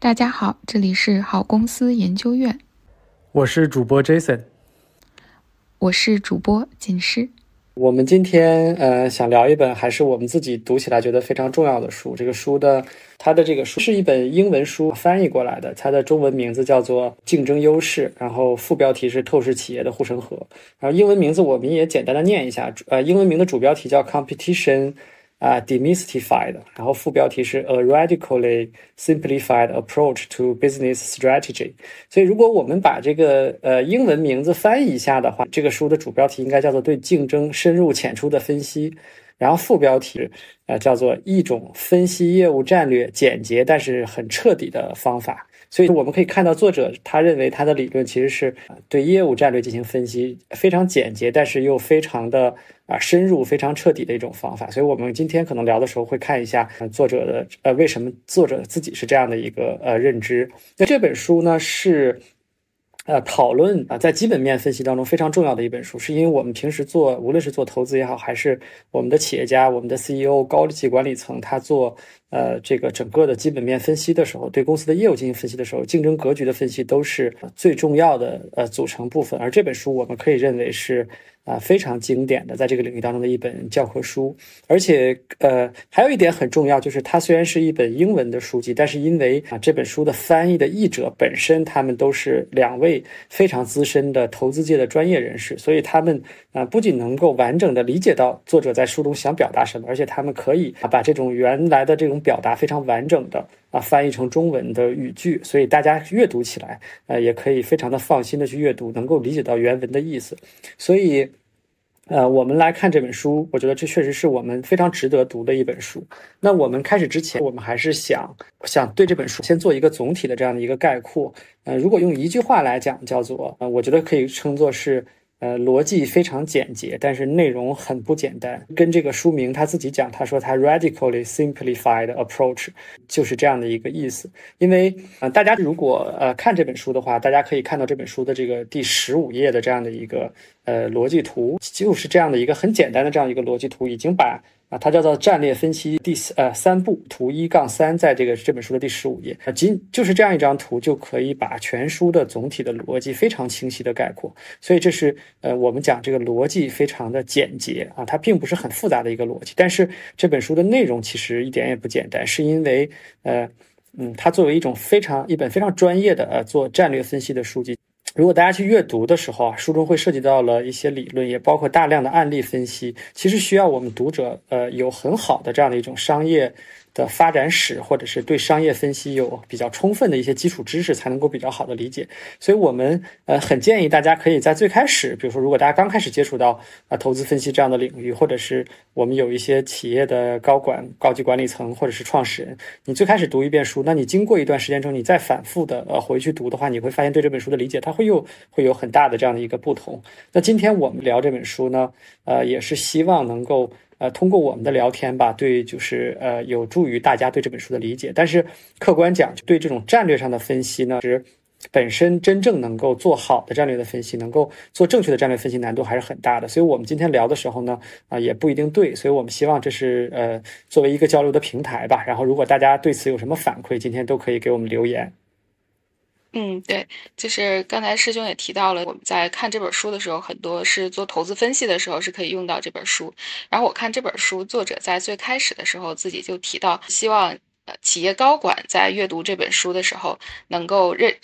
大家好，这里是好公司研究院，我是主播 Jason，我是主播锦诗。我们今天呃想聊一本还是我们自己读起来觉得非常重要的书。这个书的它的这个书是一本英文书翻译过来的，它的中文名字叫做《竞争优势》，然后副标题是“透视企业的护城河”。然后英文名字我们也简单的念一下，呃，英文名的主标题叫 “Competition”。啊，demystified，然后副标题是 A radically simplified approach to business strategy。所以，如果我们把这个呃英文名字翻译一下的话，这个书的主标题应该叫做对竞争深入浅出的分析，然后副标题呃叫做一种分析业务战略简洁但是很彻底的方法。所以我们可以看到，作者他认为他的理论其实是对业务战略进行分析，非常简洁，但是又非常的啊深入、非常彻底的一种方法。所以我们今天可能聊的时候会看一下作者的呃为什么作者自己是这样的一个呃认知。那这本书呢是。呃，讨论啊，在基本面分析当中非常重要的一本书，是因为我们平时做，无论是做投资也好，还是我们的企业家、我们的 CEO、高级管理层，他做呃这个整个的基本面分析的时候，对公司的业务进行分析的时候，竞争格局的分析都是最重要的呃组成部分。而这本书，我们可以认为是。啊，非常经典的，在这个领域当中的一本教科书，而且呃，还有一点很重要，就是它虽然是一本英文的书籍，但是因为啊这本书的翻译的译者本身他们都是两位非常资深的投资界的专业人士，所以他们啊不仅能够完整的理解到作者在书中想表达什么，而且他们可以把这种原来的这种表达非常完整的啊翻译成中文的语句，所以大家阅读起来呃也可以非常的放心的去阅读，能够理解到原文的意思，所以。呃，我们来看这本书，我觉得这确实是我们非常值得读的一本书。那我们开始之前，我们还是想想对这本书先做一个总体的这样的一个概括。呃，如果用一句话来讲，叫做呃，我觉得可以称作是。呃，逻辑非常简洁，但是内容很不简单。跟这个书名他自己讲，他说他 radically simplified approach 就是这样的一个意思。因为呃，大家如果呃看这本书的话，大家可以看到这本书的这个第十五页的这样的一个呃逻辑图，就是这样的一个很简单的这样一个逻辑图，已经把。啊，它叫做战略分析第四呃三步图一杠三，在这个这本书的第十五页啊，仅就是这样一张图就可以把全书的总体的逻辑非常清晰的概括。所以这是呃我们讲这个逻辑非常的简洁啊，它并不是很复杂的一个逻辑。但是这本书的内容其实一点也不简单，是因为呃嗯，它作为一种非常一本非常专业的呃做战略分析的书籍。如果大家去阅读的时候啊，书中会涉及到了一些理论，也包括大量的案例分析，其实需要我们读者呃有很好的这样的一种商业。的发展史，或者是对商业分析有比较充分的一些基础知识，才能够比较好的理解。所以，我们呃很建议大家可以在最开始，比如说，如果大家刚开始接触到啊投资分析这样的领域，或者是我们有一些企业的高管、高级管理层或者是创始人，你最开始读一遍书，那你经过一段时间之后，你再反复的呃回去读的话，你会发现对这本书的理解，它会又会有很大的这样的一个不同。那今天我们聊这本书呢，呃，也是希望能够。呃，通过我们的聊天吧，对，就是呃，有助于大家对这本书的理解。但是客观讲，对这种战略上的分析呢，是本身真正能够做好的战略的分析，能够做正确的战略分析，难度还是很大的。所以我们今天聊的时候呢，啊，也不一定对。所以我们希望这是呃，作为一个交流的平台吧。然后，如果大家对此有什么反馈，今天都可以给我们留言。嗯，对，就是刚才师兄也提到了，我们在看这本书的时候，很多是做投资分析的时候是可以用到这本书。然后我看这本书，作者在最开始的时候自己就提到，希望呃企业高管在阅读这本书的时候能够认。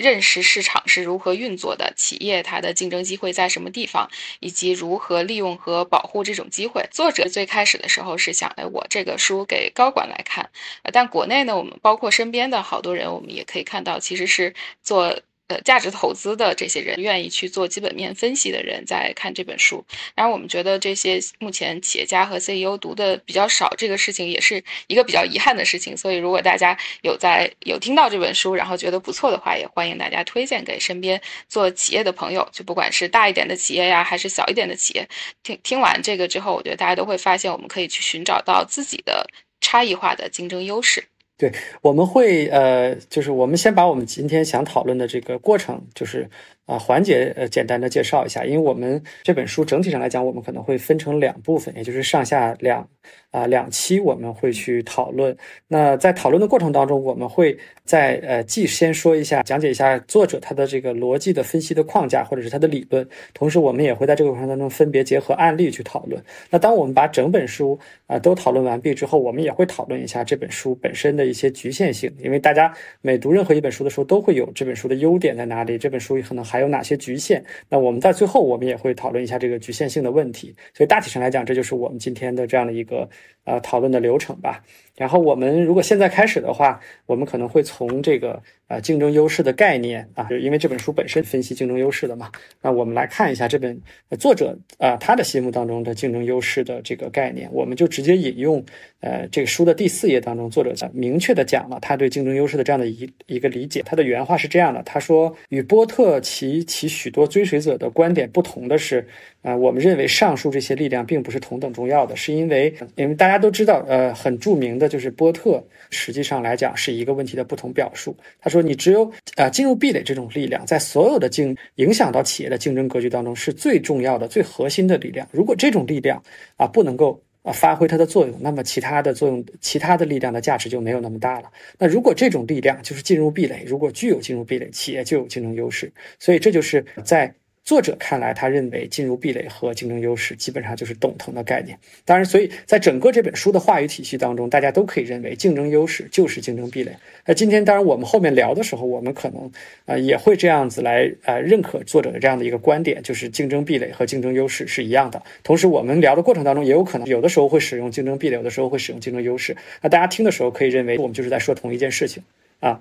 认识市场是如何运作的，企业它的竞争机会在什么地方，以及如何利用和保护这种机会。作者最开始的时候是想，哎，我这个书给高管来看，但国内呢，我们包括身边的好多人，我们也可以看到，其实是做。呃，价值投资的这些人，愿意去做基本面分析的人，在看这本书。然后我们觉得这些目前企业家和 CEO 读的比较少，这个事情也是一个比较遗憾的事情。所以，如果大家有在有听到这本书，然后觉得不错的话，也欢迎大家推荐给身边做企业的朋友。就不管是大一点的企业呀，还是小一点的企业，听听完这个之后，我觉得大家都会发现，我们可以去寻找到自己的差异化的竞争优势。对，我们会呃，就是我们先把我们今天想讨论的这个过程，就是啊环节呃简单的介绍一下，因为我们这本书整体上来讲，我们可能会分成两部分，也就是上下两啊两期我们会去讨论。那在讨论的过程当中，我们会在呃既先说一下讲解一下作者他的这个逻辑的分析的框架或者是他的理论，同时我们也会在这个过程当中分别结合案例去讨论。那当我们把整本书啊都讨论完毕之后，我们也会讨论一下这本书本身的一些局限性，因为大家每读任何一本书的时候都会有这本书的优点在哪里，这本书可能还有哪些局限。那我们在最后我们也会讨论一下这个局限性的问题。所以大体上来讲，这就是我们今天的这样的一个呃讨论的流程吧。然后我们如果现在开始的话，我们可能会从这个呃竞争优势的概念啊，因为这本书本身分析竞争优势的嘛，那我们来看一下这本作者啊他的心目当中的竞争优势的这个概念，我们就直接引用呃这个书的第四页当中，作者讲明确的讲了他对竞争优势的这样的一一个理解。他的原话是这样的，他说与波特及其许多追随者的观点不同的是，啊我们认为上述这些力量并不是同等重要的，是因为因为大家都知道呃很著名的。就是波特，实际上来讲是一个问题的不同表述。他说，你只有啊进入壁垒这种力量，在所有的竞影响到企业的竞争格局当中是最重要的、最核心的力量。如果这种力量啊不能够啊发挥它的作用，那么其他的作用、其他的力量的价值就没有那么大了。那如果这种力量就是进入壁垒，如果具有进入壁垒，企业就有竞争优势。所以这就是在。作者看来，他认为进入壁垒和竞争优势基本上就是等同的概念。当然，所以在整个这本书的话语体系当中，大家都可以认为竞争优势就是竞争壁垒。那今天，当然我们后面聊的时候，我们可能呃也会这样子来呃认可作者的这样的一个观点，就是竞争壁垒和竞争优势是一样的。同时，我们聊的过程当中，也有可能有的时候会使用竞争壁垒，有的时候会使用竞争优势。那大家听的时候可以认为我们就是在说同一件事情啊。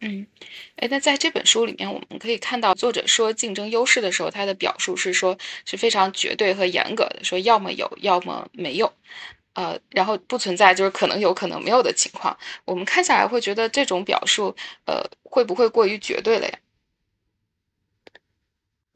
嗯，哎，那在这本书里面，我们可以看到作者说竞争优势的时候，他的表述是说是非常绝对和严格的，说要么有，要么没有，呃，然后不存在就是可能有可能没有的情况。我们看下来会觉得这种表述，呃，会不会过于绝对了呀？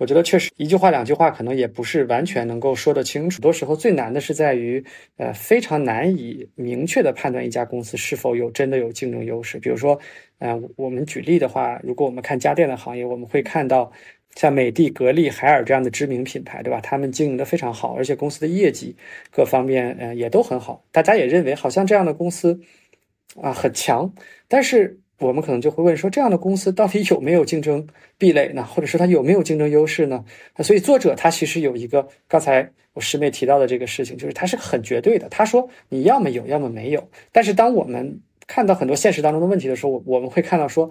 我觉得确实一句话两句话可能也不是完全能够说得清楚。很多时候最难的是在于，呃，非常难以明确的判断一家公司是否有真的有竞争优势。比如说，呃，我们举例的话，如果我们看家电的行业，我们会看到像美的、格力、海尔这样的知名品牌，对吧？他们经营的非常好，而且公司的业绩各方面，呃，也都很好。大家也认为好像这样的公司啊很强，但是。我们可能就会问说，这样的公司到底有没有竞争壁垒呢？或者说它有没有竞争优势呢？所以作者他其实有一个刚才我师妹提到的这个事情，就是他是很绝对的。他说你要么有，要么没有。但是当我们看到很多现实当中的问题的时候，我我们会看到说。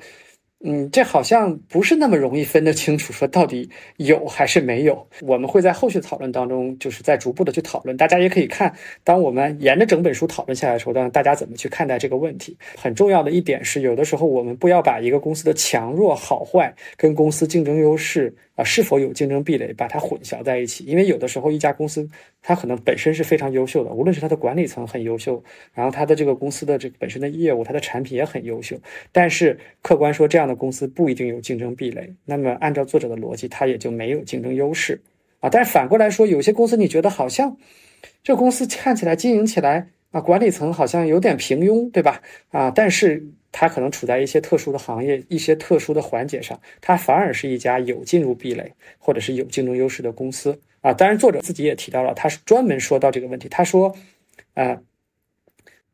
嗯，这好像不是那么容易分得清楚，说到底有还是没有。我们会在后续讨论当中，就是在逐步的去讨论。大家也可以看，当我们沿着整本书讨论下来的时候，让大家怎么去看待这个问题。很重要的一点是，有的时候我们不要把一个公司的强弱好坏跟公司竞争优势。是否有竞争壁垒，把它混淆在一起？因为有的时候一家公司它可能本身是非常优秀的，无论是它的管理层很优秀，然后它的这个公司的这个本身的业务，它的产品也很优秀。但是客观说，这样的公司不一定有竞争壁垒。那么按照作者的逻辑，它也就没有竞争优势啊。但是反过来说，有些公司你觉得好像这公司看起来经营起来啊，管理层好像有点平庸，对吧？啊，但是。它可能处在一些特殊的行业、一些特殊的环节上，它反而是一家有进入壁垒或者是有竞争优势的公司啊。当然，作者自己也提到了，他是专门说到这个问题。他说，呃，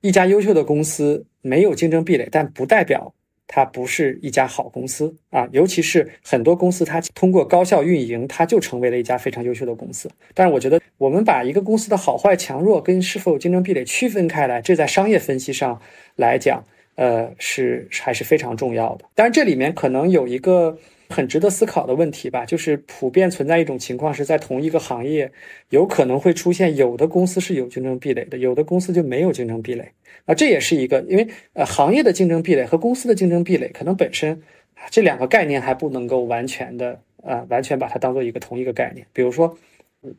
一家优秀的公司没有竞争壁垒，但不代表它不是一家好公司啊。尤其是很多公司，它通过高效运营，它就成为了一家非常优秀的公司。但是，我觉得我们把一个公司的好坏、强弱跟是否有竞争壁垒区分开来，这在商业分析上来讲。呃，是还是非常重要的。当然，这里面可能有一个很值得思考的问题吧，就是普遍存在一种情况，是在同一个行业，有可能会出现有的公司是有竞争壁垒的，有的公司就没有竞争壁垒。啊，这也是一个，因为呃，行业的竞争壁垒和公司的竞争壁垒，可能本身这两个概念还不能够完全的呃，完全把它当做一个同一个概念。比如说，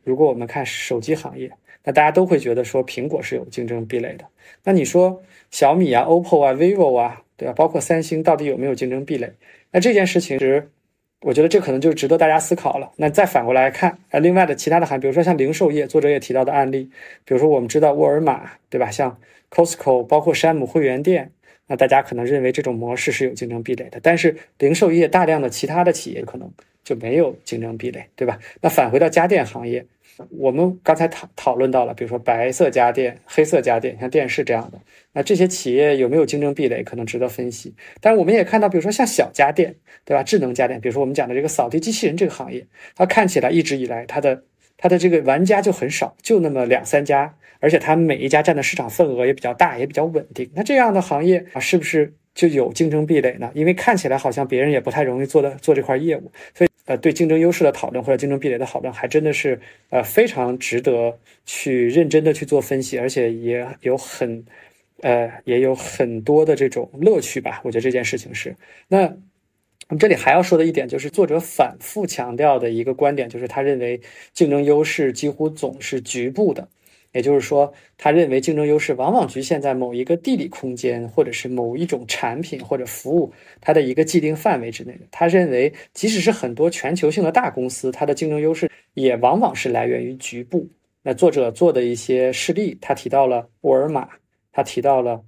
如果我们看手机行业，那大家都会觉得说苹果是有竞争壁垒的。那你说？小米啊，OPPO 啊，vivo 啊，对吧？包括三星，到底有没有竞争壁垒？那这件事情其实，我觉得这可能就值得大家思考了。那再反过来看，呃，另外的其他的行业，比如说像零售业，作者也提到的案例，比如说我们知道沃尔玛，对吧？像 Costco，包括山姆会员店，那大家可能认为这种模式是有竞争壁垒的。但是零售业大量的其他的企业可能。就没有竞争壁垒，对吧？那返回到家电行业，我们刚才讨讨论到了，比如说白色家电、黑色家电，像电视这样的，那这些企业有没有竞争壁垒，可能值得分析。但是我们也看到，比如说像小家电，对吧？智能家电，比如说我们讲的这个扫地机器人这个行业，它看起来一直以来它的它的这个玩家就很少，就那么两三家，而且它每一家占的市场份额也比较大，也比较稳定。那这样的行业啊，是不是就有竞争壁垒呢？因为看起来好像别人也不太容易做的做这块业务，所以。呃，对竞争优势的讨论或者竞争壁垒的讨论，还真的是呃非常值得去认真的去做分析，而且也有很呃也有很多的这种乐趣吧。我觉得这件事情是。那我们这里还要说的一点就是，作者反复强调的一个观点，就是他认为竞争优势几乎总是局部的。也就是说，他认为竞争优势往往局限在某一个地理空间，或者是某一种产品或者服务它的一个既定范围之内的。他认为，即使是很多全球性的大公司，它的竞争优势也往往是来源于局部。那作者做的一些事例，他提到了沃尔玛，他提到了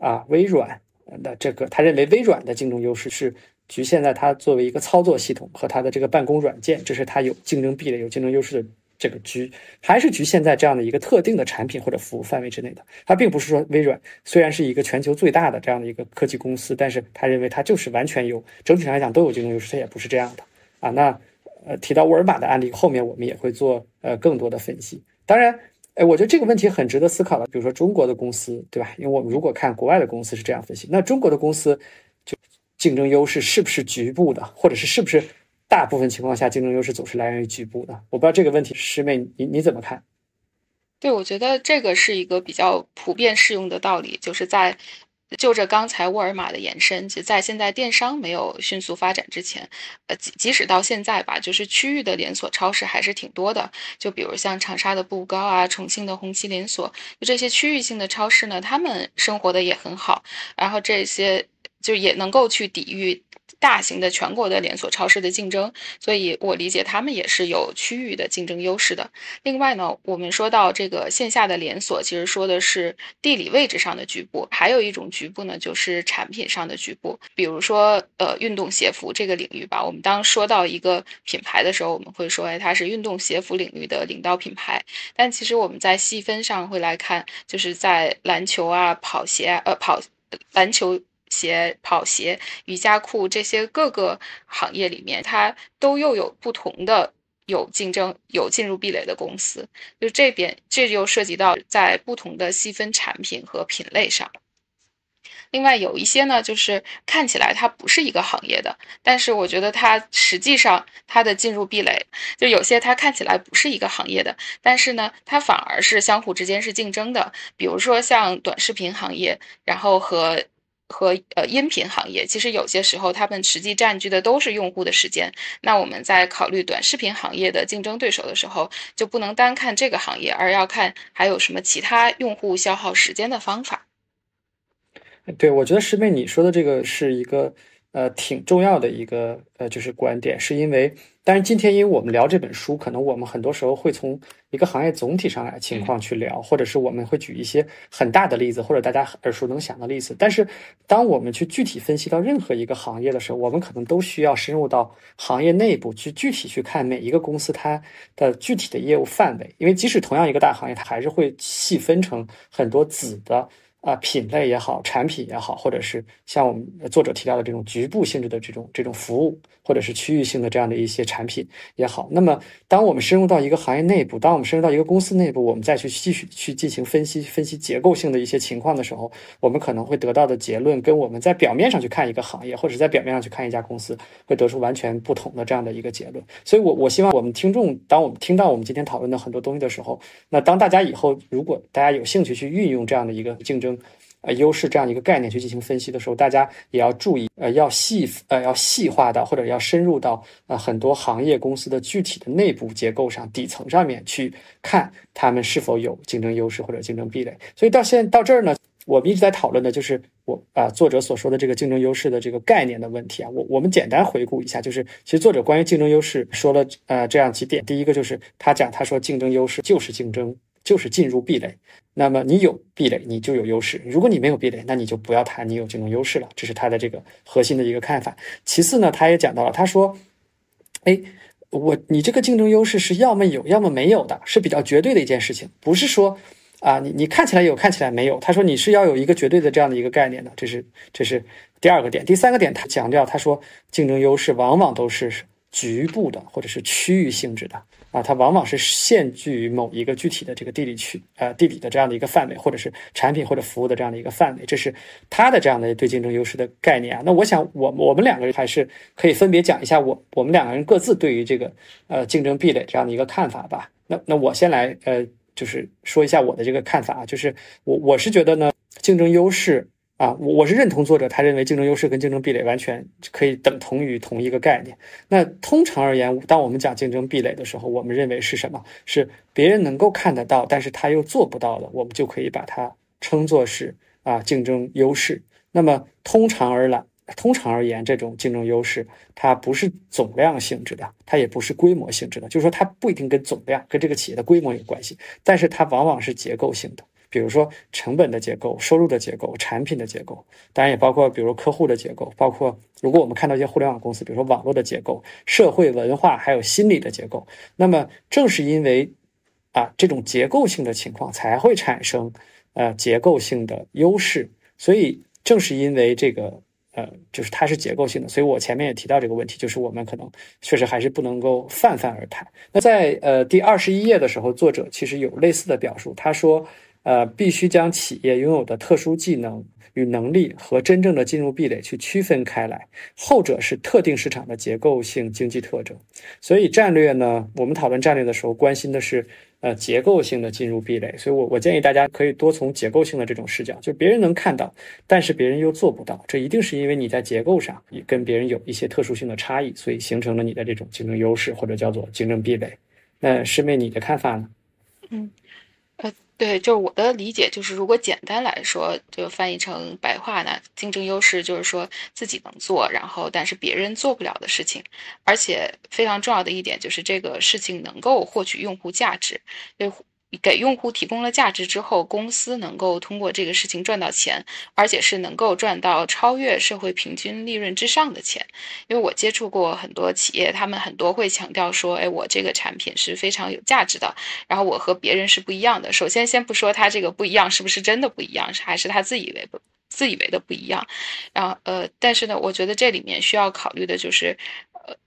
啊微软的这个，他认为微软的竞争优势是局限在它作为一个操作系统和它的这个办公软件，这是它有竞争壁垒、有竞争优势的。这个局还是局限在这样的一个特定的产品或者服务范围之内的。它并不是说微软虽然是一个全球最大的这样的一个科技公司，但是他认为它就是完全有整体上来讲都有竞争优势，它也不是这样的啊。那呃提到沃尔玛的案例，后面我们也会做呃更多的分析。当然，哎，我觉得这个问题很值得思考的。比如说中国的公司，对吧？因为我们如果看国外的公司是这样分析，那中国的公司就竞争优势是不是局部的，或者是是不是？大部分情况下，竞争优势总是来源于局部的。我不知道这个问题，师妹你你怎么看？对，我觉得这个是一个比较普遍适用的道理，就是在就着刚才沃尔玛的延伸，就在现在电商没有迅速发展之前，呃，即即使到现在吧，就是区域的连锁超市还是挺多的。就比如像长沙的步高啊，重庆的红旗连锁，就这些区域性的超市呢，他们生活的也很好，然后这些就也能够去抵御。大型的全国的连锁超市的竞争，所以我理解他们也是有区域的竞争优势的。另外呢，我们说到这个线下的连锁，其实说的是地理位置上的局部，还有一种局部呢，就是产品上的局部。比如说，呃，运动鞋服这个领域吧，我们当说到一个品牌的时候，我们会说，哎，它是运动鞋服领域的领导品牌。但其实我们在细分上会来看，就是在篮球啊、跑鞋，呃，跑篮球。鞋、跑鞋、瑜伽裤这些各个行业里面，它都又有不同的有竞争、有进入壁垒的公司。就这边，这就涉及到在不同的细分产品和品类上。另外有一些呢，就是看起来它不是一个行业的，但是我觉得它实际上它的进入壁垒，就有些它看起来不是一个行业的，但是呢，它反而是相互之间是竞争的。比如说像短视频行业，然后和。和呃音频行业，其实有些时候他们实际占据的都是用户的时间。那我们在考虑短视频行业的竞争对手的时候，就不能单看这个行业，而要看还有什么其他用户消耗时间的方法。对，我觉得师妹你说的这个是一个。呃，挺重要的一个呃，就是观点，是因为，但是今天因为我们聊这本书，可能我们很多时候会从一个行业总体上来情况去聊，或者是我们会举一些很大的例子，或者大家耳熟能详的例子。但是，当我们去具体分析到任何一个行业的时候，我们可能都需要深入到行业内部去具体去看每一个公司它的具体的业务范围，因为即使同样一个大行业，它还是会细分成很多子的。啊，品类也好，产品也好，或者是像我们作者提到的这种局部性质的这种这种服务，或者是区域性的这样的一些产品也好，那么当我们深入到一个行业内部，当我们深入到一个公司内部，我们再去继续去进行分析、分析结构性的一些情况的时候，我们可能会得到的结论，跟我们在表面上去看一个行业，或者在表面上去看一家公司，会得出完全不同的这样的一个结论。所以，我我希望我们听众，当我们听到我们今天讨论的很多东西的时候，那当大家以后如果大家有兴趣去运用这样的一个竞争，呃，优势这样一个概念去进行分析的时候，大家也要注意，呃，要细呃要细化到或者要深入到呃很多行业公司的具体的内部结构上、底层上面去看他们是否有竞争优势或者竞争壁垒。所以到现在到这儿呢，我们一直在讨论的就是我啊作者所说的这个竞争优势的这个概念的问题啊。我我们简单回顾一下，就是其实作者关于竞争优势说了呃这样几点。第一个就是他讲他说竞争优势就是竞争。就是进入壁垒，那么你有壁垒，你就有优势；如果你没有壁垒，那你就不要谈你有竞争优势了。这是他的这个核心的一个看法。其次呢，他也讲到了，他说，哎，我你这个竞争优势是要么有，要么没有的，是比较绝对的一件事情，不是说啊，你你看起来有，看起来没有。他说你是要有一个绝对的这样的一个概念的，这是这是第二个点。第三个点，他强调他说竞争优势往往都是局部的或者是区域性质的。啊，它往往是限制于某一个具体的这个地理区，呃，地理的这样的一个范围，或者是产品或者服务的这样的一个范围，这是它的这样的对竞争优势的概念啊。那我想，我我们两个人还是可以分别讲一下我我们两个人各自对于这个呃竞争壁垒这样的一个看法吧。那那我先来呃，就是说一下我的这个看法啊，就是我我是觉得呢，竞争优势。啊，我我是认同作者，他认为竞争优势跟竞争壁垒完全可以等同于同一个概念。那通常而言，当我们讲竞争壁垒的时候，我们认为是什么？是别人能够看得到，但是他又做不到的，我们就可以把它称作是啊竞争优势。那么通常而来，通常而言，这种竞争优势它不是总量性质的，它也不是规模性质的，就是说它不一定跟总量跟这个企业的规模有关系，但是它往往是结构性的。比如说成本的结构、收入的结构、产品的结构，当然也包括比如客户的结构，包括如果我们看到一些互联网公司，比如说网络的结构、社会文化还有心理的结构，那么正是因为啊这种结构性的情况，才会产生呃结构性的优势。所以正是因为这个呃就是它是结构性的，所以我前面也提到这个问题，就是我们可能确实还是不能够泛泛而谈。那在呃第二十一页的时候，作者其实有类似的表述，他说。呃，必须将企业拥有的特殊技能与能力和真正的进入壁垒去区分开来，后者是特定市场的结构性经济特征。所以战略呢，我们讨论战略的时候，关心的是呃结构性的进入壁垒。所以我我建议大家可以多从结构性的这种视角，就别人能看到，但是别人又做不到，这一定是因为你在结构上也跟别人有一些特殊性的差异，所以形成了你的这种竞争优势或者叫做竞争壁垒。那师妹，你的看法呢？嗯。对，就是我的理解，就是如果简单来说，就翻译成白话呢，竞争优势就是说自己能做，然后但是别人做不了的事情，而且非常重要的一点就是这个事情能够获取用户价值，对。给用户提供了价值之后，公司能够通过这个事情赚到钱，而且是能够赚到超越社会平均利润之上的钱。因为我接触过很多企业，他们很多会强调说：“哎，我这个产品是非常有价值的，然后我和别人是不一样的。”首先，先不说他这个不一样是不是真的不一样，还是他自以为不自以为的不一样。然后，呃，但是呢，我觉得这里面需要考虑的就是，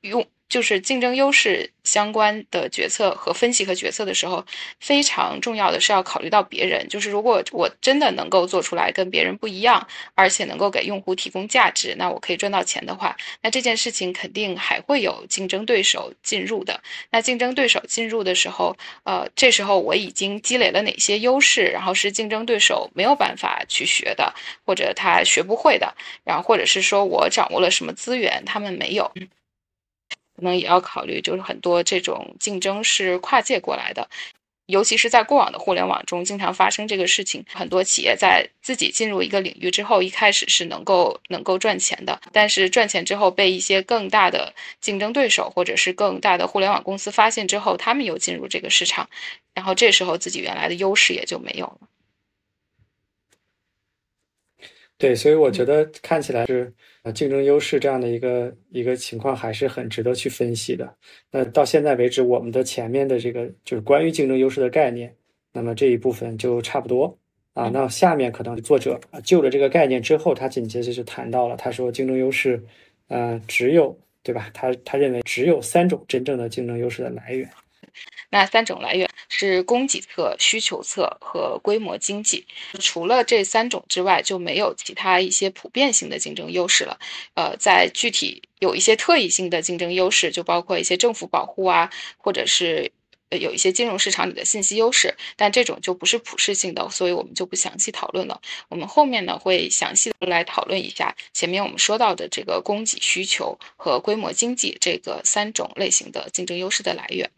用。就是竞争优势相关的决策和分析和决策的时候，非常重要的是要考虑到别人。就是如果我真的能够做出来跟别人不一样，而且能够给用户提供价值，那我可以赚到钱的话，那这件事情肯定还会有竞争对手进入的。那竞争对手进入的时候，呃，这时候我已经积累了哪些优势，然后是竞争对手没有办法去学的，或者他学不会的，然后或者是说我掌握了什么资源，他们没有。可能也要考虑，就是很多这种竞争是跨界过来的，尤其是在过往的互联网中，经常发生这个事情。很多企业在自己进入一个领域之后，一开始是能够能够赚钱的，但是赚钱之后被一些更大的竞争对手或者是更大的互联网公司发现之后，他们又进入这个市场，然后这时候自己原来的优势也就没有了。对，所以我觉得看起来是。啊，竞争优势这样的一个一个情况还是很值得去分析的。那到现在为止，我们的前面的这个就是关于竞争优势的概念，那么这一部分就差不多啊。那下面可能作者就了这个概念之后，他紧接着就谈到了，他说竞争优势，呃，只有对吧？他他认为只有三种真正的竞争优势的来源。那三种来源是供给侧、需求侧和规模经济。除了这三种之外，就没有其他一些普遍性的竞争优势了。呃，在具体有一些特异性的竞争优势，就包括一些政府保护啊，或者是有一些金融市场里的信息优势。但这种就不是普适性的，所以我们就不详细讨论了。我们后面呢会详细的来讨论一下前面我们说到的这个供给需求和规模经济这个三种类型的竞争优势的来源。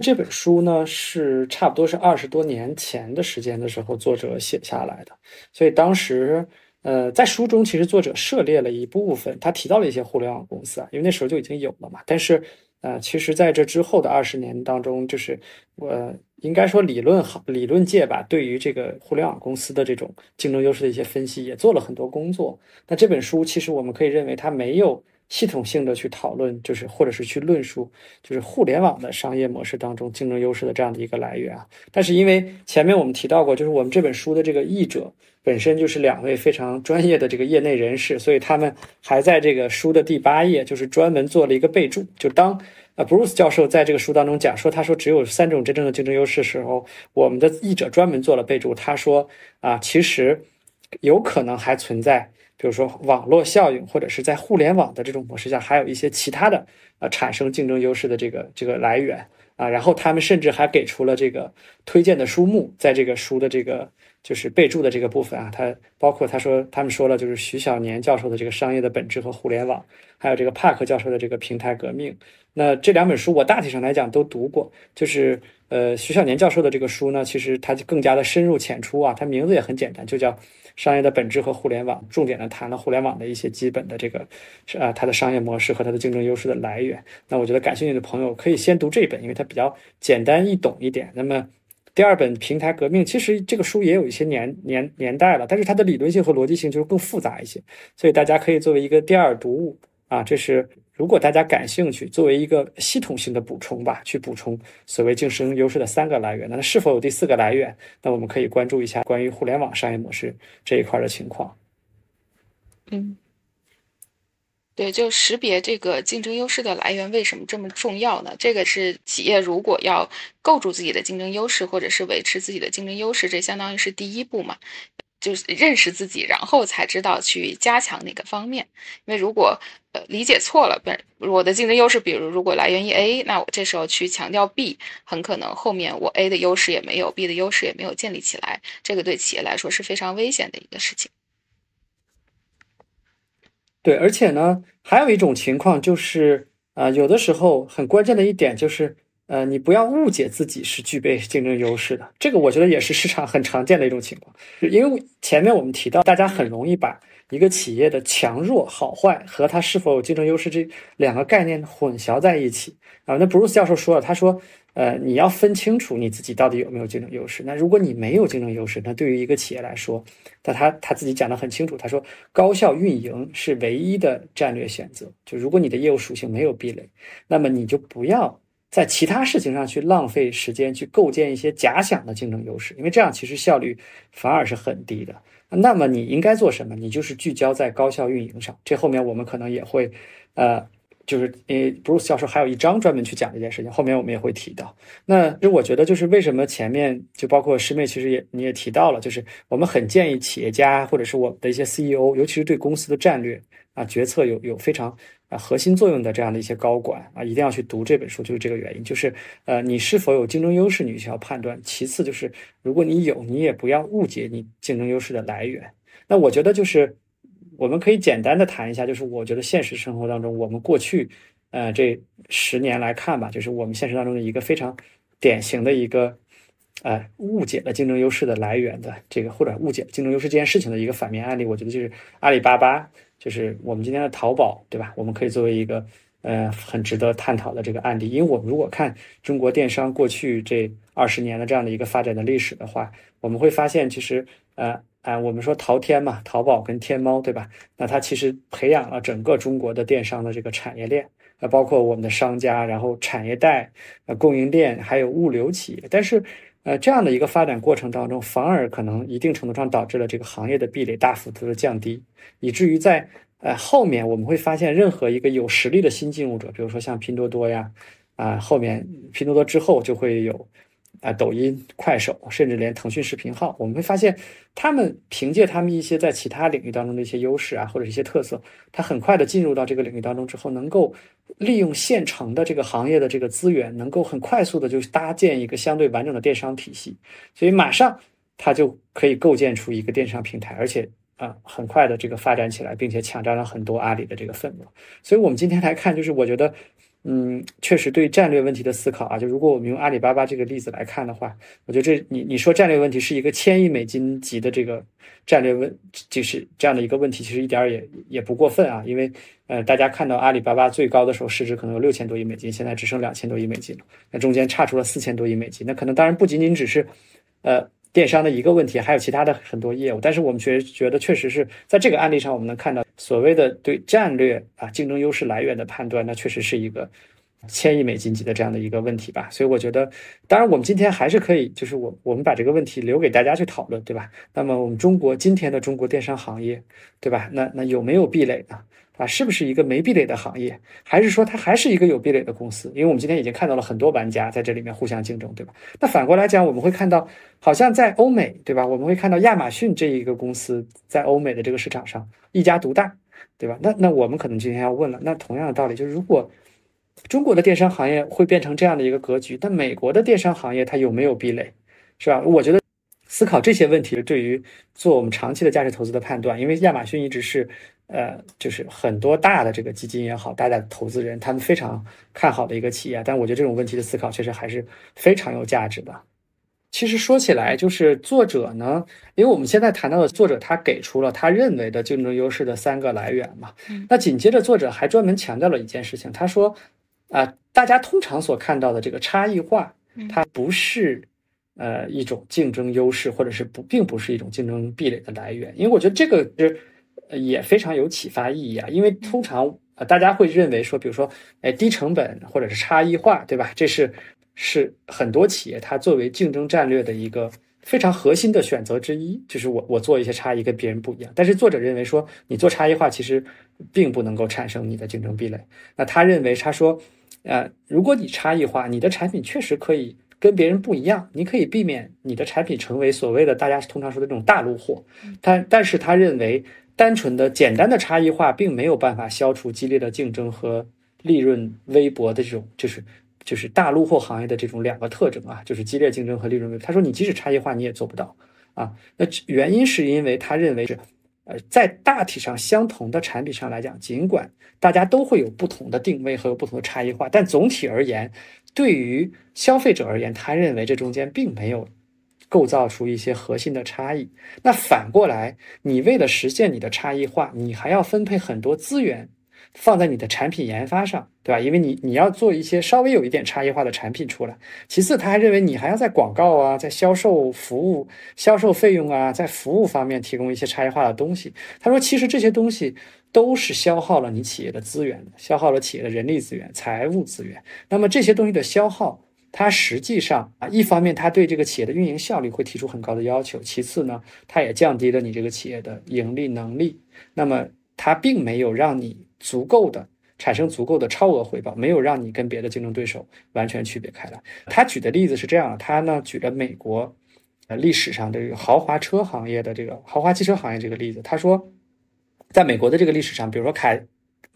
这本书呢是差不多是二十多年前的时间的时候作者写下来的，所以当时呃在书中其实作者涉猎了一部分，他提到了一些互联网公司啊，因为那时候就已经有了嘛。但是呃其实在这之后的二十年当中，就是我应该说理论好理论界吧，对于这个互联网公司的这种竞争优势的一些分析也做了很多工作。那这本书其实我们可以认为它没有系统性的去讨论，就是或者是去论述，就是互联网的商业模式当中竞争优势的这样的一个来源啊。但是因为前面我们提到过，就是我们这本书的这个译者本身就是两位非常专业的这个业内人士，所以他们还在这个书的第八页，就是专门做了一个备注，就当。啊，Bruce 教授在这个书当中讲说，他说只有三种真正的竞争优势时候，我们的译者专门做了备注。他说啊，其实有可能还存在，比如说网络效应，或者是在互联网的这种模式下，还有一些其他的呃产生竞争优势的这个这个来源啊。然后他们甚至还给出了这个推荐的书目，在这个书的这个。就是备注的这个部分啊，它包括他说他们说了，就是徐小年教授的这个商业的本质和互联网，还有这个帕克教授的这个平台革命。那这两本书我大体上来讲都读过，就是呃徐小年教授的这个书呢，其实它就更加的深入浅出啊，它名字也很简单，就叫商业的本质和互联网，重点的谈了互联网的一些基本的这个是啊它的商业模式和它的竞争优势的来源。那我觉得感兴趣的朋友可以先读这本，因为它比较简单易懂一点。那么。第二本《平台革命》其实这个书也有一些年年年代了，但是它的理论性和逻辑性就是更复杂一些，所以大家可以作为一个第二读物啊，这是如果大家感兴趣，作为一个系统性的补充吧，去补充所谓竞争优势的三个来源。那是否有第四个来源？那我们可以关注一下关于互联网商业模式这一块的情况。嗯。对，就识别这个竞争优势的来源为什么这么重要呢？这个是企业如果要构筑自己的竞争优势，或者是维持自己的竞争优势，这相当于是第一步嘛，就是认识自己，然后才知道去加强哪个方面。因为如果呃理解错了，本我的竞争优势，比如如果来源于 A，那我这时候去强调 B，很可能后面我 A 的优势也没有，B 的优势也没有建立起来，这个对企业来说是非常危险的一个事情。对，而且呢，还有一种情况就是，呃，有的时候很关键的一点就是，呃，你不要误解自己是具备竞争优势的。这个我觉得也是市场很常见的一种情况，因为前面我们提到，大家很容易把一个企业的强弱、好坏和它是否有竞争优势这两个概念混淆在一起啊。那 Bruce 教授说了，他说。呃，你要分清楚你自己到底有没有竞争优势。那如果你没有竞争优势，那对于一个企业来说，那他他自己讲的很清楚，他说高效运营是唯一的战略选择。就如果你的业务属性没有壁垒，那么你就不要在其他事情上去浪费时间去构建一些假想的竞争优势，因为这样其实效率反而是很低的。那么你应该做什么？你就是聚焦在高效运营上。这后面我们可能也会，呃。就是呃，Bruce 教授还有一章专门去讲这件事情，后面我们也会提到。那其实我觉得，就是为什么前面就包括师妹，其实也你也提到了，就是我们很建议企业家或者是我们的一些 CEO，尤其是对公司的战略啊决策有有非常啊核心作用的这样的一些高管啊，一定要去读这本书，就是这个原因。就是呃，你是否有竞争优势，你需要判断；其次就是，如果你有，你也不要误解你竞争优势的来源。那我觉得就是。我们可以简单的谈一下，就是我觉得现实生活当中，我们过去，呃，这十年来看吧，就是我们现实当中的一个非常典型的一个，呃，误解了竞争优势的来源的这个，或者误解竞争优势这件事情的一个反面案例，我觉得就是阿里巴巴，就是我们今天的淘宝，对吧？我们可以作为一个，呃，很值得探讨的这个案例，因为我们如果看中国电商过去这二十年的这样的一个发展的历史的话，我们会发现，其实，呃。啊，我们说淘天嘛，淘宝跟天猫，对吧？那它其实培养了整个中国的电商的这个产业链，啊，包括我们的商家，然后产业带、呃供应链，还有物流企业。但是，呃，这样的一个发展过程当中，反而可能一定程度上导致了这个行业的壁垒大幅度的降低，以至于在呃后面我们会发现，任何一个有实力的新进入者，比如说像拼多多呀，啊，后面拼多多之后就会有。啊，抖音、快手，甚至连腾讯视频号，我们会发现，他们凭借他们一些在其他领域当中的一些优势啊，或者一些特色，他很快的进入到这个领域当中之后，能够利用现成的这个行业的这个资源，能够很快速的就搭建一个相对完整的电商体系，所以马上他就可以构建出一个电商平台，而且啊，很快的这个发展起来，并且抢占了很多阿里的这个份额。所以我们今天来看，就是我觉得。嗯，确实对战略问题的思考啊，就如果我们用阿里巴巴这个例子来看的话，我觉得这你你说战略问题是一个千亿美金级的这个战略问，就是这样的一个问题，其实一点儿也也不过分啊。因为呃，大家看到阿里巴巴最高的时候市值可能有六千多亿美金，现在只剩两千多亿美金了，那中间差出了四千多亿美金，那可能当然不仅仅只是呃电商的一个问题，还有其他的很多业务。但是我们觉觉得确实是在这个案例上，我们能看到所谓的对战略啊竞争优势来源的判断，那确实是一个。千亿美金级的这样的一个问题吧，所以我觉得，当然我们今天还是可以，就是我我们把这个问题留给大家去讨论，对吧？那么我们中国今天的中国电商行业，对吧？那那有没有壁垒呢？啊是不是一个没壁垒的行业，还是说它还是一个有壁垒的公司？因为我们今天已经看到了很多玩家在这里面互相竞争，对吧？那反过来讲，我们会看到，好像在欧美，对吧？我们会看到亚马逊这一个公司在欧美的这个市场上一家独大，对吧？那那我们可能今天要问了，那同样的道理，就是如果。中国的电商行业会变成这样的一个格局，但美国的电商行业它有没有壁垒，是吧？我觉得思考这些问题对于做我们长期的价值投资的判断，因为亚马逊一直是，呃，就是很多大的这个基金也好，大的投资人他们非常看好的一个企业。但我觉得这种问题的思考确实还是非常有价值的。其实说起来，就是作者呢，因为我们现在谈到的作者，他给出了他认为的竞争优势的三个来源嘛。那紧接着作者还专门强调了一件事情，他说。啊，大家通常所看到的这个差异化，它不是呃一种竞争优势，或者是不，并不是一种竞争壁垒的来源。因为我觉得这个是也非常有启发意义啊。因为通常啊，大家会认为说，比如说，哎，低成本或者是差异化，对吧？这是是很多企业它作为竞争战略的一个非常核心的选择之一，就是我我做一些差异跟别人不一样。但是作者认为说，你做差异化其实并不能够产生你的竞争壁垒。那他认为他说。呃，如果你差异化，你的产品确实可以跟别人不一样，你可以避免你的产品成为所谓的大家通常说的这种大陆货。但但是他认为，单纯的简单的差异化并没有办法消除激烈的竞争和利润微薄的这种，就是就是大陆货行业的这种两个特征啊，就是激烈竞争和利润微。他说，你即使差异化，你也做不到啊。那原因是因为他认为是。呃，在大体上相同的产品上来讲，尽管大家都会有不同的定位和有不同的差异化，但总体而言，对于消费者而言，他认为这中间并没有构造出一些核心的差异。那反过来，你为了实现你的差异化，你还要分配很多资源。放在你的产品研发上，对吧？因为你你要做一些稍微有一点差异化的产品出来。其次，他还认为你还要在广告啊，在销售服务、销售费用啊，在服务方面提供一些差异化的东西。他说，其实这些东西都是消耗了你企业的资源，消耗了企业的人力资源、财务资源。那么这些东西的消耗，它实际上啊，一方面它对这个企业的运营效率会提出很高的要求，其次呢，它也降低了你这个企业的盈利能力。那么它并没有让你。足够的产生足够的超额回报，没有让你跟别的竞争对手完全区别开来。他举的例子是这样，他呢举了美国呃历史上的这个豪华车行业的这个豪华汽车行业这个例子。他说，在美国的这个历史上，比如说凯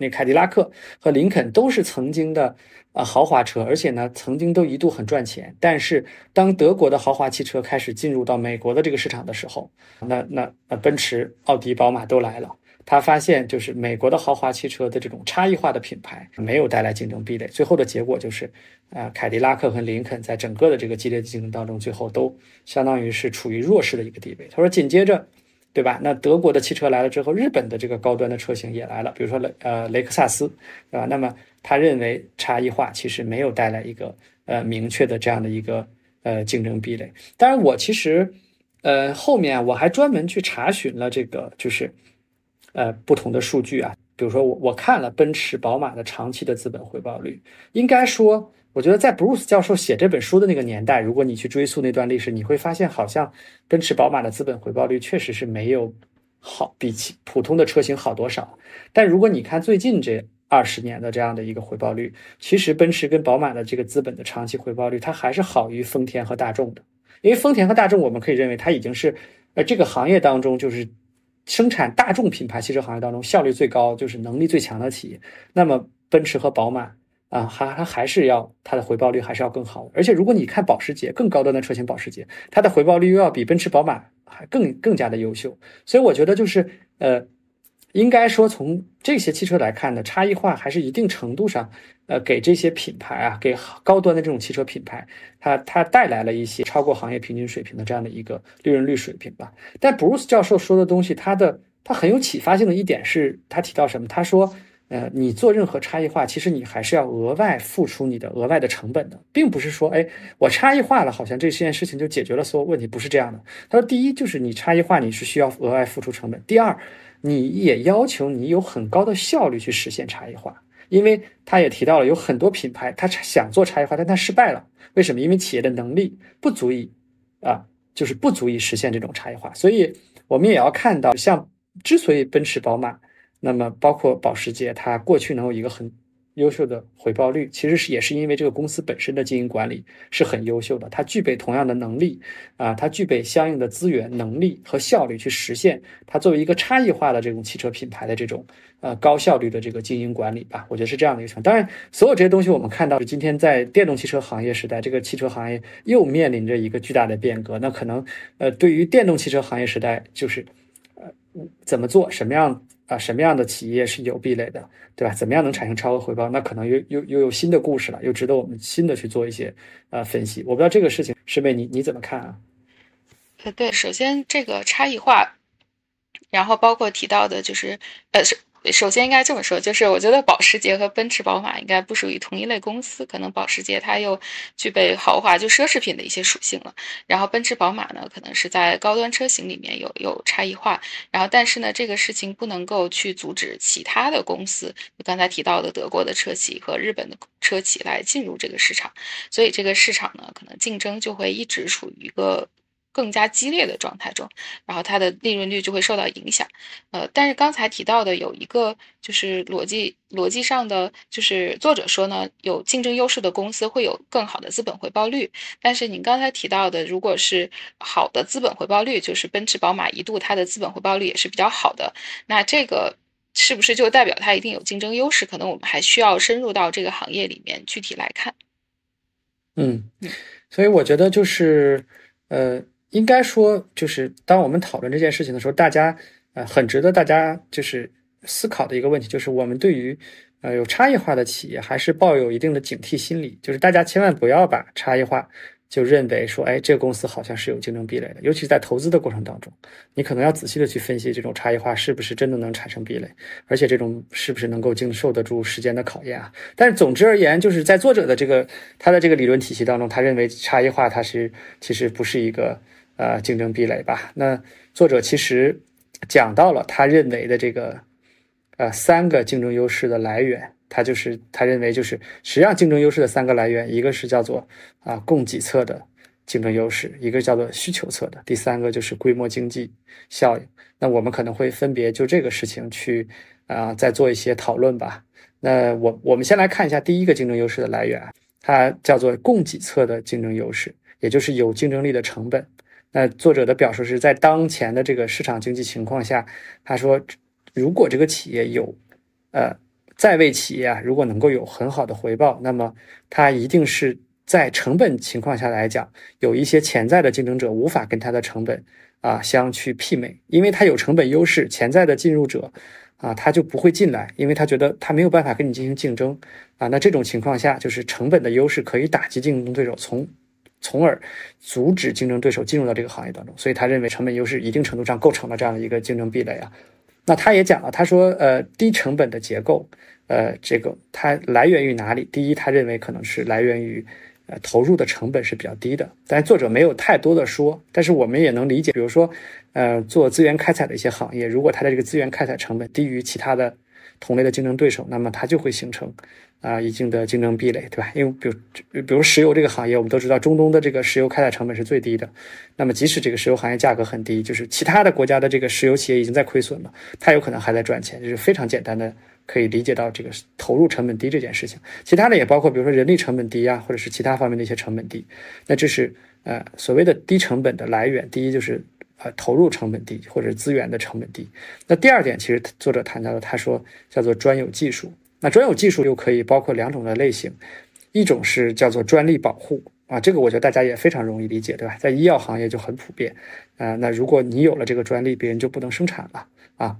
那凯迪拉克和林肯都是曾经的呃豪华车，而且呢曾经都一度很赚钱。但是当德国的豪华汽车开始进入到美国的这个市场的时候，那那那奔驰、奥迪、宝马都来了。他发现，就是美国的豪华汽车的这种差异化的品牌没有带来竞争壁垒，最后的结果就是，呃，凯迪拉克和林肯在整个的这个激烈竞争当中，最后都相当于是处于弱势的一个地位。他说，紧接着，对吧？那德国的汽车来了之后，日本的这个高端的车型也来了，比如说雷呃雷克萨斯，对吧？那么他认为差异化其实没有带来一个呃明确的这样的一个呃竞争壁垒。当然，我其实呃后面我还专门去查询了这个就是。呃，不同的数据啊，比如说我我看了奔驰、宝马的长期的资本回报率，应该说，我觉得在 Bruce 教授写这本书的那个年代，如果你去追溯那段历史，你会发现好像奔驰、宝马的资本回报率确实是没有好，比起普通的车型好多少。但如果你看最近这二十年的这样的一个回报率，其实奔驰跟宝马的这个资本的长期回报率，它还是好于丰田和大众的。因为丰田和大众，我们可以认为它已经是呃这个行业当中就是。生产大众品牌汽车行业当中效率最高，就是能力最强的企业。那么奔驰和宝马啊，还它还是要它的回报率还是要更好的。而且如果你看保时捷更高端的车型，保时捷它的回报率又要比奔驰、宝马还更更加的优秀。所以我觉得就是呃。应该说，从这些汽车来看呢，差异化还是一定程度上，呃，给这些品牌啊，给高端的这种汽车品牌，它它带来了一些超过行业平均水平的这样的一个利润率水平吧。但 Bruce 教授说的东西，他的他很有启发性的一点是，他提到什么？他说，呃，你做任何差异化，其实你还是要额外付出你的额外的成本的，并不是说，哎，我差异化了，好像这件事情就解决了所有问题，不是这样的。他说，第一就是你差异化，你是需要额外付出成本；第二，你也要求你有很高的效率去实现差异化，因为他也提到了有很多品牌，他想做差异化，但他失败了，为什么？因为企业的能力不足以，啊，就是不足以实现这种差异化。所以我们也要看到，像之所以奔驰、宝马。那么，包括保时捷，它过去能有一个很优秀的回报率，其实是也是因为这个公司本身的经营管理是很优秀的，它具备同样的能力啊，它具备相应的资源、能力和效率去实现它作为一个差异化的这种汽车品牌的这种呃高效率的这个经营管理吧。我觉得是这样的一个情况。当然，所有这些东西我们看到，今天在电动汽车行业时代，这个汽车行业又面临着一个巨大的变革。那可能呃，对于电动汽车行业时代，就是呃怎么做，什么样。啊，什么样的企业是有壁垒的，对吧？怎么样能产生超额回报？那可能又又又有新的故事了，又值得我们新的去做一些呃分析。我不知道这个事情，师妹你你怎么看啊？呃，对，首先这个差异化，然后包括提到的就是呃是。首先应该这么说，就是我觉得保时捷和奔驰、宝马应该不属于同一类公司。可能保时捷它又具备豪华就奢侈品的一些属性了，然后奔驰、宝马呢，可能是在高端车型里面有有差异化。然后，但是呢，这个事情不能够去阻止其他的公司，刚才提到的德国的车企和日本的车企来进入这个市场。所以，这个市场呢，可能竞争就会一直处于一个。更加激烈的状态中，然后它的利润率就会受到影响。呃，但是刚才提到的有一个就是逻辑逻辑上的，就是作者说呢，有竞争优势的公司会有更好的资本回报率。但是您刚才提到的，如果是好的资本回报率，就是奔驰、宝马一度它的资本回报率也是比较好的，那这个是不是就代表它一定有竞争优势？可能我们还需要深入到这个行业里面具体来看。嗯，所以我觉得就是呃。应该说，就是当我们讨论这件事情的时候，大家呃很值得大家就是思考的一个问题，就是我们对于呃有差异化的企业还是抱有一定的警惕心理，就是大家千万不要把差异化就认为说，哎，这个公司好像是有竞争壁垒的，尤其在投资的过程当中，你可能要仔细的去分析这种差异化是不是真的能产生壁垒，而且这种是不是能够经受得住时间的考验啊？但是总之而言，就是在作者的这个他的这个理论体系当中，他认为差异化它是其实不是一个。呃，竞争壁垒吧。那作者其实讲到了他认为的这个呃三个竞争优势的来源，他就是他认为就是实际上竞争优势的三个来源，一个是叫做啊供给侧的竞争优势，一个叫做需求侧的，第三个就是规模经济效应。那我们可能会分别就这个事情去啊再做一些讨论吧。那我我们先来看一下第一个竞争优势的来源，它叫做供给侧的竞争优势，也就是有竞争力的成本。那作者的表述是在当前的这个市场经济情况下，他说，如果这个企业有，呃，在位企业啊，如果能够有很好的回报，那么它一定是在成本情况下来讲，有一些潜在的竞争者无法跟它的成本啊相去媲美，因为它有成本优势，潜在的进入者啊他就不会进来，因为他觉得他没有办法跟你进行竞争啊。那这种情况下，就是成本的优势可以打击竞争对手，从。从而阻止竞争对手进入到这个行业当中，所以他认为成本优势一定程度上构成了这样的一个竞争壁垒啊。那他也讲了，他说，呃，低成本的结构，呃，这个它来源于哪里？第一，他认为可能是来源于，呃，投入的成本是比较低的。但作者没有太多的说，但是我们也能理解，比如说，呃，做资源开采的一些行业，如果它的这个资源开采成本低于其他的同类的竞争对手，那么它就会形成。啊，一定的竞争壁垒，对吧？因为比如，比如石油这个行业，我们都知道中东的这个石油开采成本是最低的。那么，即使这个石油行业价格很低，就是其他的国家的这个石油企业已经在亏损了，它有可能还在赚钱，就是非常简单的可以理解到这个投入成本低这件事情。其他的也包括，比如说人力成本低啊，或者是其他方面的一些成本低。那这是呃所谓的低成本的来源。第一就是呃投入成本低，或者资源的成本低。那第二点，其实作者谈到了，他说叫做专有技术。那专有技术又可以包括两种的类型，一种是叫做专利保护啊，这个我觉得大家也非常容易理解，对吧？在医药行业就很普遍啊。那如果你有了这个专利，别人就不能生产了啊。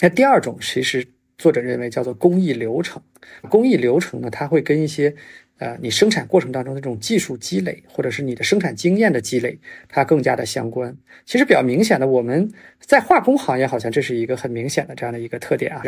那第二种其实作者认为叫做工艺流程，工艺流程呢，它会跟一些呃你生产过程当中的这种技术积累，或者是你的生产经验的积累，它更加的相关。其实比较明显的，我们在化工行业好像这是一个很明显的这样的一个特点啊。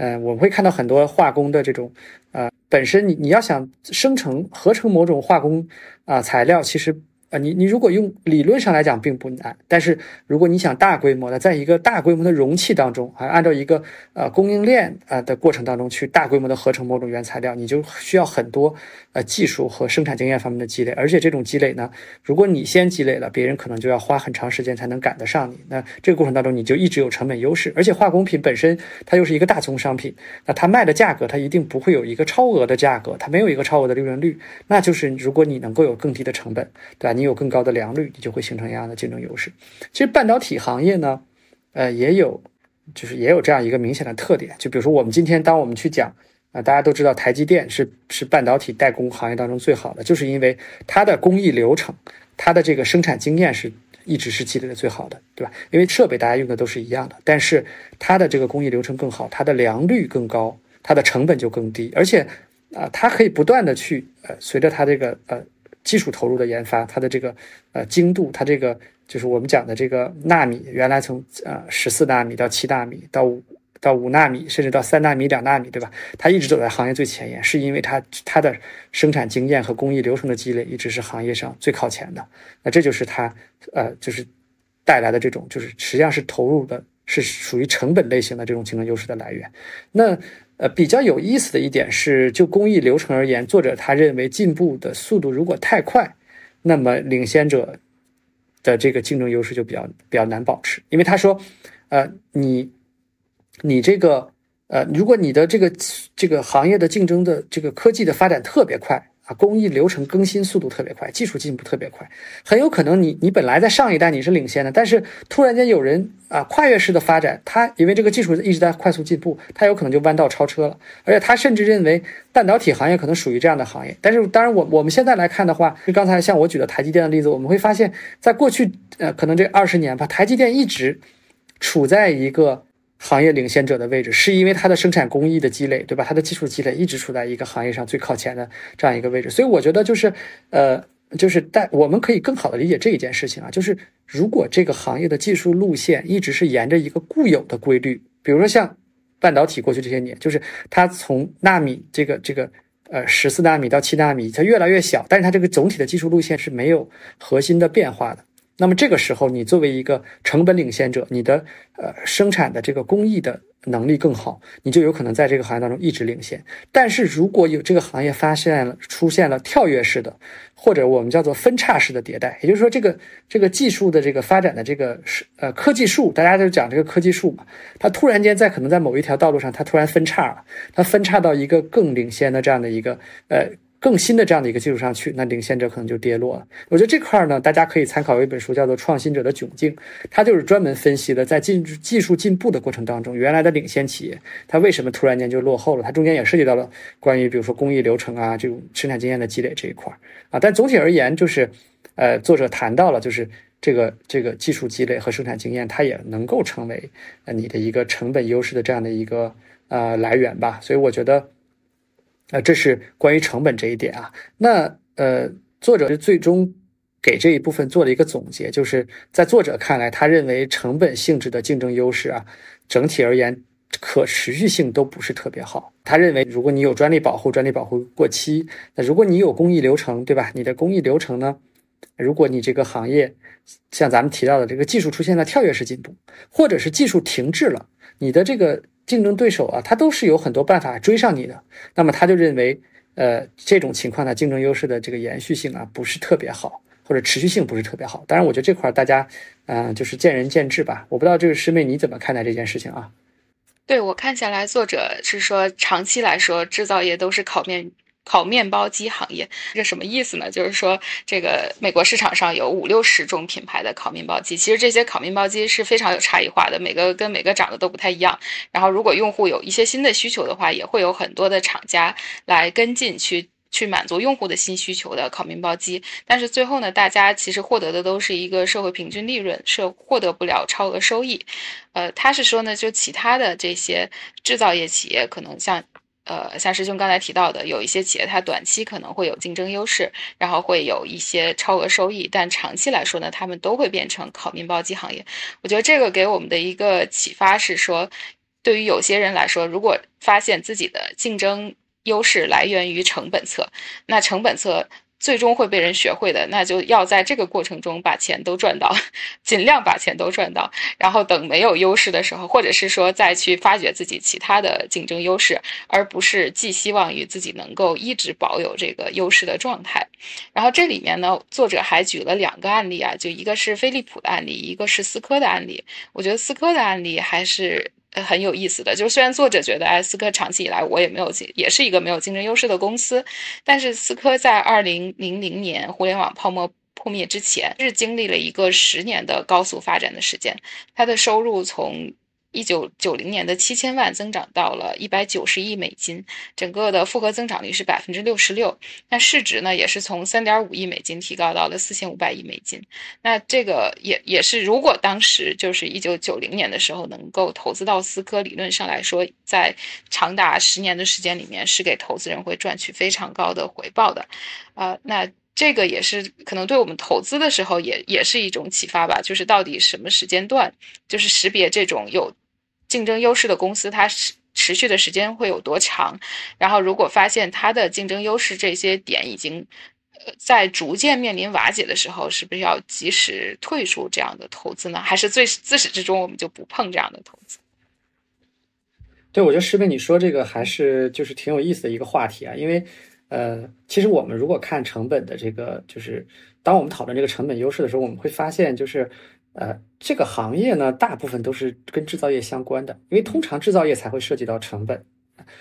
嗯，我们会看到很多化工的这种，呃，本身你你要想生成合成某种化工啊材料，其实。啊，你你如果用理论上来讲并不难，但是如果你想大规模的在一个大规模的容器当中，还按照一个呃供应链啊的过程当中去大规模的合成某种原材料，你就需要很多呃技术和生产经验方面的积累，而且这种积累呢，如果你先积累了，别人可能就要花很长时间才能赶得上你。那这个过程当中你就一直有成本优势，而且化工品本身它又是一个大宗商品，那它卖的价格它一定不会有一个超额的价格，它没有一个超额的利润率，那就是如果你能够有更低的成本，对吧？你有更高的良率，你就会形成一样的竞争优势。其实半导体行业呢，呃，也有，就是也有这样一个明显的特点。就比如说，我们今天当我们去讲啊，大家都知道台积电是是半导体代工行业当中最好的，就是因为它的工艺流程、它的这个生产经验是一直是积累的最好的，对吧？因为设备大家用的都是一样的，但是它的这个工艺流程更好，它的良率更高，它的成本就更低，而且啊，它可以不断的去呃，随着它这个呃。技术投入的研发，它的这个呃精度，它这个就是我们讲的这个纳米，原来从呃十四纳米到七纳米到五到五纳米，甚至到三纳米、两纳米，对吧？它一直走在行业最前沿，是因为它它的生产经验和工艺流程的积累一直是行业上最靠前的。那这就是它呃就是带来的这种就是实际上是投入的是属于成本类型的这种竞争优势的来源。那呃，比较有意思的一点是，就工艺流程而言，作者他认为进步的速度如果太快，那么领先者的这个竞争优势就比较比较难保持。因为他说，呃，你你这个呃，如果你的这个这个行业的竞争的这个科技的发展特别快。工艺流程更新速度特别快，技术进步特别快，很有可能你你本来在上一代你是领先的，但是突然间有人啊跨越式的发展，他因为这个技术一直在快速进步，他有可能就弯道超车了。而且他甚至认为半导体行业可能属于这样的行业。但是当然我我们现在来看的话，就刚才像我举的台积电的例子，我们会发现，在过去呃可能这二十年吧，台积电一直处在一个。行业领先者的位置，是因为它的生产工艺的积累，对吧？它的技术积累一直处在一个行业上最靠前的这样一个位置，所以我觉得就是，呃，就是但我们可以更好的理解这一件事情啊，就是如果这个行业的技术路线一直是沿着一个固有的规律，比如说像半导体过去这些年，就是它从纳米这个这个呃十四纳米到七纳米，它越来越小，但是它这个总体的技术路线是没有核心的变化的。那么这个时候，你作为一个成本领先者，你的呃生产的这个工艺的能力更好，你就有可能在这个行业当中一直领先。但是如果有这个行业发现了出现了跳跃式的，或者我们叫做分叉式的迭代，也就是说，这个这个技术的这个发展的这个是呃科技树，大家都讲这个科技树嘛，它突然间在可能在某一条道路上，它突然分叉了，它分叉到一个更领先的这样的一个呃。更新的这样的一个技术上去，那领先者可能就跌落了。我觉得这块儿呢，大家可以参考一本书，叫做《创新者的窘境》，它就是专门分析的在进技术进步的过程当中，原来的领先企业它为什么突然间就落后了。它中间也涉及到了关于比如说工艺流程啊这种生产经验的积累这一块儿啊。但总体而言，就是呃，作者谈到了就是这个这个技术积累和生产经验，它也能够成为呃你的一个成本优势的这样的一个呃来源吧。所以我觉得。那这是关于成本这一点啊。那呃，作者最终给这一部分做了一个总结，就是在作者看来，他认为成本性质的竞争优势啊，整体而言可持续性都不是特别好。他认为，如果你有专利保护，专利保护过期；那如果你有工艺流程，对吧？你的工艺流程呢？如果你这个行业像咱们提到的这个技术出现了跳跃式进步，或者是技术停滞了，你的这个。竞争对手啊，他都是有很多办法追上你的。那么他就认为，呃，这种情况呢，竞争优势的这个延续性啊，不是特别好，或者持续性不是特别好。当然，我觉得这块大家，嗯，就是见仁见智吧。我不知道这个师妹你怎么看待这件事情啊？对我看下来，作者是说，长期来说，制造业都是考面。烤面包机行业，这什么意思呢？就是说，这个美国市场上有五六十种品牌的烤面包机，其实这些烤面包机是非常有差异化的，每个跟每个长得都不太一样。然后，如果用户有一些新的需求的话，也会有很多的厂家来跟进去去满足用户的新需求的烤面包机。但是最后呢，大家其实获得的都是一个社会平均利润，是获得不了超额收益。呃，他是说呢，就其他的这些制造业企业，可能像。呃，像师兄刚才提到的，有一些企业它短期可能会有竞争优势，然后会有一些超额收益，但长期来说呢，他们都会变成烤面包机行业。我觉得这个给我们的一个启发是说，对于有些人来说，如果发现自己的竞争优势来源于成本侧，那成本侧。最终会被人学会的，那就要在这个过程中把钱都赚到，尽量把钱都赚到，然后等没有优势的时候，或者是说再去发掘自己其他的竞争优势，而不是寄希望于自己能够一直保有这个优势的状态。然后这里面呢，作者还举了两个案例啊，就一个是飞利浦的案例，一个是思科的案例。我觉得思科的案例还是。呃，很有意思的，就是虽然作者觉得，哎，思科长期以来我也没有竞，也是一个没有竞争优势的公司，但是思科在二零零零年互联网泡沫破灭之前，是经历了一个十年的高速发展的时间，它的收入从。一九九零年的七千万增长到了一百九十亿美金，整个的复合增长率是百分之六十六。那市值呢，也是从三点五亿美金提高到了四千五百亿美金。那这个也也是，如果当时就是一九九零年的时候能够投资到思科，理论上来说，在长达十年的时间里面，是给投资人会赚取非常高的回报的。啊，那。这个也是可能对我们投资的时候也也是一种启发吧，就是到底什么时间段，就是识别这种有竞争优势的公司，它持持续的时间会有多长。然后如果发现它的竞争优势这些点已经呃在逐渐面临瓦解的时候，是不是要及时退出这样的投资呢？还是最自始至终我们就不碰这样的投资？对，我觉得师妹你说这个还是就是挺有意思的一个话题啊，因为。呃，其实我们如果看成本的这个，就是当我们讨论这个成本优势的时候，我们会发现，就是呃，这个行业呢，大部分都是跟制造业相关的，因为通常制造业才会涉及到成本，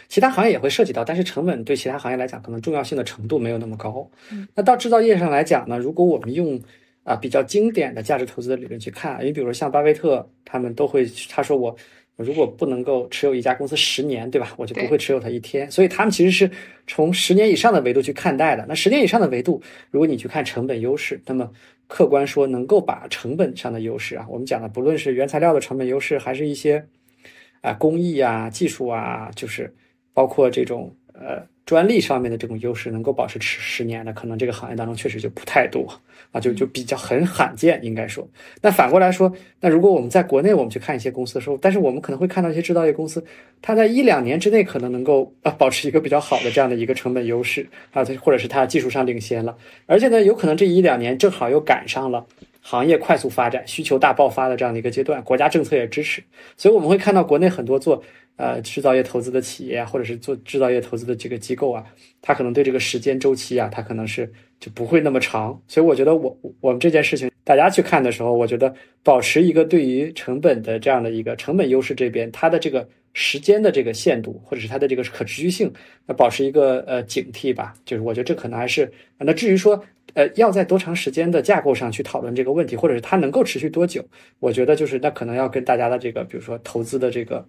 其他行业也会涉及到，但是成本对其他行业来讲，可能重要性的程度没有那么高。那到制造业上来讲呢，如果我们用啊比较经典的价值投资的理论去看，你比如说像巴菲特他们都会，他说我。如果不能够持有一家公司十年，对吧？我就不会持有它一天。所以他们其实是从十年以上的维度去看待的。那十年以上的维度，如果你去看成本优势，那么客观说能够把成本上的优势啊，我们讲的不论是原材料的成本优势，还是一些啊工艺啊、技术啊，就是包括这种呃。专利上面的这种优势能够保持十十年的，可能这个行业当中确实就不太多啊，就就比较很罕见，应该说。那反过来说，那如果我们在国内我们去看一些公司的时候，但是我们可能会看到一些制造业公司，它在一两年之内可能能够啊保持一个比较好的这样的一个成本优势啊，或者是它技术上领先了，而且呢，有可能这一两年正好又赶上了行业快速发展、需求大爆发的这样的一个阶段，国家政策也支持，所以我们会看到国内很多做。呃，制造业投资的企业，或者是做制造业投资的这个机构啊，它可能对这个时间周期啊，它可能是就不会那么长。所以我觉得，我我们这件事情，大家去看的时候，我觉得保持一个对于成本的这样的一个成本优势这边，它的这个时间的这个限度，或者是它的这个可持续性，那保持一个呃警惕吧。就是我觉得这可能还是那至于说呃要在多长时间的架构上去讨论这个问题，或者是它能够持续多久，我觉得就是那可能要跟大家的这个比如说投资的这个。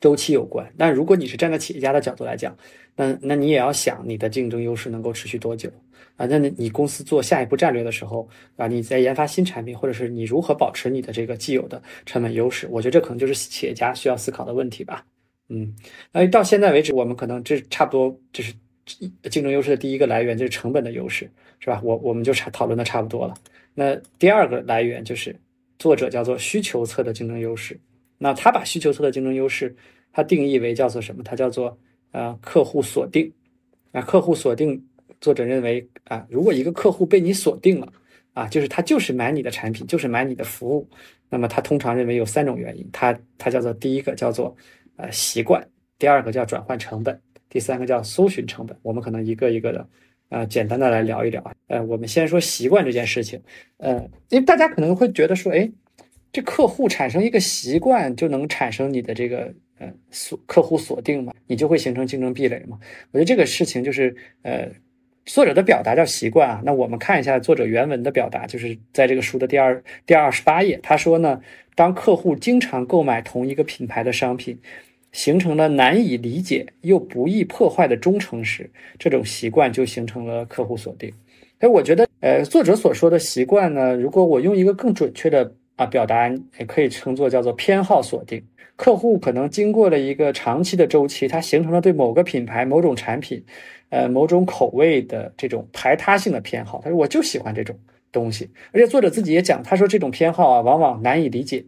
周期有关，但如果你是站在企业家的角度来讲，那那你也要想你的竞争优势能够持续多久啊？那你公司做下一步战略的时候啊，你在研发新产品，或者是你如何保持你的这个既有的成本优势？我觉得这可能就是企业家需要思考的问题吧。嗯，那到现在为止，我们可能这差不多就是竞争优势的第一个来源就是成本的优势，是吧？我我们就差讨论的差不多了。那第二个来源就是作者叫做需求侧的竞争优势。那他把需求侧的竞争优势，他定义为叫做什么？他叫做呃客户锁定。啊，客户锁定，作者认为啊，如果一个客户被你锁定了，啊，就是他就是买你的产品，就是买你的服务，那么他通常认为有三种原因。他他叫做第一个叫做呃习惯，第二个叫转换成本，第三个叫搜寻成本。我们可能一个一个的呃简单的来聊一聊啊。呃，我们先说习惯这件事情。呃，因为大家可能会觉得说，哎。这客户产生一个习惯，就能产生你的这个呃锁客户锁定嘛？你就会形成竞争壁垒嘛？我觉得这个事情就是呃作者的表达叫习惯啊。那我们看一下作者原文的表达，就是在这个书的第二第二十八页，他说呢，当客户经常购买同一个品牌的商品，形成了难以理解又不易破坏的忠诚时，这种习惯就形成了客户锁定。哎我觉得呃作者所说的习惯呢，如果我用一个更准确的。啊，表达也可以称作叫做偏好锁定。客户可能经过了一个长期的周期，它形成了对某个品牌、某种产品、呃某种口味的这种排他性的偏好。他说我就喜欢这种东西，而且作者自己也讲，他说这种偏好啊，往往难以理解，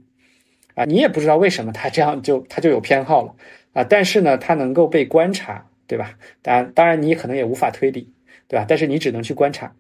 啊，你也不知道为什么他这样就他就有偏好了啊，但是呢，他能够被观察，对吧？当然，当然你可能也无法推理，对吧？但是你只能去观察。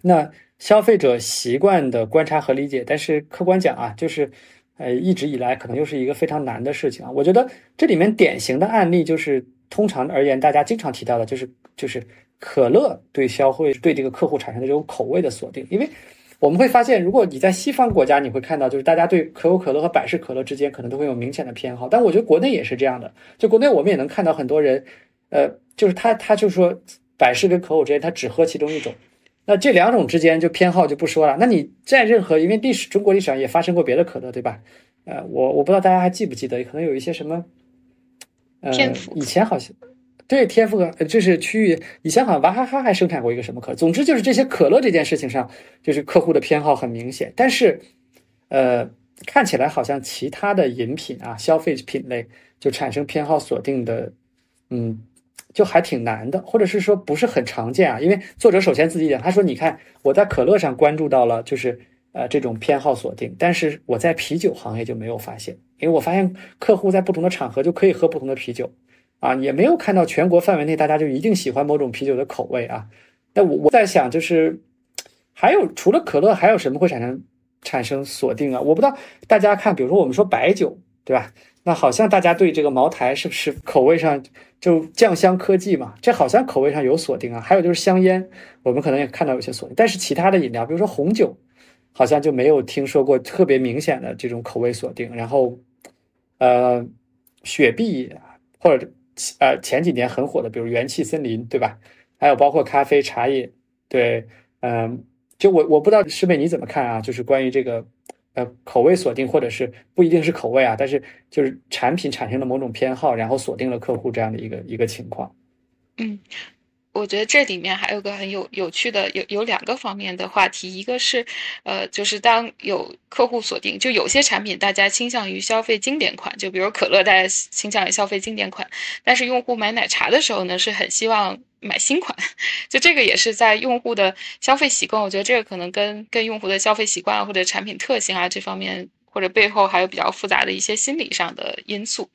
那消费者习惯的观察和理解，但是客观讲啊，就是呃一直以来可能又是一个非常难的事情啊。我觉得这里面典型的案例就是，通常而言大家经常提到的就是就是可乐对消费对这个客户产生的这种口味的锁定，因为。我们会发现，如果你在西方国家，你会看到，就是大家对可口可乐和百事可乐之间可能都会有明显的偏好。但我觉得国内也是这样的，就国内我们也能看到很多人，呃，就是他他就说百事跟可口之间，他只喝其中一种。那这两种之间就偏好就不说了。那你在任何因为历史中国历史上也发生过别的可乐，对吧？呃，我我不知道大家还记不记得，可能有一些什么，呃，以前好像。对天赋可就是区域，以前好像娃哈哈还生产过一个什么可，总之就是这些可乐这件事情上，就是客户的偏好很明显。但是，呃，看起来好像其他的饮品啊，消费品类就产生偏好锁定的，嗯，就还挺难的，或者是说不是很常见啊。因为作者首先自己讲，他说：“你看我在可乐上关注到了，就是呃这种偏好锁定，但是我在啤酒行业就没有发现，因为我发现客户在不同的场合就可以喝不同的啤酒。”啊，也没有看到全国范围内大家就一定喜欢某种啤酒的口味啊。那我我在想，就是还有除了可乐，还有什么会产生产生锁定啊？我不知道大家看，比如说我们说白酒，对吧？那好像大家对这个茅台是不是口味上就酱香科技嘛？这好像口味上有锁定啊。还有就是香烟，我们可能也看到有些锁定，但是其他的饮料，比如说红酒，好像就没有听说过特别明显的这种口味锁定。然后，呃，雪碧或者。呃，前几年很火的，比如元气森林，对吧？还有包括咖啡、茶叶，对，嗯，就我我不知道师妹你怎么看啊？就是关于这个，呃，口味锁定，或者是不一定是口味啊，但是就是产品产生了某种偏好，然后锁定了客户这样的一个一个情况。嗯。我觉得这里面还有个很有有趣的，有有两个方面的话题，一个是，呃，就是当有客户锁定，就有些产品大家倾向于消费经典款，就比如可乐，大家倾向于消费经典款，但是用户买奶茶的时候呢，是很希望买新款，就这个也是在用户的消费习惯，我觉得这个可能跟跟用户的消费习惯或者产品特性啊这方面。或者背后还有比较复杂的一些心理上的因素，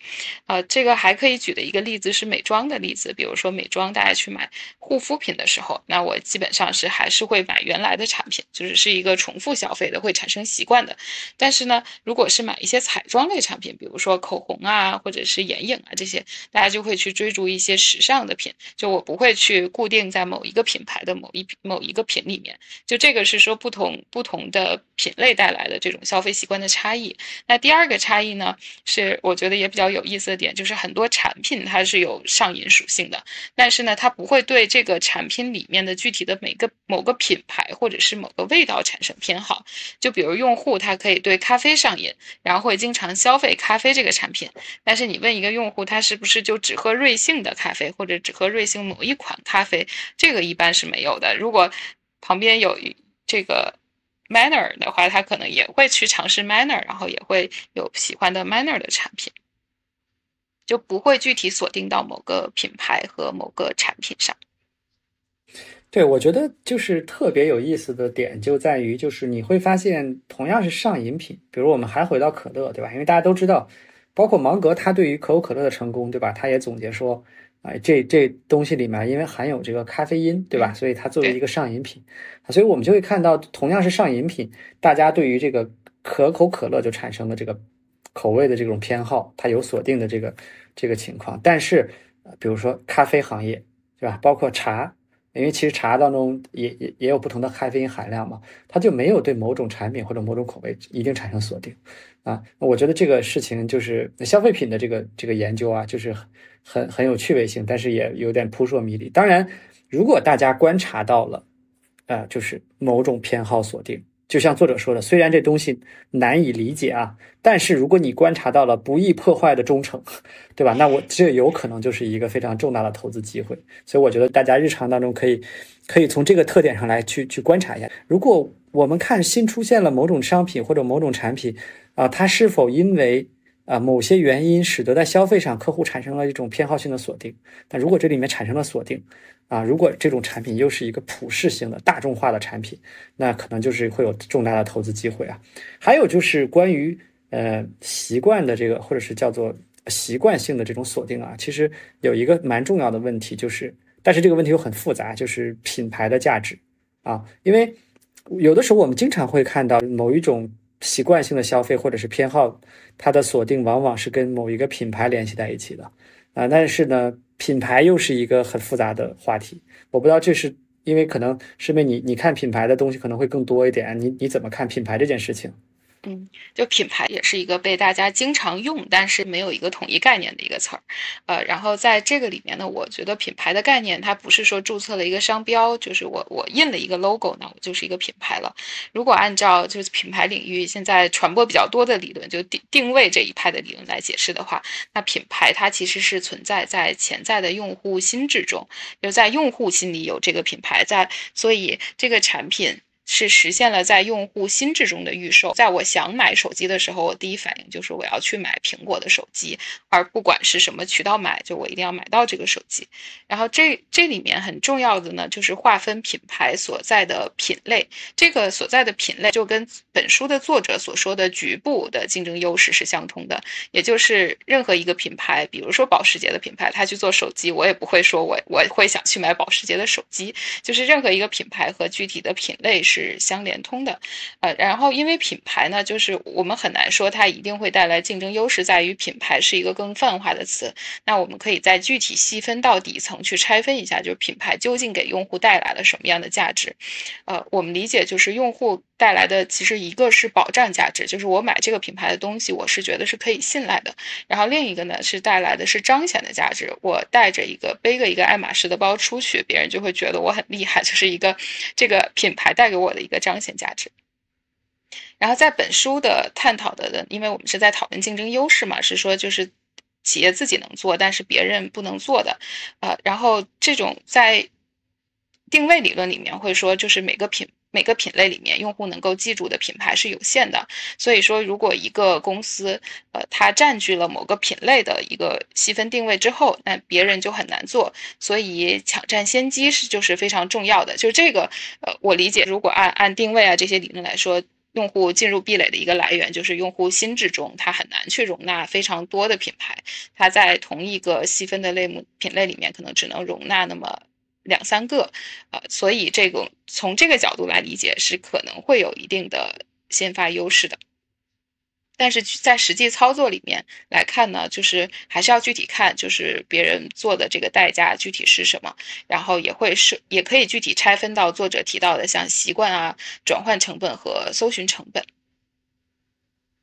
呃，这个还可以举的一个例子是美妆的例子，比如说美妆，大家去买护肤品的时候，那我基本上是还是会买原来的产品，就是是一个重复消费的，会产生习惯的。但是呢，如果是买一些彩妆类产品，比如说口红啊，或者是眼影啊这些，大家就会去追逐一些时尚的品，就我不会去固定在某一个品牌的某一某一个品里面，就这个是说不同不同的品类带来的这种消费习惯的差。差异，那第二个差异呢，是我觉得也比较有意思的点，就是很多产品它是有上瘾属性的，但是呢，它不会对这个产品里面的具体的每个某个品牌或者是某个味道产生偏好。就比如用户他可以对咖啡上瘾，然后会经常消费咖啡这个产品，但是你问一个用户他是不是就只喝瑞幸的咖啡，或者只喝瑞幸某一款咖啡，这个一般是没有的。如果旁边有这个。Manner 的话，他可能也会去尝试 Manner，然后也会有喜欢的 Manner 的产品，就不会具体锁定到某个品牌和某个产品上。对，我觉得就是特别有意思的点就在于，就是你会发现，同样是上饮品，比如我们还回到可乐，对吧？因为大家都知道，包括芒格他对于可口可乐的成功，对吧？他也总结说。哎，这这东西里面因为含有这个咖啡因，对吧？所以它作为一个上饮品，所以我们就会看到，同样是上饮品，大家对于这个可口可乐就产生了这个口味的这种偏好，它有锁定的这个这个情况。但是，比如说咖啡行业，对吧？包括茶，因为其实茶当中也也也有不同的咖啡因含量嘛，它就没有对某种产品或者某种口味一定产生锁定。啊，我觉得这个事情就是消费品的这个这个研究啊，就是很很有趣味性，但是也有点扑朔迷离。当然，如果大家观察到了，呃，就是某种偏好锁定，就像作者说的，虽然这东西难以理解啊，但是如果你观察到了不易破坏的忠诚，对吧？那我这有可能就是一个非常重大的投资机会。所以我觉得大家日常当中可以可以从这个特点上来去去观察一下。如果我们看新出现了某种商品或者某种产品。啊，它是否因为啊某些原因使得在消费上客户产生了一种偏好性的锁定？但如果这里面产生了锁定，啊，如果这种产品又是一个普适性的大众化的产品，那可能就是会有重大的投资机会啊。还有就是关于呃习惯的这个或者是叫做习惯性的这种锁定啊，其实有一个蛮重要的问题，就是但是这个问题又很复杂，就是品牌的价值啊，因为有的时候我们经常会看到某一种习惯性的消费或者是偏好，它的锁定往往是跟某一个品牌联系在一起的啊，但是呢，品牌又是一个很复杂的话题，我不知道这是。因为可能是因为你你看品牌的东西可能会更多一点，你你怎么看品牌这件事情？嗯，就品牌也是一个被大家经常用，但是没有一个统一概念的一个词儿，呃，然后在这个里面呢，我觉得品牌的概念它不是说注册了一个商标，就是我我印了一个 logo，那我就是一个品牌了。如果按照就是品牌领域现在传播比较多的理论，就定定位这一派的理论来解释的话，那品牌它其实是存在在潜在的用户心智中，就是在用户心里有这个品牌在，所以这个产品。是实现了在用户心智中的预售。在我想买手机的时候，我第一反应就是我要去买苹果的手机，而不管是什么渠道买，就我一定要买到这个手机。然后这这里面很重要的呢，就是划分品牌所在的品类。这个所在的品类就跟本书的作者所说的局部的竞争优势是相通的。也就是任何一个品牌，比如说保时捷的品牌，他去做手机，我也不会说我我会想去买保时捷的手机。就是任何一个品牌和具体的品类是。是相连通的，呃，然后因为品牌呢，就是我们很难说它一定会带来竞争优势，在于品牌是一个更泛化的词。那我们可以再具体细分到底层去拆分一下，就是品牌究竟给用户带来了什么样的价值？呃，我们理解就是用户带来的其实一个是保障价值，就是我买这个品牌的东西，我是觉得是可以信赖的。然后另一个呢是带来的是彰显的价值，我带着一个背个一个爱马仕的包出去，别人就会觉得我很厉害，就是一个这个品牌带给我。我的一个彰显价值。然后在本书的探讨的，因为我们是在讨论竞争优势嘛，是说就是企业自己能做，但是别人不能做的，呃，然后这种在定位理论里面会说，就是每个品。每个品类里面，用户能够记住的品牌是有限的，所以说，如果一个公司，呃，它占据了某个品类的一个细分定位之后，那别人就很难做，所以抢占先机是就是非常重要的。就这个，呃，我理解，如果按按定位啊这些理论来说，用户进入壁垒的一个来源就是用户心智中，它很难去容纳非常多的品牌，它在同一个细分的类目品类里面，可能只能容纳那么。两三个，呃，所以这个从这个角度来理解是可能会有一定的先发优势的，但是在实际操作里面来看呢，就是还是要具体看，就是别人做的这个代价具体是什么，然后也会是也可以具体拆分到作者提到的像习惯啊、转换成本和搜寻成本。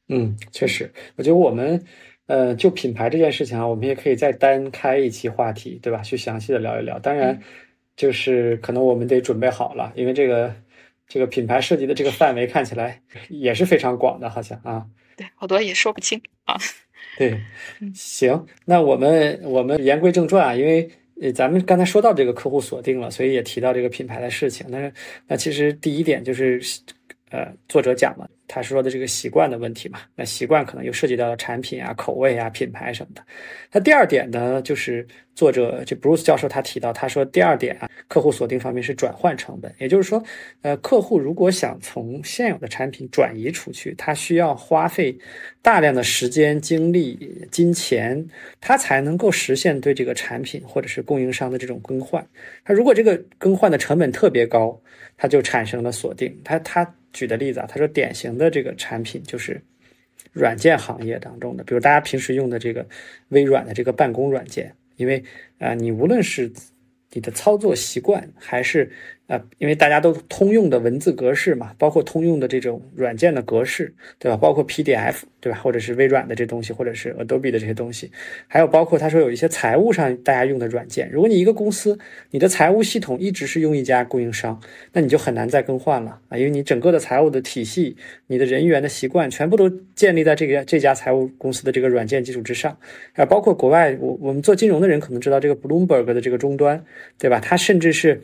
嗯，确实，我觉得我们。呃，就品牌这件事情啊，我们也可以再单开一期话题，对吧？去详细的聊一聊。当然，就是可能我们得准备好了，因为这个这个品牌涉及的这个范围看起来也是非常广的，好像啊。对，好多也说不清啊。对，行，那我们我们言归正传啊，因为呃咱们刚才说到这个客户锁定了，所以也提到这个品牌的事情。但是那其实第一点就是。呃，作者讲了，他说的这个习惯的问题嘛，那习惯可能又涉及到了产品啊、口味啊、品牌什么的。那第二点呢，就是作者就 Bruce 教授他提到，他说第二点啊，客户锁定方面是转换成本，也就是说，呃，客户如果想从现有的产品转移出去，他需要花费大量的时间、精力、金钱，他才能够实现对这个产品或者是供应商的这种更换。他如果这个更换的成本特别高，他就产生了锁定。他他。举的例子啊，他说典型的这个产品就是软件行业当中的，比如大家平时用的这个微软的这个办公软件，因为啊，你无论是你的操作习惯还是。啊，因为大家都通用的文字格式嘛，包括通用的这种软件的格式，对吧？包括 PDF，对吧？或者是微软的这东西，或者是 Adobe 的这些东西，还有包括他说有一些财务上大家用的软件。如果你一个公司，你的财务系统一直是用一家供应商，那你就很难再更换了啊，因为你整个的财务的体系、你的人员的习惯，全部都建立在这个这家财务公司的这个软件基础之上。啊，包括国外，我我们做金融的人可能知道这个 Bloomberg 的这个终端，对吧？它甚至是。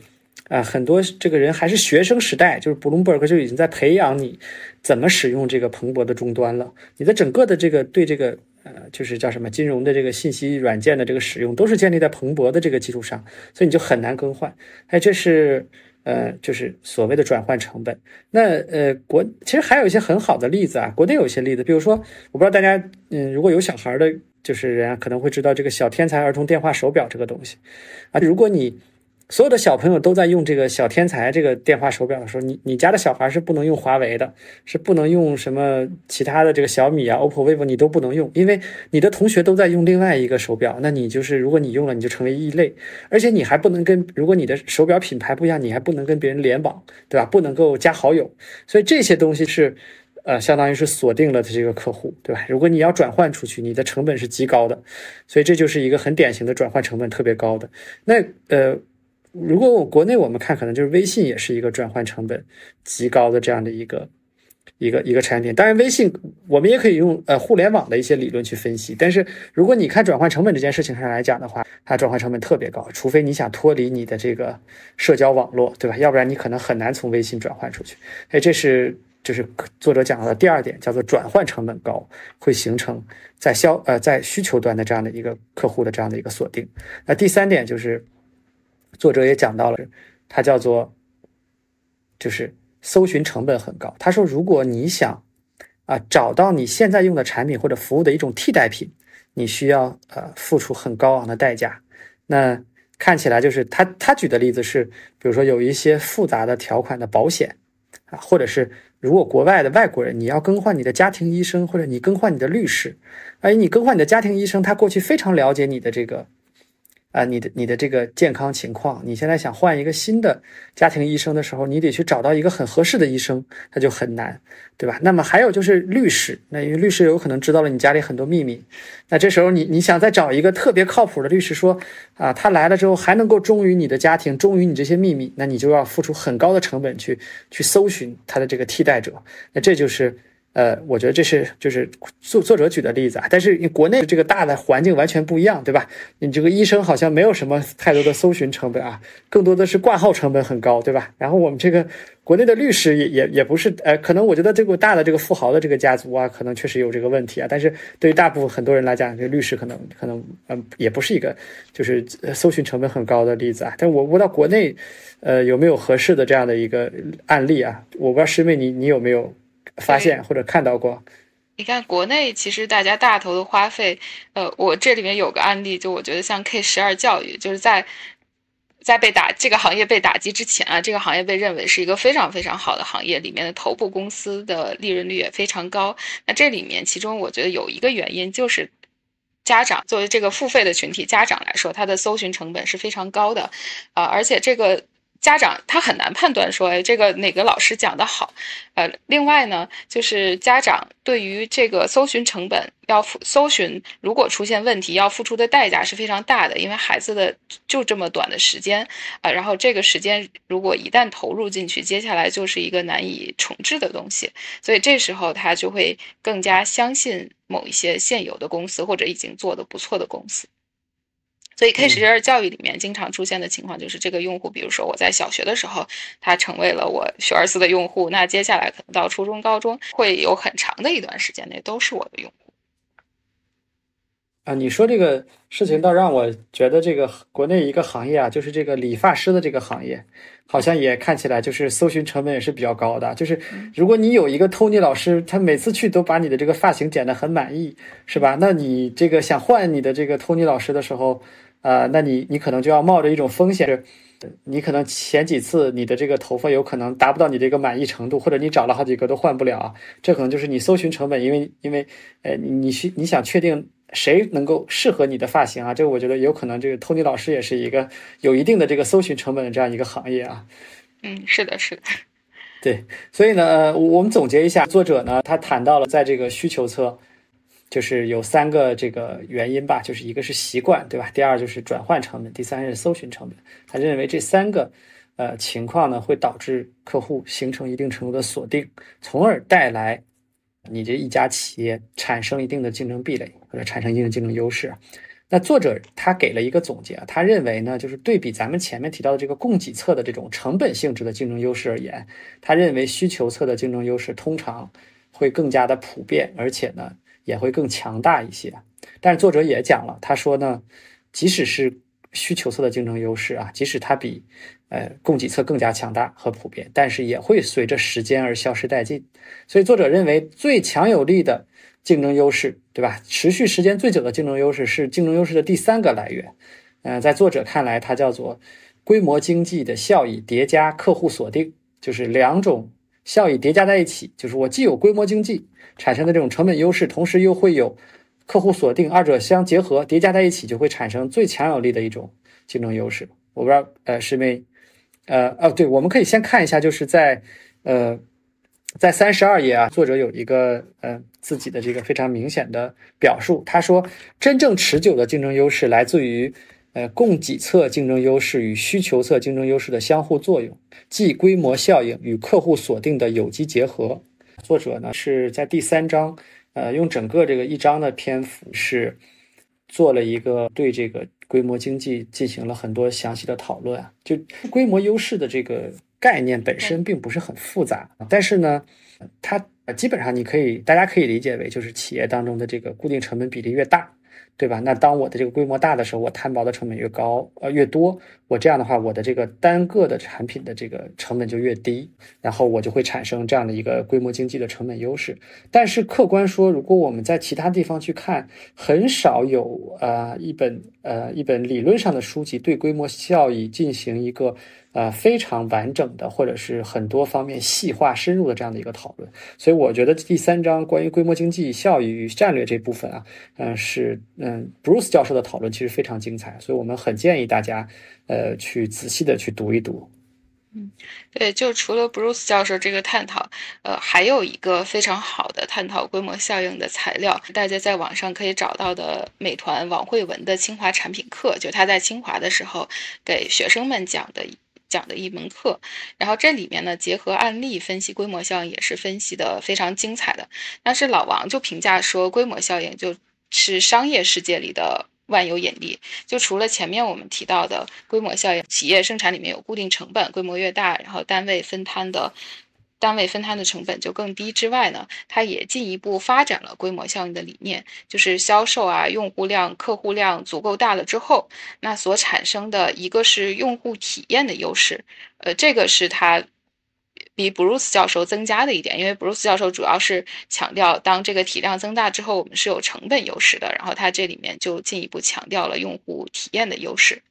啊，很多这个人还是学生时代，就是 Bloomberg 就已经在培养你怎么使用这个蓬勃的终端了。你的整个的这个对这个呃，就是叫什么金融的这个信息软件的这个使用，都是建立在蓬勃的这个基础上，所以你就很难更换。哎，这是呃，就是所谓的转换成本。那呃，国其实还有一些很好的例子啊，国内有一些例子，比如说，我不知道大家嗯，如果有小孩的，就是人可能会知道这个小天才儿童电话手表这个东西啊，如果你。所有的小朋友都在用这个小天才这个电话手表的时候，你你家的小孩是不能用华为的，是不能用什么其他的这个小米啊、OPPO、vivo，你都不能用，因为你的同学都在用另外一个手表，那你就是如果你用了，你就成为异类，而且你还不能跟如果你的手表品牌不一样，你还不能跟别人联网，对吧？不能够加好友，所以这些东西是，呃，相当于是锁定了这个客户，对吧？如果你要转换出去，你的成本是极高的，所以这就是一个很典型的转换成本特别高的。那呃。如果我国内我们看，可能就是微信也是一个转换成本极高的这样的一个一个一个产品。当然，微信我们也可以用呃互联网的一些理论去分析。但是，如果你看转换成本这件事情上来讲的话，它转换成本特别高，除非你想脱离你的这个社交网络，对吧？要不然你可能很难从微信转换出去。哎，这是就是作者讲到的第二点，叫做转换成本高，会形成在消呃在需求端的这样的一个客户的这样的一个锁定。那第三点就是。作者也讲到了，它叫做，就是搜寻成本很高。他说，如果你想啊找到你现在用的产品或者服务的一种替代品，你需要呃付出很高昂的代价。那看起来就是他他举的例子是，比如说有一些复杂的条款的保险啊，或者是如果国外的外国人你要更换你的家庭医生，或者你更换你的律师，哎，你更换你的家庭医生，他过去非常了解你的这个。啊，你的你的这个健康情况，你现在想换一个新的家庭医生的时候，你得去找到一个很合适的医生，那就很难，对吧？那么还有就是律师，那因为律师有可能知道了你家里很多秘密，那这时候你你想再找一个特别靠谱的律师，说啊，他来了之后还能够忠于你的家庭，忠于你这些秘密，那你就要付出很高的成本去去搜寻他的这个替代者，那这就是。呃，我觉得这是就是作作者举的例子啊，但是你国内这个大的环境完全不一样，对吧？你这个医生好像没有什么太多的搜寻成本啊，更多的是挂号成本很高，对吧？然后我们这个国内的律师也也也不是，呃，可能我觉得这个大的这个富豪的这个家族啊，可能确实有这个问题啊，但是对于大部分很多人来讲，这个律师可能可能嗯也不是一个就是搜寻成本很高的例子啊。但我不知道国内，呃，有没有合适的这样的一个案例啊？我不知道师妹你你有没有？发现或者看到过，你看国内其实大家大头的花费，呃，我这里面有个案例，就我觉得像 K 十二教育，就是在在被打这个行业被打击之前啊，这个行业被认为是一个非常非常好的行业，里面的头部公司的利润率也非常高。那这里面其中我觉得有一个原因就是家长作为这个付费的群体，家长来说，他的搜寻成本是非常高的，啊，而且这个。家长他很难判断说，哎，这个哪个老师讲的好，呃，另外呢，就是家长对于这个搜寻成本要付搜寻，如果出现问题，要付出的代价是非常大的，因为孩子的就这么短的时间。啊，然后这个时间如果一旦投入进去，接下来就是一个难以重置的东西，所以这时候他就会更加相信某一些现有的公司或者已经做的不错的公司。所以 K 十二教育里面经常出现的情况就是，这个用户，比如说我在小学的时候，他成为了我学而思的用户，那接下来可能到初中、高中会有很长的一段时间内都是我的用户。啊，你说这个事情倒让我觉得，这个国内一个行业啊，就是这个理发师的这个行业，好像也看起来就是搜寻成本也是比较高的。就是如果你有一个 Tony 老师，他每次去都把你的这个发型剪得很满意，是吧？那你这个想换你的这个 Tony 老师的时候，啊，那你你可能就要冒着一种风险，你可能前几次你的这个头发有可能达不到你这个满意程度，或者你找了好几个都换不了啊，这可能就是你搜寻成本，因为因为呃你需你想确定谁能够适合你的发型啊，这个我觉得有可能这个托尼老师也是一个有一定的这个搜寻成本的这样一个行业啊。嗯，是的，是的，对，所以呢，我们总结一下，作者呢他谈到了在这个需求侧。就是有三个这个原因吧，就是一个是习惯，对吧？第二就是转换成本，第三是搜寻成本。他认为这三个呃情况呢，会导致客户形成一定程度的锁定，从而带来你这一家企业产生一定的竞争壁垒或者产生一定的竞争优势。那作者他给了一个总结，他认为呢，就是对比咱们前面提到的这个供给侧的这种成本性质的竞争优势而言，他认为需求侧的竞争优势通常会更加的普遍，而且呢。也会更强大一些，但是作者也讲了，他说呢，即使是需求侧的竞争优势啊，即使它比呃，供给侧更加强大和普遍，但是也会随着时间而消失殆尽。所以作者认为最强有力的竞争优势，对吧？持续时间最久的竞争优势是竞争优势的第三个来源。嗯，在作者看来，它叫做规模经济的效益叠加客户锁定，就是两种效益叠加在一起，就是我既有规模经济产生的这种成本优势，同时又会有客户锁定，二者相结合叠加在一起，就会产生最强有力的一种竞争优势。我不知道，呃，师妹。呃哦，对，我们可以先看一下，就是在呃，在三十二页啊，作者有一个呃自己的这个非常明显的表述。他说，真正持久的竞争优势来自于呃供给侧竞争优势与需求侧竞争优势的相互作用，即规模效应与客户锁定的有机结合。作者呢是在第三章，呃，用整个这个一章的篇幅是做了一个对这个。规模经济进行了很多详细的讨论啊，就规模优势的这个概念本身并不是很复杂，但是呢，它基本上你可以大家可以理解为就是企业当中的这个固定成本比例越大。对吧？那当我的这个规模大的时候，我摊薄的成本越高，呃，越多，我这样的话，我的这个单个的产品的这个成本就越低，然后我就会产生这样的一个规模经济的成本优势。但是客观说，如果我们在其他地方去看，很少有啊一本呃一本理论上的书籍对规模效益进行一个。呃，非常完整的，或者是很多方面细化深入的这样的一个讨论，所以我觉得第三章关于规模经济效益与战略这部分啊，嗯，是嗯，Bruce 教授的讨论其实非常精彩，所以我们很建议大家，呃，去仔细的去读一读。嗯，对，就除了 Bruce 教授这个探讨，呃，还有一个非常好的探讨规模效应的材料，大家在网上可以找到的美团王慧文的清华产品课，就他在清华的时候给学生们讲的。讲的一门课，然后这里面呢，结合案例分析规模效应，也是分析的非常精彩的。但是老王就评价说，规模效应就是商业世界里的万有引力。就除了前面我们提到的规模效应，企业生产里面有固定成本，规模越大，然后单位分摊的。单位分摊的成本就更低之外呢，它也进一步发展了规模效应的理念，就是销售啊、用户量、客户量足够大了之后，那所产生的一个是用户体验的优势，呃，这个是它比布鲁斯教授增加的一点，因为布鲁斯教授主要是强调当这个体量增大之后，我们是有成本优势的，然后他这里面就进一步强调了用户体验的优势。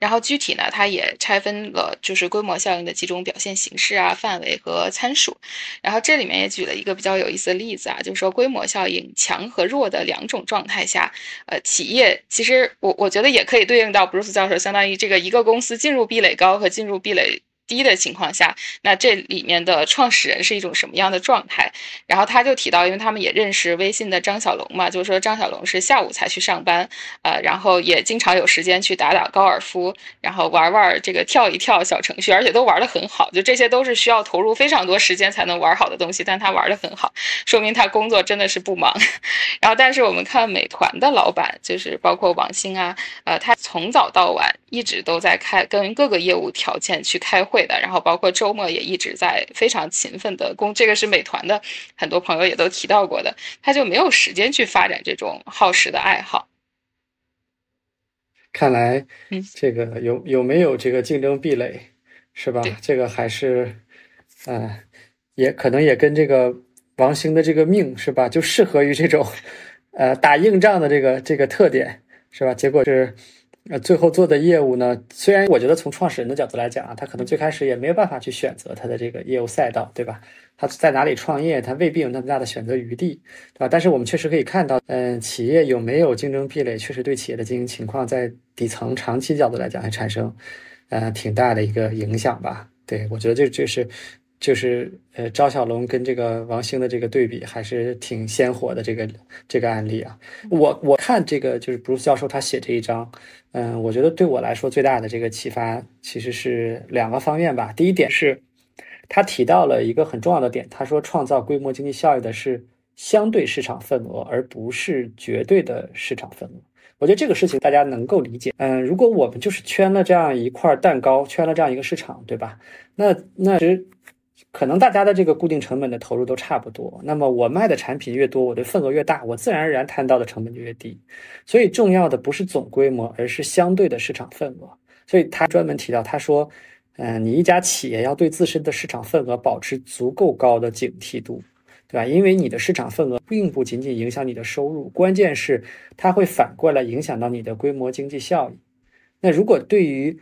然后具体呢，它也拆分了就是规模效应的几种表现形式啊、范围和参数。然后这里面也举了一个比较有意思的例子啊，就是说规模效应强和弱的两种状态下，呃，企业其实我我觉得也可以对应到布鲁斯教授，相当于这个一个公司进入壁垒高和进入壁垒。低的情况下，那这里面的创始人是一种什么样的状态？然后他就提到，因为他们也认识微信的张小龙嘛，就是说张小龙是下午才去上班，呃，然后也经常有时间去打打高尔夫，然后玩玩这个跳一跳小程序，而且都玩得很好。就这些都是需要投入非常多时间才能玩好的东西，但他玩得很好，说明他工作真的是不忙。然后，但是我们看美团的老板，就是包括王兴啊，呃，他从早到晚一直都在开跟各个业务条件去开会。的，然后包括周末也一直在非常勤奋的工，这个是美团的很多朋友也都提到过的，他就没有时间去发展这种耗时的爱好。看来，嗯，这个有有没有这个竞争壁垒，是吧？这个还是，嗯，也可能也跟这个王兴的这个命是吧，就适合于这种，呃，打硬仗的这个这个特点，是吧？结果是。那最后做的业务呢？虽然我觉得从创始人的角度来讲啊，他可能最开始也没有办法去选择他的这个业务赛道，对吧？他在哪里创业，他未必有那么大的选择余地，对吧？但是我们确实可以看到，嗯，企业有没有竞争壁垒，确实对企业的经营情况在底层长期角度来讲，还产生，呃，挺大的一个影响吧？对我觉得这这是。就是呃，张小龙跟这个王兴的这个对比还是挺鲜活的。这个这个案例啊，我我看这个就是布鲁教授他写这一章，嗯，我觉得对我来说最大的这个启发其实是两个方面吧。第一点是，他提到了一个很重要的点，他说创造规模经济效益的是相对市场份额，而不是绝对的市场份额。我觉得这个事情大家能够理解。嗯，如果我们就是圈了这样一块蛋糕，圈了这样一个市场，对吧？那那其实。可能大家的这个固定成本的投入都差不多，那么我卖的产品越多，我的份额越大，我自然而然摊到的成本就越低。所以重要的不是总规模，而是相对的市场份额。所以他专门提到，他说，嗯，你一家企业要对自身的市场份额保持足够高的警惕度，对吧？因为你的市场份额并不仅仅影响你的收入，关键是它会反过来影响到你的规模经济效益。那如果对于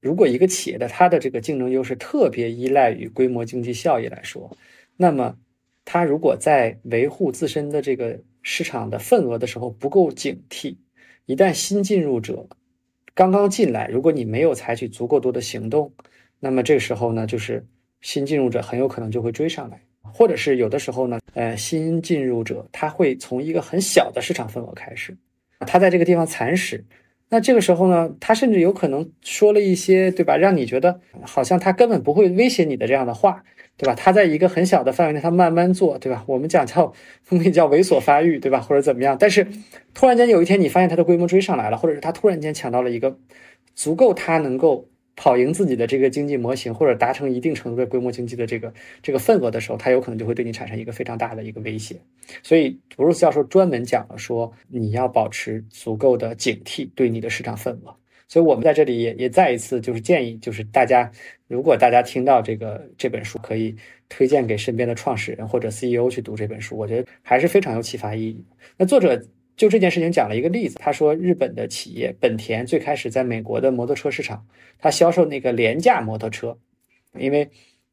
如果一个企业的它的这个竞争优势特别依赖于规模经济效益来说，那么它如果在维护自身的这个市场的份额的时候不够警惕，一旦新进入者刚刚进来，如果你没有采取足够多的行动，那么这个时候呢，就是新进入者很有可能就会追上来，或者是有的时候呢，呃，新进入者他会从一个很小的市场份额开始，他在这个地方蚕食。那这个时候呢，他甚至有可能说了一些，对吧？让你觉得好像他根本不会威胁你的这样的话，对吧？他在一个很小的范围内，他慢慢做，对吧？我们讲叫我们叫猥琐发育，对吧？或者怎么样？但是突然间有一天，你发现他的规模追上来了，或者是他突然间抢到了一个足够他能够。跑赢自己的这个经济模型，或者达成一定程度的规模经济的这个这个份额的时候，它有可能就会对你产生一个非常大的一个威胁。所以，布鲁斯教授专门讲了说，你要保持足够的警惕对你的市场份额。所以我们在这里也也再一次就是建议，就是大家如果大家听到这个这本书，可以推荐给身边的创始人或者 CEO 去读这本书，我觉得还是非常有启发意义。那作者。就这件事情讲了一个例子，他说日本的企业本田最开始在美国的摩托车市场，他销售那个廉价摩托车，因为，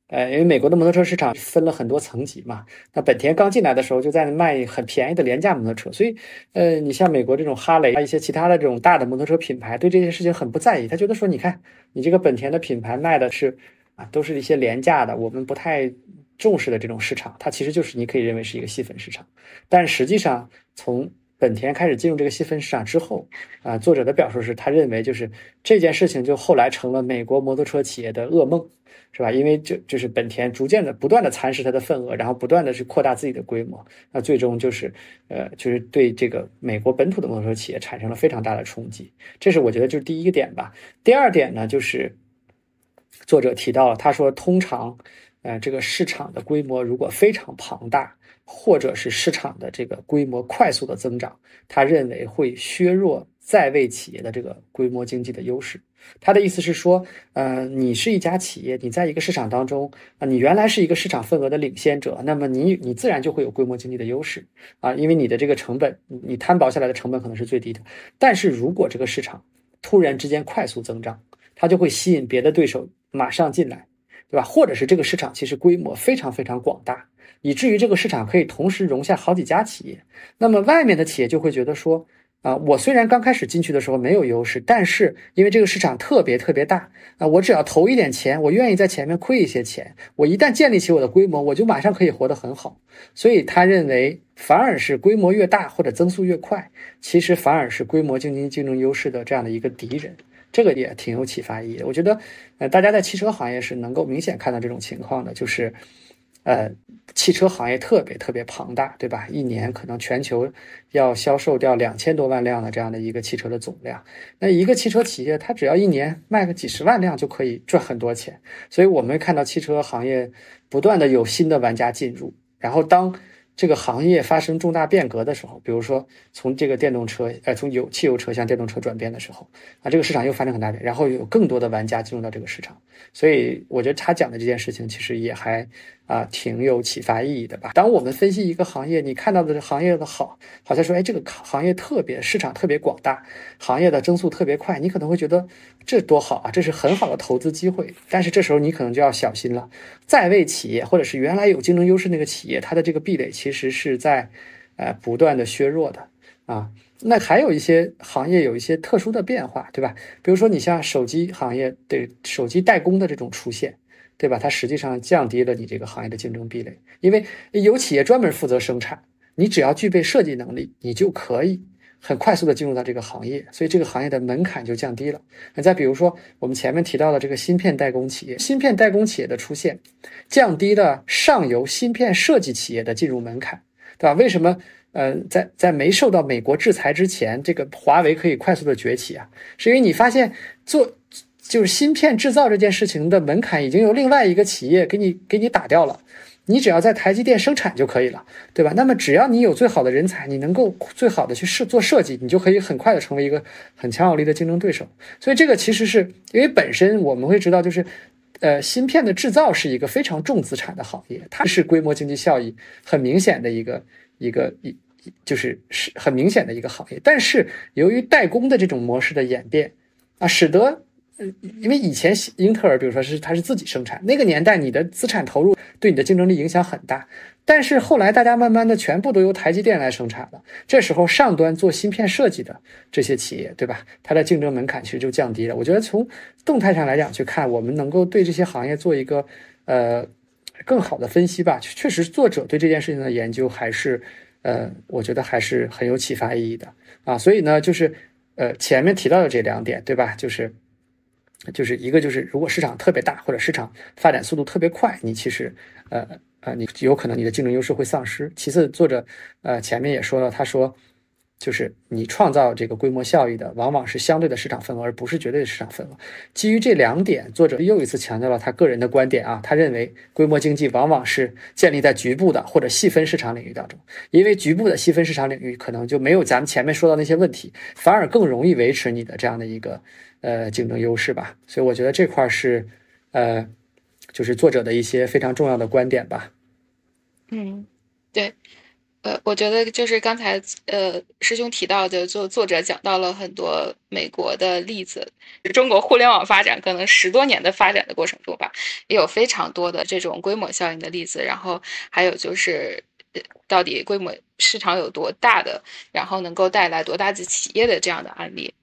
呃，因为美国的摩托车市场分了很多层级嘛，那本田刚进来的时候就在卖很便宜的廉价摩托车，所以，呃，你像美国这种哈雷啊一些其他的这种大的摩托车品牌对这件事情很不在意，他觉得说，你看你这个本田的品牌卖的是啊，都是一些廉价的，我们不太重视的这种市场，它其实就是你可以认为是一个细分市场，但实际上从本田开始进入这个细分市场之后，啊，作者的表述是他认为就是这件事情就后来成了美国摩托车企业的噩梦，是吧？因为就就是本田逐渐的不断的蚕食它的份额，然后不断的去扩大自己的规模，那最终就是呃就是对这个美国本土的摩托车企业产生了非常大的冲击。这是我觉得就是第一个点吧。第二点呢，就是作者提到了，他说通常，呃，这个市场的规模如果非常庞大。或者是市场的这个规模快速的增长，他认为会削弱在位企业的这个规模经济的优势。他的意思是说，呃，你是一家企业，你在一个市场当中啊，你原来是一个市场份额的领先者，那么你你自然就会有规模经济的优势啊，因为你的这个成本，你摊薄下来的成本可能是最低的。但是如果这个市场突然之间快速增长，它就会吸引别的对手马上进来，对吧？或者是这个市场其实规模非常非常广大。以至于这个市场可以同时容下好几家企业，那么外面的企业就会觉得说，啊，我虽然刚开始进去的时候没有优势，但是因为这个市场特别特别大，啊，我只要投一点钱，我愿意在前面亏一些钱，我一旦建立起我的规模，我就马上可以活得很好。所以他认为，反而是规模越大或者增速越快，其实反而是规模经济竞争优势的这样的一个敌人。这个也挺有启发意义的。我觉得，呃，大家在汽车行业是能够明显看到这种情况的，就是。呃，汽车行业特别特别庞大，对吧？一年可能全球要销售掉两千多万辆的这样的一个汽车的总量。那一个汽车企业，它只要一年卖个几十万辆就可以赚很多钱。所以我们看到汽车行业不断的有新的玩家进入，然后当。这个行业发生重大变革的时候，比如说从这个电动车，呃，从有汽油车向电动车转变的时候，啊，这个市场又发生很大变，然后有更多的玩家进入到这个市场，所以我觉得他讲的这件事情其实也还啊挺有启发意义的吧。当我们分析一个行业，你看到的行业的好，好像说，哎，这个行业特别市场特别广大，行业的增速特别快，你可能会觉得这多好啊，这是很好的投资机会。但是这时候你可能就要小心了，在位企业或者是原来有竞争优势那个企业，它的这个壁垒。其实是在，呃，不断的削弱的啊。那还有一些行业有一些特殊的变化，对吧？比如说你像手机行业对手机代工的这种出现，对吧？它实际上降低了你这个行业的竞争壁垒，因为有企业专门负责生产，你只要具备设计能力，你就可以很快速的进入到这个行业，所以这个行业的门槛就降低了。那再比如说我们前面提到的这个芯片代工企业，芯片代工企业的出现。降低了上游芯片设计企业的进入门槛，对吧？为什么？呃，在在没受到美国制裁之前，这个华为可以快速的崛起啊？是因为你发现做就是芯片制造这件事情的门槛已经由另外一个企业给你给你打掉了。你只要在台积电生产就可以了，对吧？那么只要你有最好的人才，你能够最好的去设做设计，你就可以很快的成为一个很强有力的竞争对手。所以这个其实是因为本身我们会知道，就是呃，芯片的制造是一个非常重资产的行业，它是规模经济效益很明显的一个一个一就是是很明显的一个行业。但是由于代工的这种模式的演变啊，使得，呃因为以前英特尔，比如说是它是自己生产，那个年代你的资产投入对你的竞争力影响很大。但是后来大家慢慢的全部都由台积电来生产了，这时候上端做芯片设计的这些企业，对吧？它的竞争门槛其实就降低了。我觉得从动态上来讲去看，我们能够对这些行业做一个呃更好的分析吧。确实，作者对这件事情的研究还是呃，我觉得还是很有启发意义的啊。所以呢，就是呃前面提到的这两点，对吧？就是。就是一个就是，如果市场特别大或者市场发展速度特别快，你其实，呃呃，你有可能你的竞争优势会丧失。其次，作者呃前面也说了，他说，就是你创造这个规模效益的，往往是相对的市场份额，而不是绝对的市场份额。基于这两点，作者又一次强调了他个人的观点啊，他认为规模经济往往是建立在局部的或者细分市场领域当中，因为局部的细分市场领域可能就没有咱们前面说到那些问题，反而更容易维持你的这样的一个。呃，竞争优势吧，所以我觉得这块是，呃，就是作者的一些非常重要的观点吧。嗯，对，呃，我觉得就是刚才呃师兄提到的，作作者讲到了很多美国的例子，中国互联网发展可能十多年的发展的过程中吧，也有非常多的这种规模效应的例子，然后还有就是到底规模市场有多大的，然后能够带来多大的企业的这样的案例。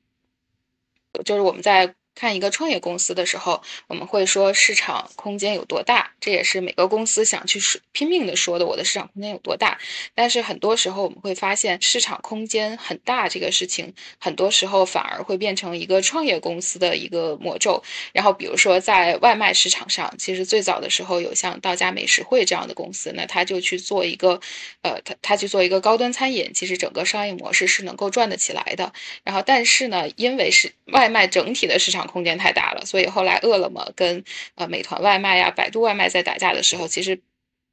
就是我们在。看一个创业公司的时候，我们会说市场空间有多大，这也是每个公司想去拼命的说的，我的市场空间有多大。但是很多时候我们会发现，市场空间很大这个事情，很多时候反而会变成一个创业公司的一个魔咒。然后比如说在外卖市场上，其实最早的时候有像道家美食汇这样的公司，那他就去做一个，呃，他他去做一个高端餐饮，其实整个商业模式是能够赚得起来的。然后但是呢，因为是外卖整体的市场。空间太大了，所以后来饿了么跟呃美团外卖呀、百度外卖在打架的时候，其实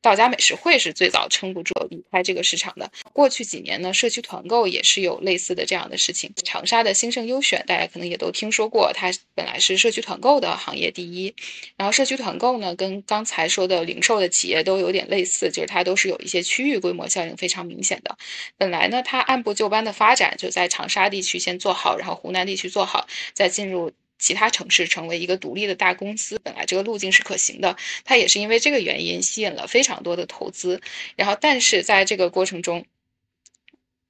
道家美食会是最早撑不住离开这个市场的。过去几年呢，社区团购也是有类似的这样的事情。长沙的兴盛优选，大家可能也都听说过，它本来是社区团购的行业第一。然后社区团购呢，跟刚才说的零售的企业都有点类似，就是它都是有一些区域规模效应非常明显的。本来呢，它按部就班的发展，就在长沙地区先做好，然后湖南地区做好，再进入。其他城市成为一个独立的大公司，本来这个路径是可行的。它也是因为这个原因吸引了非常多的投资，然后但是在这个过程中。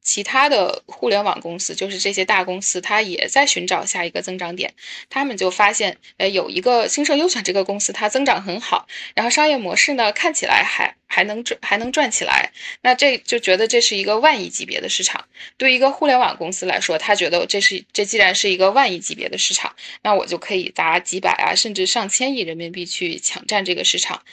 其他的互联网公司，就是这些大公司，它也在寻找下一个增长点。他们就发现，呃，有一个兴盛优选这个公司，它增长很好，然后商业模式呢，看起来还还能赚，还能赚起来。那这就觉得这是一个万亿级别的市场。对一个互联网公司来说，他觉得这是这既然是一个万亿级别的市场，那我就可以砸几百啊，甚至上千亿人民币去抢占这个市场。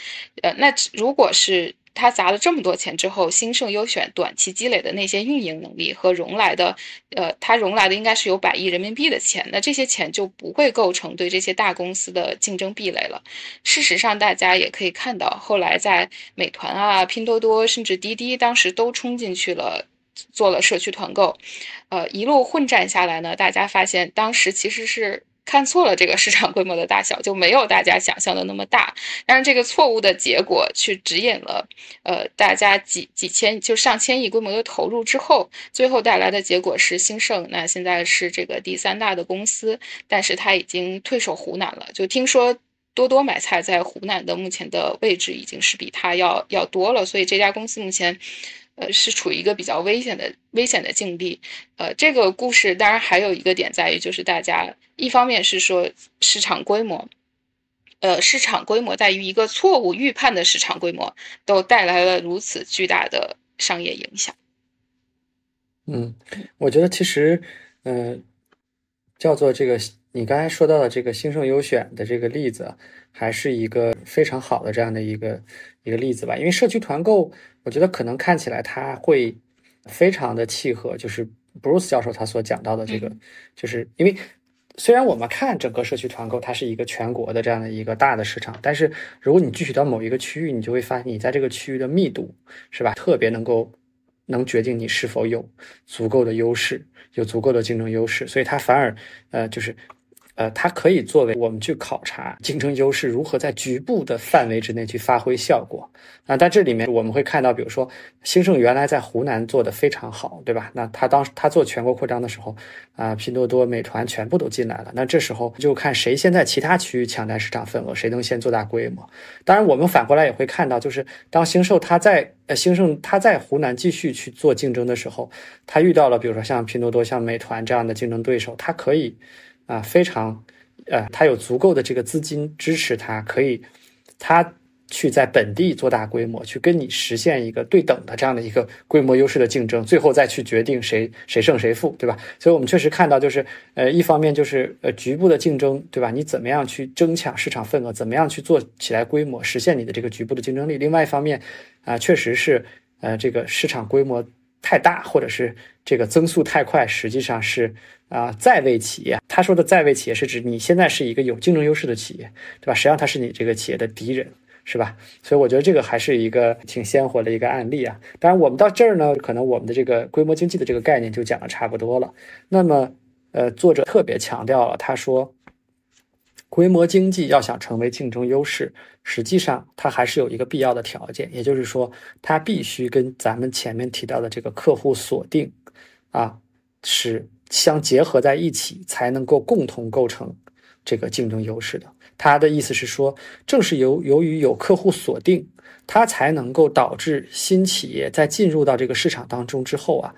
呃，那如果是。他砸了这么多钱之后，兴盛优选短期积累的那些运营能力和融来的，呃，他融来的应该是有百亿人民币的钱，那这些钱就不会构成对这些大公司的竞争壁垒了。事实上，大家也可以看到，后来在美团啊、拼多多甚至滴滴，当时都冲进去了，做了社区团购，呃，一路混战下来呢，大家发现当时其实是。看错了这个市场规模的大小，就没有大家想象的那么大。但是这个错误的结果，去指引了，呃，大家几几千就上千亿规模的投入之后，最后带来的结果是兴盛。那现在是这个第三大的公司，但是它已经退守湖南了。就听说多多买菜在湖南的目前的位置已经是比它要要多了，所以这家公司目前。呃，是处于一个比较危险的危险的境地。呃，这个故事当然还有一个点在于，就是大家一方面是说市场规模，呃，市场规模在于一个错误预判的市场规模，都带来了如此巨大的商业影响。嗯，我觉得其实，呃，叫做这个你刚才说到的这个兴盛优选的这个例子，还是一个非常好的这样的一个一个例子吧，因为社区团购。我觉得可能看起来它会非常的契合，就是 Bruce 教授他所讲到的这个，就是因为虽然我们看整个社区团购它是一个全国的这样的一个大的市场，但是如果你具体到某一个区域，你就会发现你在这个区域的密度是吧，特别能够能决定你是否有足够的优势，有足够的竞争优势，所以它反而呃就是。呃，它可以作为我们去考察竞争优势如何在局部的范围之内去发挥效果啊。但这里面我们会看到，比如说兴盛原来在湖南做的非常好，对吧？那他当时他做全国扩张的时候啊，拼多多、美团全部都进来了。那这时候就看谁先在其他区域抢占市场份额，谁能先做大规模。当然，我们反过来也会看到，就是当兴盛他在呃兴盛他在湖南继续去做竞争的时候，他遇到了比如说像拼多多、像美团这样的竞争对手，他可以。啊，非常，呃，他有足够的这个资金支持，他可以，他去在本地做大规模，去跟你实现一个对等的这样的一个规模优势的竞争，最后再去决定谁谁胜谁负，对吧？所以我们确实看到，就是呃，一方面就是呃局部的竞争，对吧？你怎么样去争抢市场份额，怎么样去做起来规模，实现你的这个局部的竞争力？另外一方面，啊，确实是呃这个市场规模太大，或者是这个增速太快，实际上是。啊，在位企业，他说的在位企业是指你现在是一个有竞争优势的企业，对吧？实际上他是你这个企业的敌人，是吧？所以我觉得这个还是一个挺鲜活的一个案例啊。当然，我们到这儿呢，可能我们的这个规模经济的这个概念就讲的差不多了。那么，呃，作者特别强调了，他说，规模经济要想成为竞争优势，实际上它还是有一个必要的条件，也就是说，它必须跟咱们前面提到的这个客户锁定啊是。相结合在一起，才能够共同构成这个竞争优势的。他的意思是说，正是由由于有客户锁定，它才能够导致新企业在进入到这个市场当中之后啊，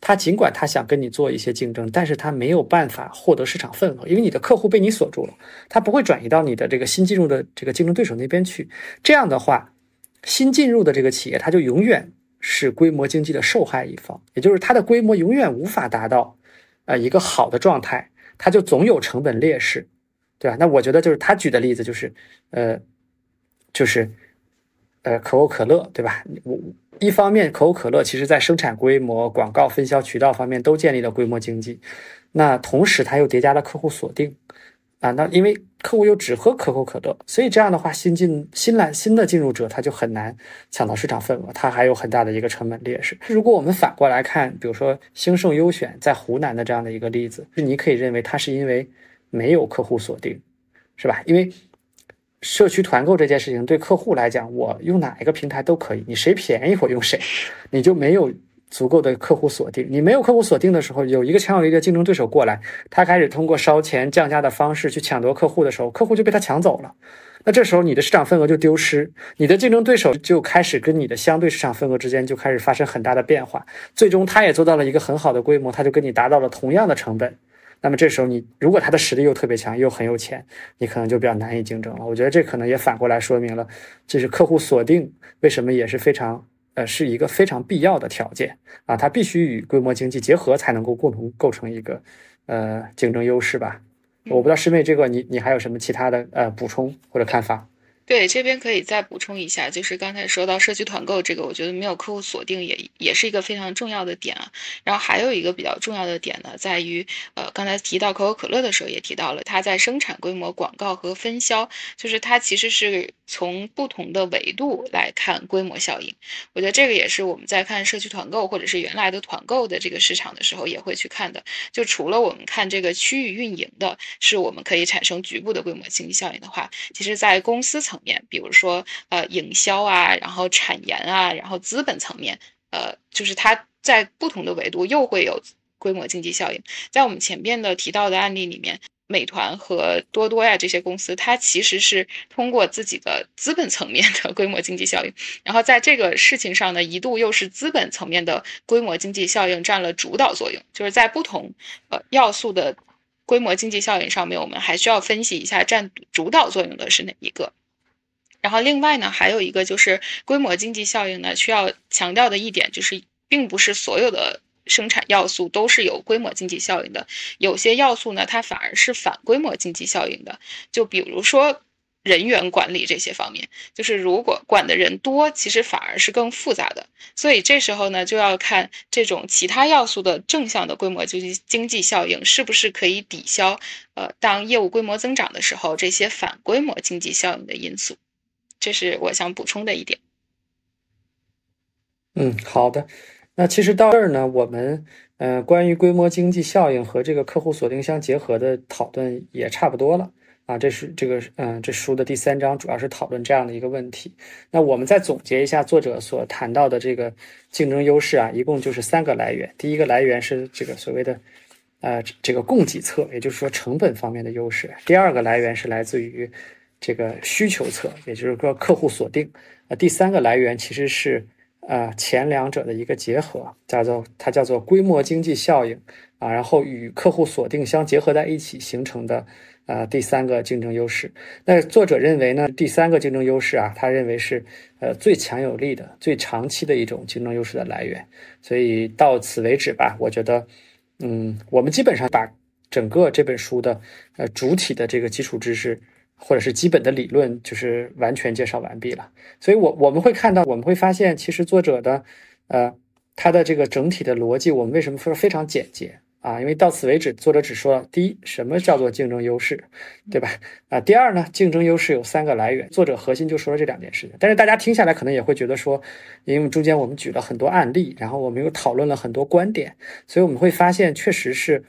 他尽管他想跟你做一些竞争，但是他没有办法获得市场份额，因为你的客户被你锁住了，他不会转移到你的这个新进入的这个竞争对手那边去。这样的话，新进入的这个企业，它就永远是规模经济的受害一方，也就是它的规模永远无法达到。啊，一个好的状态，它就总有成本劣势，对吧？那我觉得就是他举的例子就是，呃，就是，呃，可口可乐，对吧？我一方面可口可乐其实在生产规模、广告分销渠道方面都建立了规模经济，那同时它又叠加了客户锁定。啊，那因为客户又只喝可口可乐，所以这样的话，新进新来新的进入者他就很难抢到市场份额，他还有很大的一个成本劣势。如果我们反过来看，比如说兴盛优选在湖南的这样的一个例子，你可以认为它是因为没有客户锁定，是吧？因为社区团购这件事情对客户来讲，我用哪一个平台都可以，你谁便宜我用谁，你就没有。足够的客户锁定，你没有客户锁定的时候，有一个强有力的竞争对手过来，他开始通过烧钱降价的方式去抢夺客户的时候，客户就被他抢走了。那这时候你的市场份额就丢失，你的竞争对手就开始跟你的相对市场份额之间就开始发生很大的变化。最终他也做到了一个很好的规模，他就跟你达到了同样的成本。那么这时候你如果他的实力又特别强，又很有钱，你可能就比较难以竞争了。我觉得这可能也反过来说明了，就是客户锁定为什么也是非常。呃，是一个非常必要的条件啊，它必须与规模经济结合，才能够共同构成一个呃竞争优势吧。我不知道师妹这个你你还有什么其他的呃补充或者看法？对，这边可以再补充一下，就是刚才说到社区团购这个，我觉得没有客户锁定也也是一个非常重要的点啊。然后还有一个比较重要的点呢，在于呃，刚才提到可口可乐的时候也提到了，它在生产规模、广告和分销，就是它其实是从不同的维度来看规模效应。我觉得这个也是我们在看社区团购或者是原来的团购的这个市场的时候也会去看的。就除了我们看这个区域运营的，是我们可以产生局部的规模经济效应的话，其实在公司层。面，比如说呃营销啊，然后产研啊，然后资本层面，呃，就是它在不同的维度又会有规模经济效应。在我们前面的提到的案例里面，美团和多多呀这些公司，它其实是通过自己的资本层面的规模经济效应，然后在这个事情上呢，一度又是资本层面的规模经济效应占了主导作用。就是在不同呃要素的规模经济效应上面，我们还需要分析一下占主导作用的是哪一个。然后另外呢，还有一个就是规模经济效应呢，需要强调的一点就是，并不是所有的生产要素都是有规模经济效应的，有些要素呢，它反而是反规模经济效应的。就比如说，人员管理这些方面，就是如果管的人多，其实反而是更复杂的。所以这时候呢，就要看这种其他要素的正向的规模经济经济效应是不是可以抵消，呃，当业务规模增长的时候，这些反规模经济效应的因素。这是我想补充的一点。嗯，好的。那其实到这儿呢，我们呃关于规模经济效应和这个客户锁定相结合的讨论也差不多了啊。这是这个嗯，这书的第三章主要是讨论这样的一个问题。那我们再总结一下作者所谈到的这个竞争优势啊，一共就是三个来源。第一个来源是这个所谓的呃这个供给侧，也就是说成本方面的优势。第二个来源是来自于这个需求侧，也就是说客户锁定。呃，第三个来源其实是。呃，前两者的一个结合，叫做它叫做规模经济效应啊，然后与客户锁定相结合在一起形成的呃第三个竞争优势。那作者认为呢，第三个竞争优势啊，他认为是呃最强有力的、最长期的一种竞争优势的来源。所以到此为止吧，我觉得，嗯，我们基本上把整个这本书的呃主体的这个基础知识。或者是基本的理论，就是完全介绍完毕了。所以，我我们会看到，我们会发现，其实作者的，呃，他的这个整体的逻辑，我们为什么说非常简洁啊？因为到此为止，作者只说了第一，什么叫做竞争优势，对吧？啊，第二呢，竞争优势有三个来源，作者核心就说了这两件事情。但是大家听下来，可能也会觉得说，因为中间我们举了很多案例，然后我们又讨论了很多观点，所以我们会发现，确实是，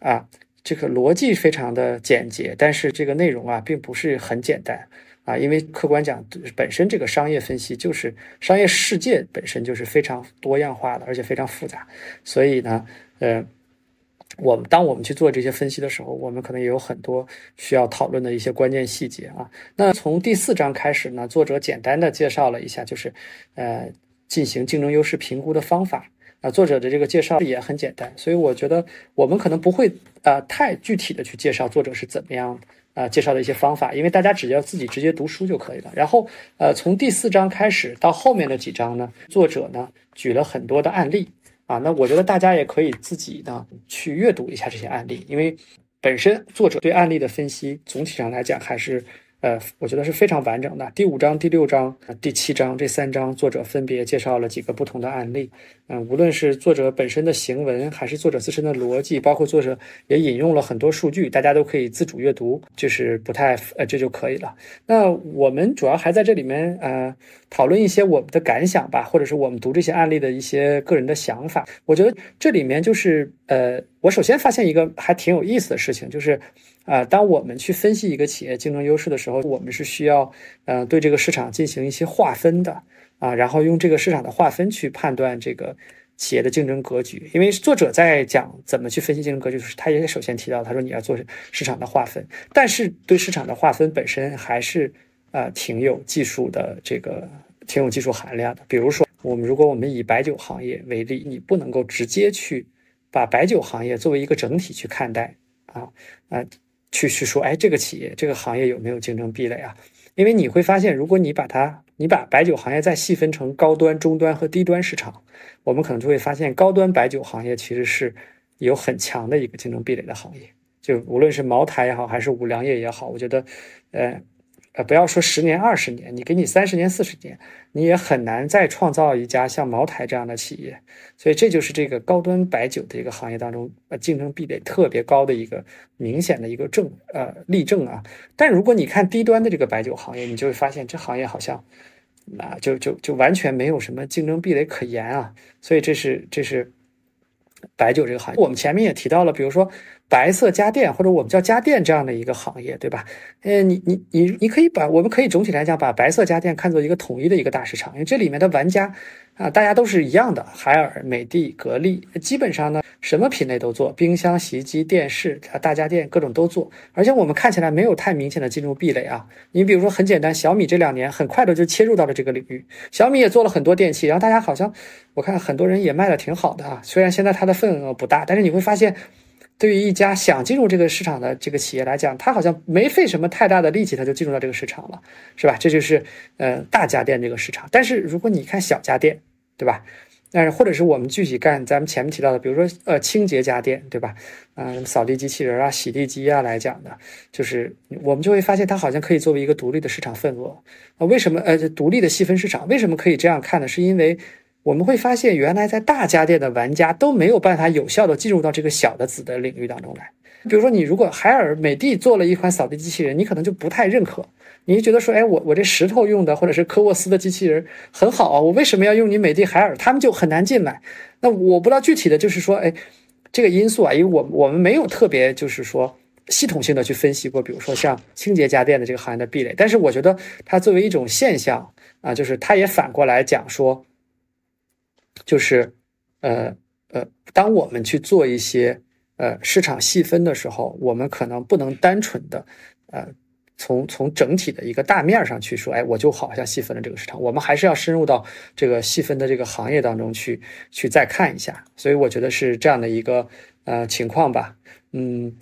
啊。这个逻辑非常的简洁，但是这个内容啊，并不是很简单啊，因为客观讲，本身这个商业分析就是商业世界本身就是非常多样化的，而且非常复杂，所以呢，呃，我们当我们去做这些分析的时候，我们可能也有很多需要讨论的一些关键细节啊。那从第四章开始呢，作者简单的介绍了一下，就是呃，进行竞争优势评估的方法。啊，作者的这个介绍也很简单，所以我觉得我们可能不会呃太具体的去介绍作者是怎么样啊介绍的一些方法，因为大家只要自己直接读书就可以了。然后呃从第四章开始到后面的几章呢，作者呢举了很多的案例啊，那我觉得大家也可以自己呢去阅读一下这些案例，因为本身作者对案例的分析总体上来讲还是。呃，我觉得是非常完整的。第五章、第六章、第七章这三章，作者分别介绍了几个不同的案例。嗯，无论是作者本身的行文，还是作者自身的逻辑，包括作者也引用了很多数据，大家都可以自主阅读，就是不太呃这就可以了。那我们主要还在这里面呃讨论一些我们的感想吧，或者是我们读这些案例的一些个人的想法。我觉得这里面就是呃，我首先发现一个还挺有意思的事情，就是。啊，当我们去分析一个企业竞争优势的时候，我们是需要，呃，对这个市场进行一些划分的啊，然后用这个市场的划分去判断这个企业的竞争格局。因为作者在讲怎么去分析竞争格局，就是他也首先提到，他说你要做市场的划分，但是对市场的划分本身还是呃挺有技术的这个挺有技术含量的。比如说，我们如果我们以白酒行业为例，你不能够直接去把白酒行业作为一个整体去看待啊啊。去去说，哎，这个企业这个行业有没有竞争壁垒啊？因为你会发现，如果你把它，你把白酒行业再细分成高端、中端和低端市场，我们可能就会发现，高端白酒行业其实是有很强的一个竞争壁垒的行业。就无论是茅台也好，还是五粮液也好，我觉得，呃。呃，不要说十年、二十年，你给你三十年、四十年，你也很难再创造一家像茅台这样的企业。所以，这就是这个高端白酒的一个行业当中，呃，竞争壁垒特别高的一个明显的一个证，呃，例证啊。但如果你看低端的这个白酒行业，你就会发现这行业好像，啊，就就就完全没有什么竞争壁垒可言啊。所以，这是这是白酒这个行业。我们前面也提到了，比如说。白色家电或者我们叫家电这样的一个行业，对吧？呃，你你你你可以把我们可以总体来讲把白色家电看作一个统一的一个大市场，因为这里面的玩家啊，大家都是一样的，海尔、美的、格力，基本上呢什么品类都做，冰箱、洗衣机、电视啊，大家电各种都做，而且我们看起来没有太明显的进入壁垒啊。你比如说很简单，小米这两年很快的就切入到了这个领域，小米也做了很多电器，然后大家好像我看很多人也卖的挺好的啊，虽然现在它的份额不大，但是你会发现。对于一家想进入这个市场的这个企业来讲，他好像没费什么太大的力气，他就进入到这个市场了，是吧？这就是呃大家电这个市场。但是如果你看小家电，对吧？但是或者是我们具体干咱们前面提到的，比如说呃清洁家电，对吧？嗯，扫地机器人啊、洗地机啊来讲的，就是我们就会发现它好像可以作为一个独立的市场份额啊。为什么呃独立的细分市场？为什么可以这样看呢？是因为我们会发现原来在大家电的玩家都没有办法有效的进入到这个小的子的领域当中来。比如说你如果海尔、美的做了一款扫地机器人，你可能就不太认可。你就觉得说，哎，我我这石头用的或者是科沃斯的机器人很好啊，我为什么要用你美的海尔？他们就很难进来。那我不知道具体的就是说，哎，这个因素啊，因为我我们没有特别就是说系统性的去分析过，比如说像清洁家电的这个行业的壁垒。但是我觉得它作为一种现象啊，就是它也反过来讲说，就是呃呃，当我们去做一些呃市场细分的时候，我们可能不能单纯的呃。从从整体的一个大面上去说，哎，我就好像细分了这个市场。我们还是要深入到这个细分的这个行业当中去，去再看一下。所以我觉得是这样的一个呃情况吧。嗯，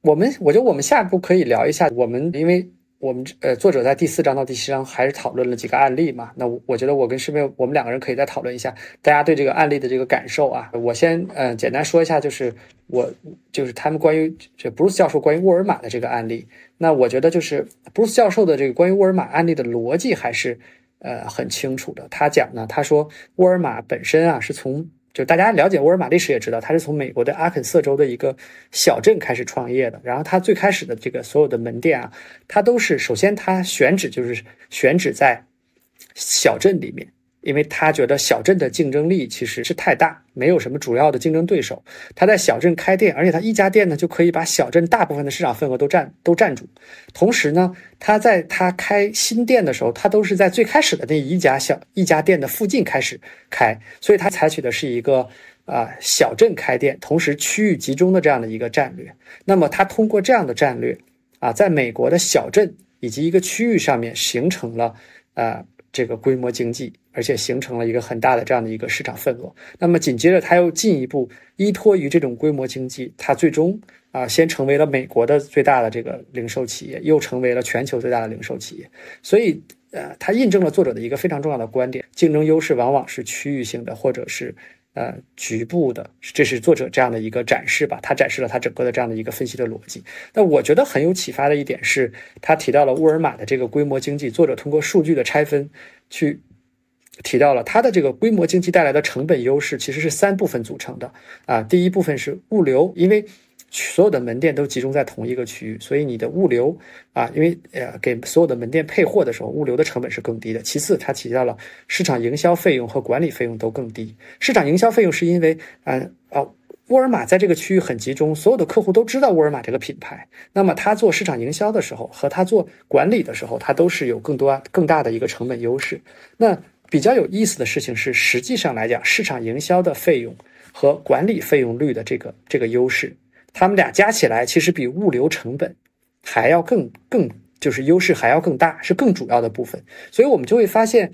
我们我觉得我们下一步可以聊一下我们，因为我们呃作者在第四章到第七章还是讨论了几个案例嘛。那我觉得我跟师妹我们两个人可以再讨论一下大家对这个案例的这个感受啊。我先呃简单说一下，就是我就是他们关于这 Bruce 教授关于沃尔玛的这个案例。那我觉得就是布鲁斯教授的这个关于沃尔玛案例的逻辑还是呃很清楚的。他讲呢，他说沃尔玛本身啊是从就大家了解沃尔玛历史也知道，它是从美国的阿肯色州的一个小镇开始创业的。然后它最开始的这个所有的门店啊，它都是首先它选址就是选址在小镇里面。因为他觉得小镇的竞争力其实是太大，没有什么主要的竞争对手。他在小镇开店，而且他一家店呢就可以把小镇大部分的市场份额都占都占住。同时呢，他在他开新店的时候，他都是在最开始的那一家小一家店的附近开始开，所以他采取的是一个啊小镇开店，同时区域集中的这样的一个战略。那么他通过这样的战略啊，在美国的小镇以及一个区域上面形成了呃这个规模经济。而且形成了一个很大的这样的一个市场份额。那么紧接着，它又进一步依托于这种规模经济，它最终啊，先成为了美国的最大的这个零售企业，又成为了全球最大的零售企业。所以，呃，它印证了作者的一个非常重要的观点：竞争优势往往是区域性的，或者是呃局部的。这是作者这样的一个展示吧？他展示了他整个的这样的一个分析的逻辑。那我觉得很有启发的一点是，他提到了沃尔玛的这个规模经济。作者通过数据的拆分去。提到了他的这个规模经济带来的成本优势，其实是三部分组成的啊。第一部分是物流，因为所有的门店都集中在同一个区域，所以你的物流啊，因为呃给所有的门店配货的时候，物流的成本是更低的。其次，它提到了市场营销费用和管理费用都更低。市场营销费用是因为嗯啊，沃尔玛在这个区域很集中，所有的客户都知道沃尔玛这个品牌，那么他做市场营销的时候和他做管理的时候，他都是有更多更大的一个成本优势。那比较有意思的事情是，实际上来讲，市场营销的费用和管理费用率的这个这个优势，他们俩加起来其实比物流成本还要更更就是优势还要更大，是更主要的部分。所以我们就会发现，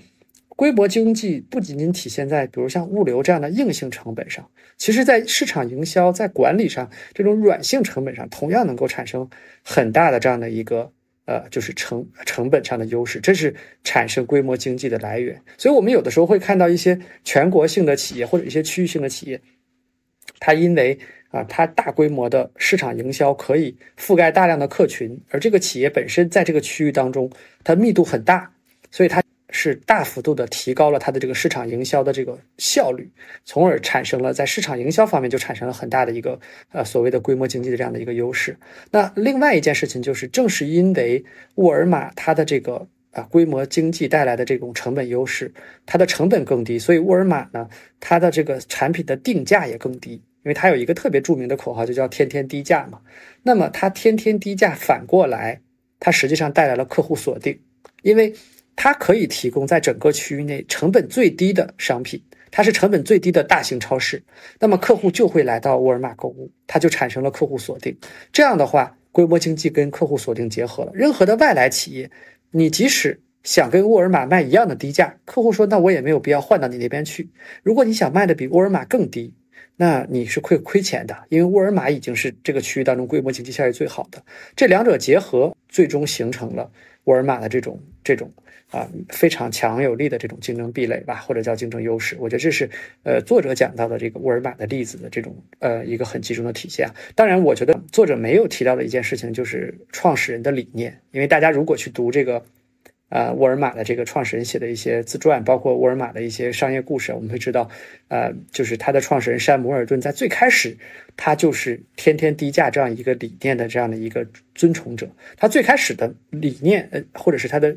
规模经济不仅仅体现在比如像物流这样的硬性成本上，其实在市场营销、在管理上这种软性成本上，同样能够产生很大的这样的一个。呃，就是成成本上的优势，这是产生规模经济的来源。所以，我们有的时候会看到一些全国性的企业或者一些区域性的企业，它因为啊，它大规模的市场营销可以覆盖大量的客群，而这个企业本身在这个区域当中，它密度很大，所以它。是大幅度的提高了它的这个市场营销的这个效率，从而产生了在市场营销方面就产生了很大的一个呃所谓的规模经济的这样的一个优势。那另外一件事情就是，正是因为沃尔玛它的这个啊规模经济带来的这种成本优势，它的成本更低，所以沃尔玛呢它的这个产品的定价也更低，因为它有一个特别著名的口号，就叫天天低价嘛。那么它天天低价，反过来它实际上带来了客户锁定，因为。它可以提供在整个区域内成本最低的商品，它是成本最低的大型超市，那么客户就会来到沃尔玛购物，它就产生了客户锁定。这样的话，规模经济跟客户锁定结合了。任何的外来企业，你即使想跟沃尔玛卖一样的低价，客户说那我也没有必要换到你那边去。如果你想卖的比沃尔玛更低，那你是会亏钱的，因为沃尔玛已经是这个区域当中规模经济效益最好的。这两者结合，最终形成了。沃尔玛的这种这种啊非常强有力的这种竞争壁垒吧，或者叫竞争优势。我觉得这是呃作者讲到的这个沃尔玛的例子的这种呃一个很集中的体现。当然，我觉得作者没有提到的一件事情就是创始人的理念，因为大家如果去读这个。呃，沃尔玛的这个创始人写的一些自传，包括沃尔玛的一些商业故事，我们会知道，呃，就是他的创始人山姆沃尔顿在最开始，他就是天天低价这样一个理念的这样的一个尊崇者。他最开始的理念，呃，或者是他的，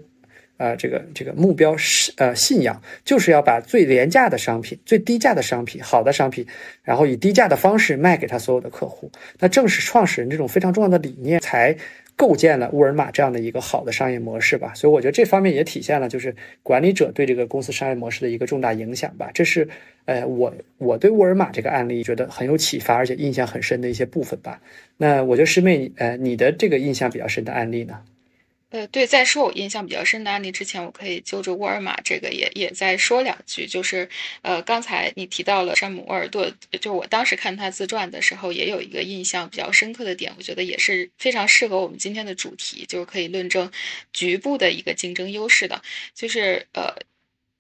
呃，这个这个目标是呃信仰，就是要把最廉价的商品、最低价的商品、好的商品，然后以低价的方式卖给他所有的客户。那正是创始人这种非常重要的理念才。构建了沃尔玛这样的一个好的商业模式吧，所以我觉得这方面也体现了就是管理者对这个公司商业模式的一个重大影响吧。这是呃我我对沃尔玛这个案例觉得很有启发，而且印象很深的一些部分吧。那我觉得师妹呃你的这个印象比较深的案例呢？呃，对，在说我印象比较深的案例之前，我可以就着沃尔玛这个也也再说两句。就是，呃，刚才你提到了山姆沃尔顿，就我当时看他自传的时候，也有一个印象比较深刻的点，我觉得也是非常适合我们今天的主题，就是可以论证局部的一个竞争优势的，就是呃。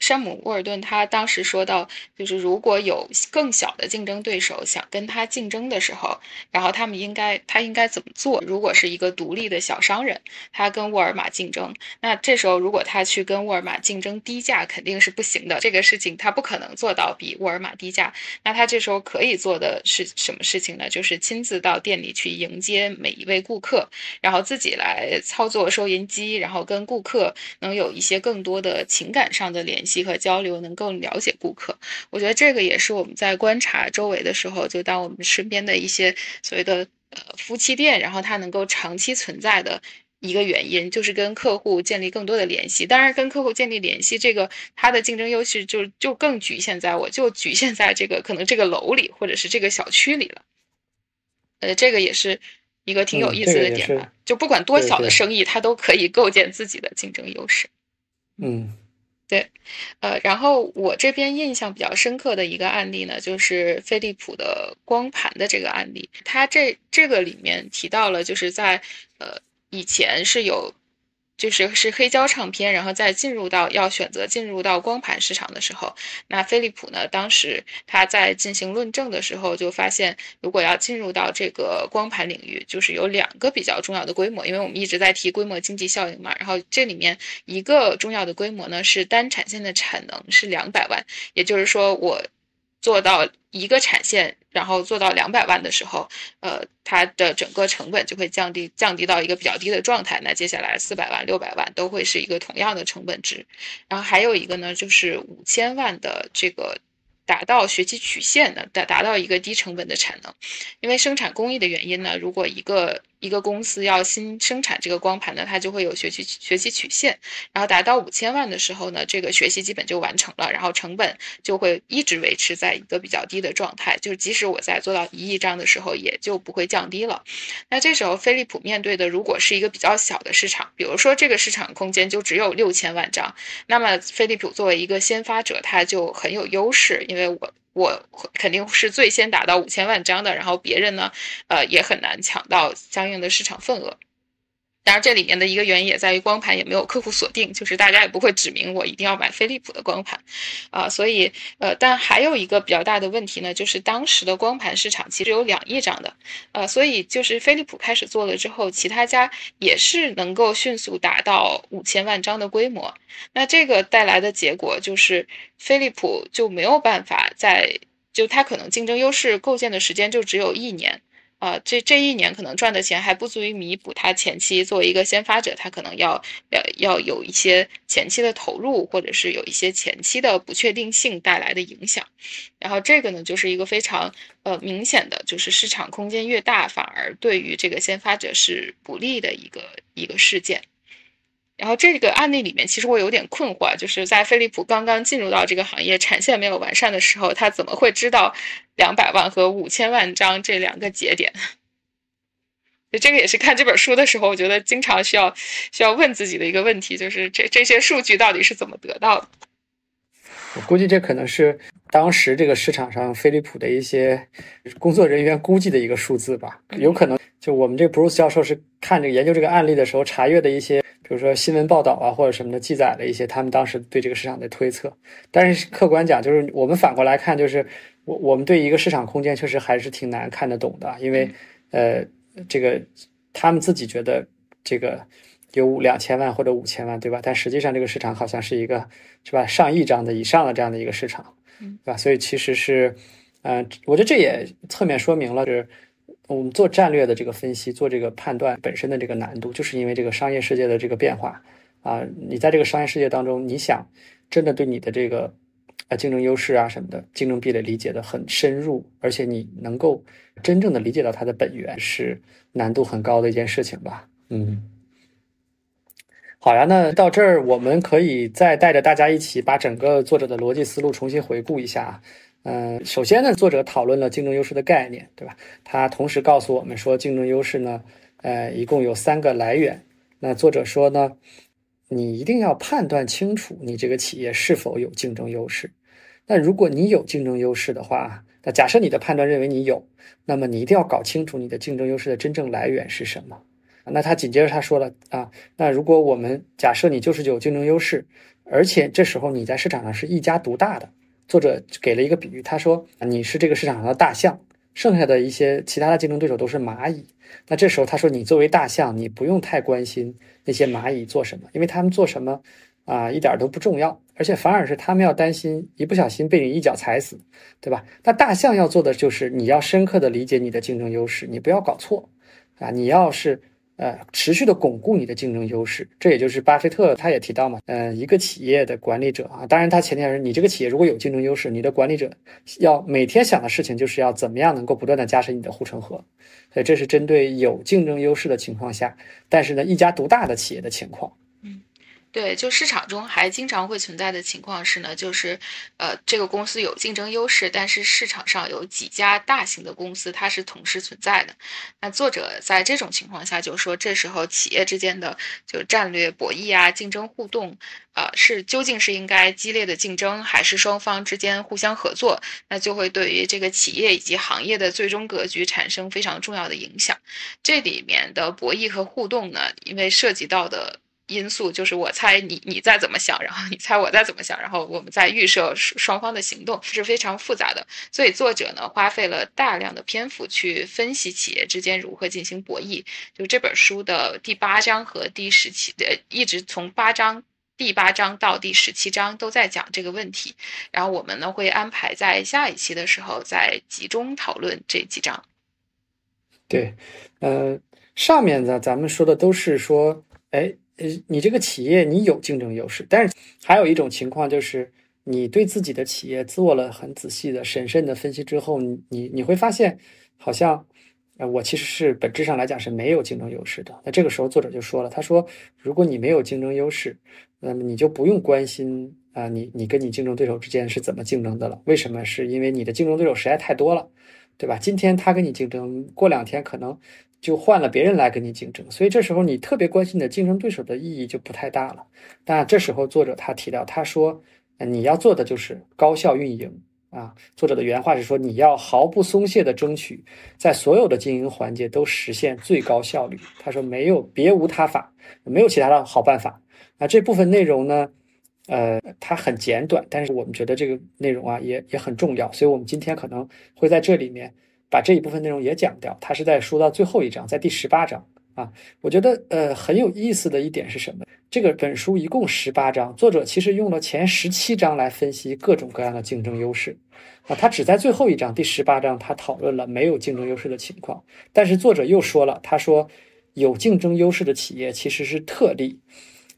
山姆·沃尔顿他当时说到，就是如果有更小的竞争对手想跟他竞争的时候，然后他们应该他应该怎么做？如果是一个独立的小商人，他跟沃尔玛竞争，那这时候如果他去跟沃尔玛竞争低价，肯定是不行的。这个事情他不可能做到比沃尔玛低价。那他这时候可以做的是什么事情呢？就是亲自到店里去迎接每一位顾客，然后自己来操作收银机，然后跟顾客能有一些更多的情感上的联系。和交流能够了解顾客，我觉得这个也是我们在观察周围的时候，就当我们身边的一些所谓的呃夫妻店，然后它能够长期存在的一个原因，就是跟客户建立更多的联系。当然，跟客户建立联系，这个它的竞争优势就就更局限在我就局限在这个可能这个楼里或者是这个小区里了。呃，这个也是一个挺有意思的点吧。就不管多小的生意，它都可以构建自己的竞争优势。嗯。对，呃，然后我这边印象比较深刻的一个案例呢，就是飞利浦的光盘的这个案例。它这这个里面提到了，就是在呃以前是有。就是是黑胶唱片，然后再进入到要选择进入到光盘市场的时候，那飞利浦呢，当时他在进行论证的时候就发现，如果要进入到这个光盘领域，就是有两个比较重要的规模，因为我们一直在提规模经济效应嘛，然后这里面一个重要的规模呢是单产线的产能是两百万，也就是说我做到一个产线。然后做到两百万的时候，呃，它的整个成本就会降低，降低到一个比较低的状态。那接下来四百万、六百万都会是一个同样的成本值。然后还有一个呢，就是五千万的这个。达到学习曲线的，达达到一个低成本的产能，因为生产工艺的原因呢，如果一个一个公司要新生产这个光盘呢，它就会有学习学习曲线，然后达到五千万的时候呢，这个学习基本就完成了，然后成本就会一直维持在一个比较低的状态，就是即使我在做到一亿张的时候，也就不会降低了。那这时候飞利浦面对的如果是一个比较小的市场，比如说这个市场空间就只有六千万张，那么飞利浦作为一个先发者，它就很有优势。因为我我肯定是最先达到五千万张的，然后别人呢，呃，也很难抢到相应的市场份额。当然，这里面的一个原因也在于光盘也没有客户锁定，就是大家也不会指明我一定要买飞利浦的光盘，啊，所以呃，但还有一个比较大的问题呢，就是当时的光盘市场其实有两亿张的，呃，所以就是飞利浦开始做了之后，其他家也是能够迅速达到五千万张的规模，那这个带来的结果就是飞利浦就没有办法在，就它可能竞争优势构建的时间就只有一年。啊，这这一年可能赚的钱还不足以弥补他前期作为一个先发者，他可能要要要有一些前期的投入，或者是有一些前期的不确定性带来的影响。然后这个呢，就是一个非常呃明显的，就是市场空间越大，反而对于这个先发者是不利的一个一个事件。然后这个案例里面，其实我有点困惑，就是在飞利浦刚刚进入到这个行业，产线没有完善的时候，他怎么会知道两百万和五千万张这两个节点？这个也是看这本书的时候，我觉得经常需要需要问自己的一个问题，就是这这些数据到底是怎么得到的？我估计这可能是当时这个市场上飞利浦的一些工作人员估计的一个数字吧，有可能就我们这个 Bruce 教授是看这个研究这个案例的时候查阅的一些。比如说新闻报道啊或者什么的，记载了一些他们当时对这个市场的推测。但是客观讲，就是我们反过来看，就是我我们对一个市场空间确实还是挺难看得懂的，因为呃，这个他们自己觉得这个有两千万或者五千万，对吧？但实际上这个市场好像是一个是吧上亿张的以上的这样的一个市场，对吧？所以其实是，嗯，我觉得这也侧面说明了就是。我们做战略的这个分析，做这个判断本身的这个难度，就是因为这个商业世界的这个变化啊。你在这个商业世界当中，你想真的对你的这个啊竞争优势啊什么的竞争壁垒理解的很深入，而且你能够真正的理解到它的本源，是难度很高的一件事情吧？嗯，好呀，那到这儿我们可以再带着大家一起把整个作者的逻辑思路重新回顾一下。嗯，首先呢，作者讨论了竞争优势的概念，对吧？他同时告诉我们说，竞争优势呢，呃，一共有三个来源。那作者说呢，你一定要判断清楚你这个企业是否有竞争优势。那如果你有竞争优势的话，那假设你的判断认为你有，那么你一定要搞清楚你的竞争优势的真正来源是什么。那他紧接着他说了啊，那如果我们假设你就是有竞争优势，而且这时候你在市场上是一家独大的。作者给了一个比喻，他说：“你是这个市场上的大象，剩下的一些其他的竞争对手都是蚂蚁。那这时候他说，你作为大象，你不用太关心那些蚂蚁做什么，因为他们做什么啊，一点都不重要，而且反而是他们要担心一不小心被你一脚踩死，对吧？那大象要做的就是你要深刻的理解你的竞争优势，你不要搞错啊，你要是。”呃，持续的巩固你的竞争优势，这也就是巴菲特他也提到嘛，呃，一个企业的管理者啊，当然他前提是你这个企业如果有竞争优势，你的管理者要每天想的事情就是要怎么样能够不断的加深你的护城河，所以这是针对有竞争优势的情况下，但是呢一家独大的企业的情况。对，就市场中还经常会存在的情况是呢，就是，呃，这个公司有竞争优势，但是市场上有几家大型的公司，它是同时存在的。那作者在这种情况下就说，这时候企业之间的就战略博弈啊、竞争互动，呃，是究竟是应该激烈的竞争，还是双方之间互相合作？那就会对于这个企业以及行业的最终格局产生非常重要的影响。这里面的博弈和互动呢，因为涉及到的。因素就是我猜你你再怎么想，然后你猜我再怎么想，然后我们再预设双方的行动是非常复杂的。所以作者呢花费了大量的篇幅去分析企业之间如何进行博弈。就这本书的第八章和第十七呃，一直从八章第八章到第十七章都在讲这个问题。然后我们呢会安排在下一期的时候再集中讨论这几章。对，呃，上面呢咱们说的都是说，哎。你这个企业你有竞争优势，但是还有一种情况就是你对自己的企业做了很仔细的、审慎的分析之后，你你你会发现，好像，呃，我其实是本质上来讲是没有竞争优势的。那这个时候作者就说了，他说，如果你没有竞争优势，那么你就不用关心啊，你你跟你竞争对手之间是怎么竞争的了。为什么？是因为你的竞争对手实在太多了，对吧？今天他跟你竞争，过两天可能。就换了别人来跟你竞争，所以这时候你特别关心你的竞争对手的意义就不太大了。但这时候作者他提到，他说，你要做的就是高效运营啊。作者的原话是说，你要毫不松懈的争取在所有的经营环节都实现最高效率。他说没有别无他法，没有其他的好办法。那这部分内容呢，呃，它很简短，但是我们觉得这个内容啊也也很重要，所以我们今天可能会在这里面。把这一部分内容也讲掉，他是在说到最后一章，在第十八章啊。我觉得呃很有意思的一点是什么？这个本书一共十八章，作者其实用了前十七章来分析各种各样的竞争优势啊。他只在最后一章第十八章，他讨论了没有竞争优势的情况。但是作者又说了，他说有竞争优势的企业其实是特例，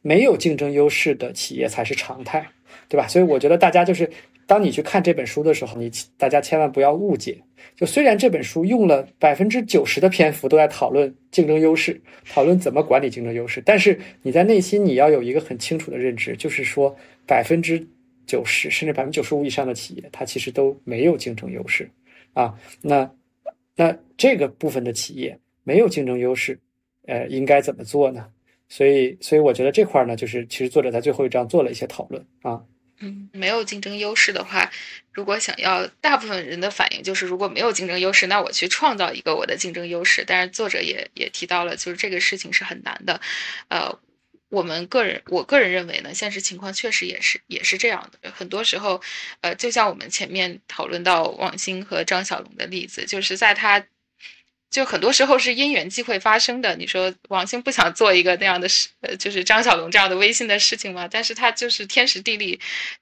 没有竞争优势的企业才是常态，对吧？所以我觉得大家就是。当你去看这本书的时候，你大家千万不要误解。就虽然这本书用了百分之九十的篇幅都在讨论竞争优势，讨论怎么管理竞争优势，但是你在内心你要有一个很清楚的认知，就是说百分之九十甚至百分之九十五以上的企业，它其实都没有竞争优势啊。那那这个部分的企业没有竞争优势，呃，应该怎么做呢？所以所以我觉得这块呢，就是其实作者在最后一章做了一些讨论啊。嗯，没有竞争优势的话，如果想要大部分人的反应就是，如果没有竞争优势，那我去创造一个我的竞争优势。但是作者也也提到了，就是这个事情是很难的。呃，我们个人，我个人认为呢，现实情况确实也是也是这样的。很多时候，呃，就像我们前面讨论到王兴和张小龙的例子，就是在他。就很多时候是因缘际会发生的。你说王兴不想做一个那样的事，呃，就是张小龙这样的微信的事情吗？但是他就是天时地利，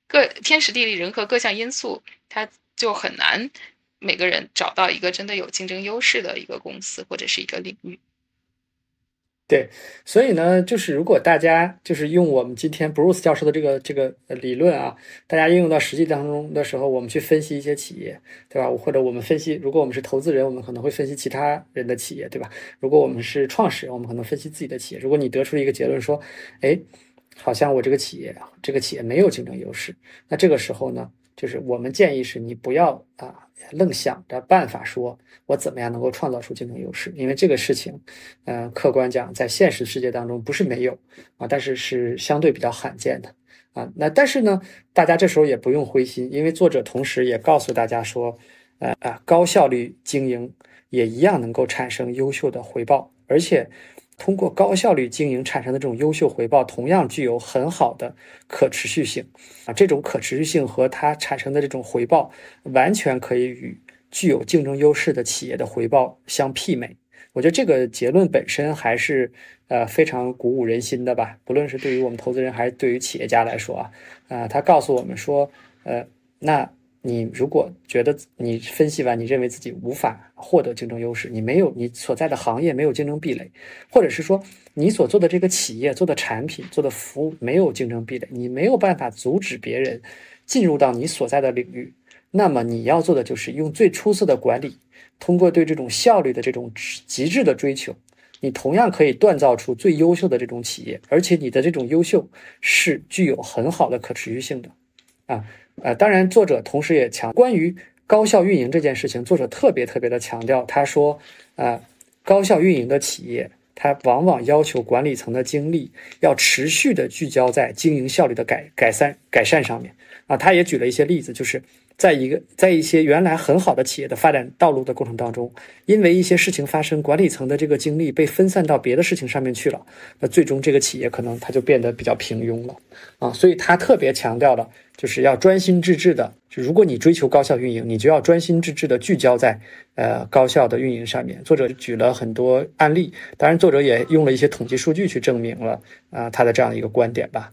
各天时地利人和各项因素，他就很难每个人找到一个真的有竞争优势的一个公司或者是一个领域。对，所以呢，就是如果大家就是用我们今天 Bruce 教授的这个这个理论啊，大家应用到实际当中的时候，我们去分析一些企业，对吧？或者我们分析，如果我们是投资人，我们可能会分析其他人的企业，对吧？如果我们是创始人，我们可能分析自己的企业。如果你得出一个结论说，哎，好像我这个企业啊这个企业没有竞争优势，那这个时候呢，就是我们建议是你不要啊。愣想着办法说，我怎么样能够创造出竞争优势？因为这个事情，呃，客观讲，在现实世界当中不是没有啊，但是是相对比较罕见的啊。那但是呢，大家这时候也不用灰心，因为作者同时也告诉大家说，呃啊，高效率经营也一样能够产生优秀的回报，而且。通过高效率经营产生的这种优秀回报，同样具有很好的可持续性啊！这种可持续性和它产生的这种回报，完全可以与具有竞争优势的企业的回报相媲美。我觉得这个结论本身还是呃非常鼓舞人心的吧。不论是对于我们投资人，还是对于企业家来说啊，啊，他告诉我们说，呃，那。你如果觉得你分析完，你认为自己无法获得竞争优势，你没有你所在的行业没有竞争壁垒，或者是说你所做的这个企业做的产品做的服务没有竞争壁垒，你没有办法阻止别人进入到你所在的领域，那么你要做的就是用最出色的管理，通过对这种效率的这种极致的追求，你同样可以锻造出最优秀的这种企业，而且你的这种优秀是具有很好的可持续性的，啊。呃，当然，作者同时也强关于高效运营这件事情，作者特别特别的强调，他说，呃，高效运营的企业，它往往要求管理层的精力要持续的聚焦在经营效率的改改善改善上面。啊，他也举了一些例子，就是在一个在一些原来很好的企业的发展道路的过程当中，因为一些事情发生，管理层的这个精力被分散到别的事情上面去了，那最终这个企业可能它就变得比较平庸了。啊，所以他特别强调的。就是要专心致志的，就如果你追求高效运营，你就要专心致志的聚焦在呃高效的运营上面。作者举了很多案例，当然作者也用了一些统计数据去证明了啊他的这样一个观点吧。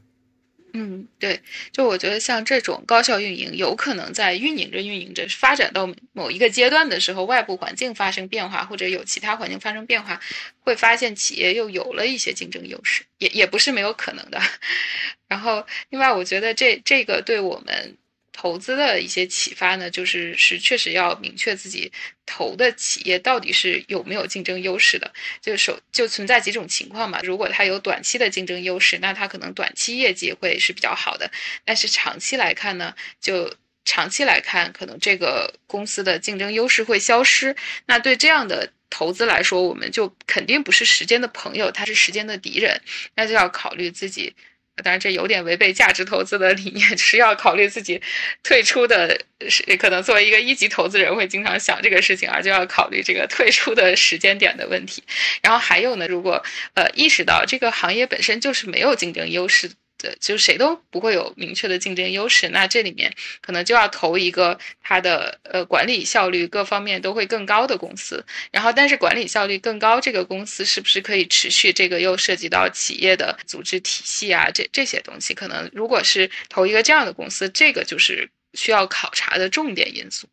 嗯，对，就我觉得像这种高效运营，有可能在运营着运营着发展到某一个阶段的时候，外部环境发生变化，或者有其他环境发生变化，会发现企业又有了一些竞争优势，也也不是没有可能的。然后，另外，我觉得这这个对我们。投资的一些启发呢，就是是确实要明确自己投的企业到底是有没有竞争优势的。就首就存在几种情况嘛，如果它有短期的竞争优势，那它可能短期业绩会是比较好的。但是长期来看呢，就长期来看，可能这个公司的竞争优势会消失。那对这样的投资来说，我们就肯定不是时间的朋友，他是时间的敌人。那就要考虑自己。当然，这有点违背价值投资的理念，是要考虑自己退出的，是可能作为一个一级投资人会经常想这个事情，而就要考虑这个退出的时间点的问题。然后还有呢，如果呃意识到这个行业本身就是没有竞争优势。对，就谁都不会有明确的竞争优势，那这里面可能就要投一个它的呃管理效率各方面都会更高的公司。然后，但是管理效率更高，这个公司是不是可以持续？这个又涉及到企业的组织体系啊，这这些东西，可能如果是投一个这样的公司，这个就是需要考察的重点因素。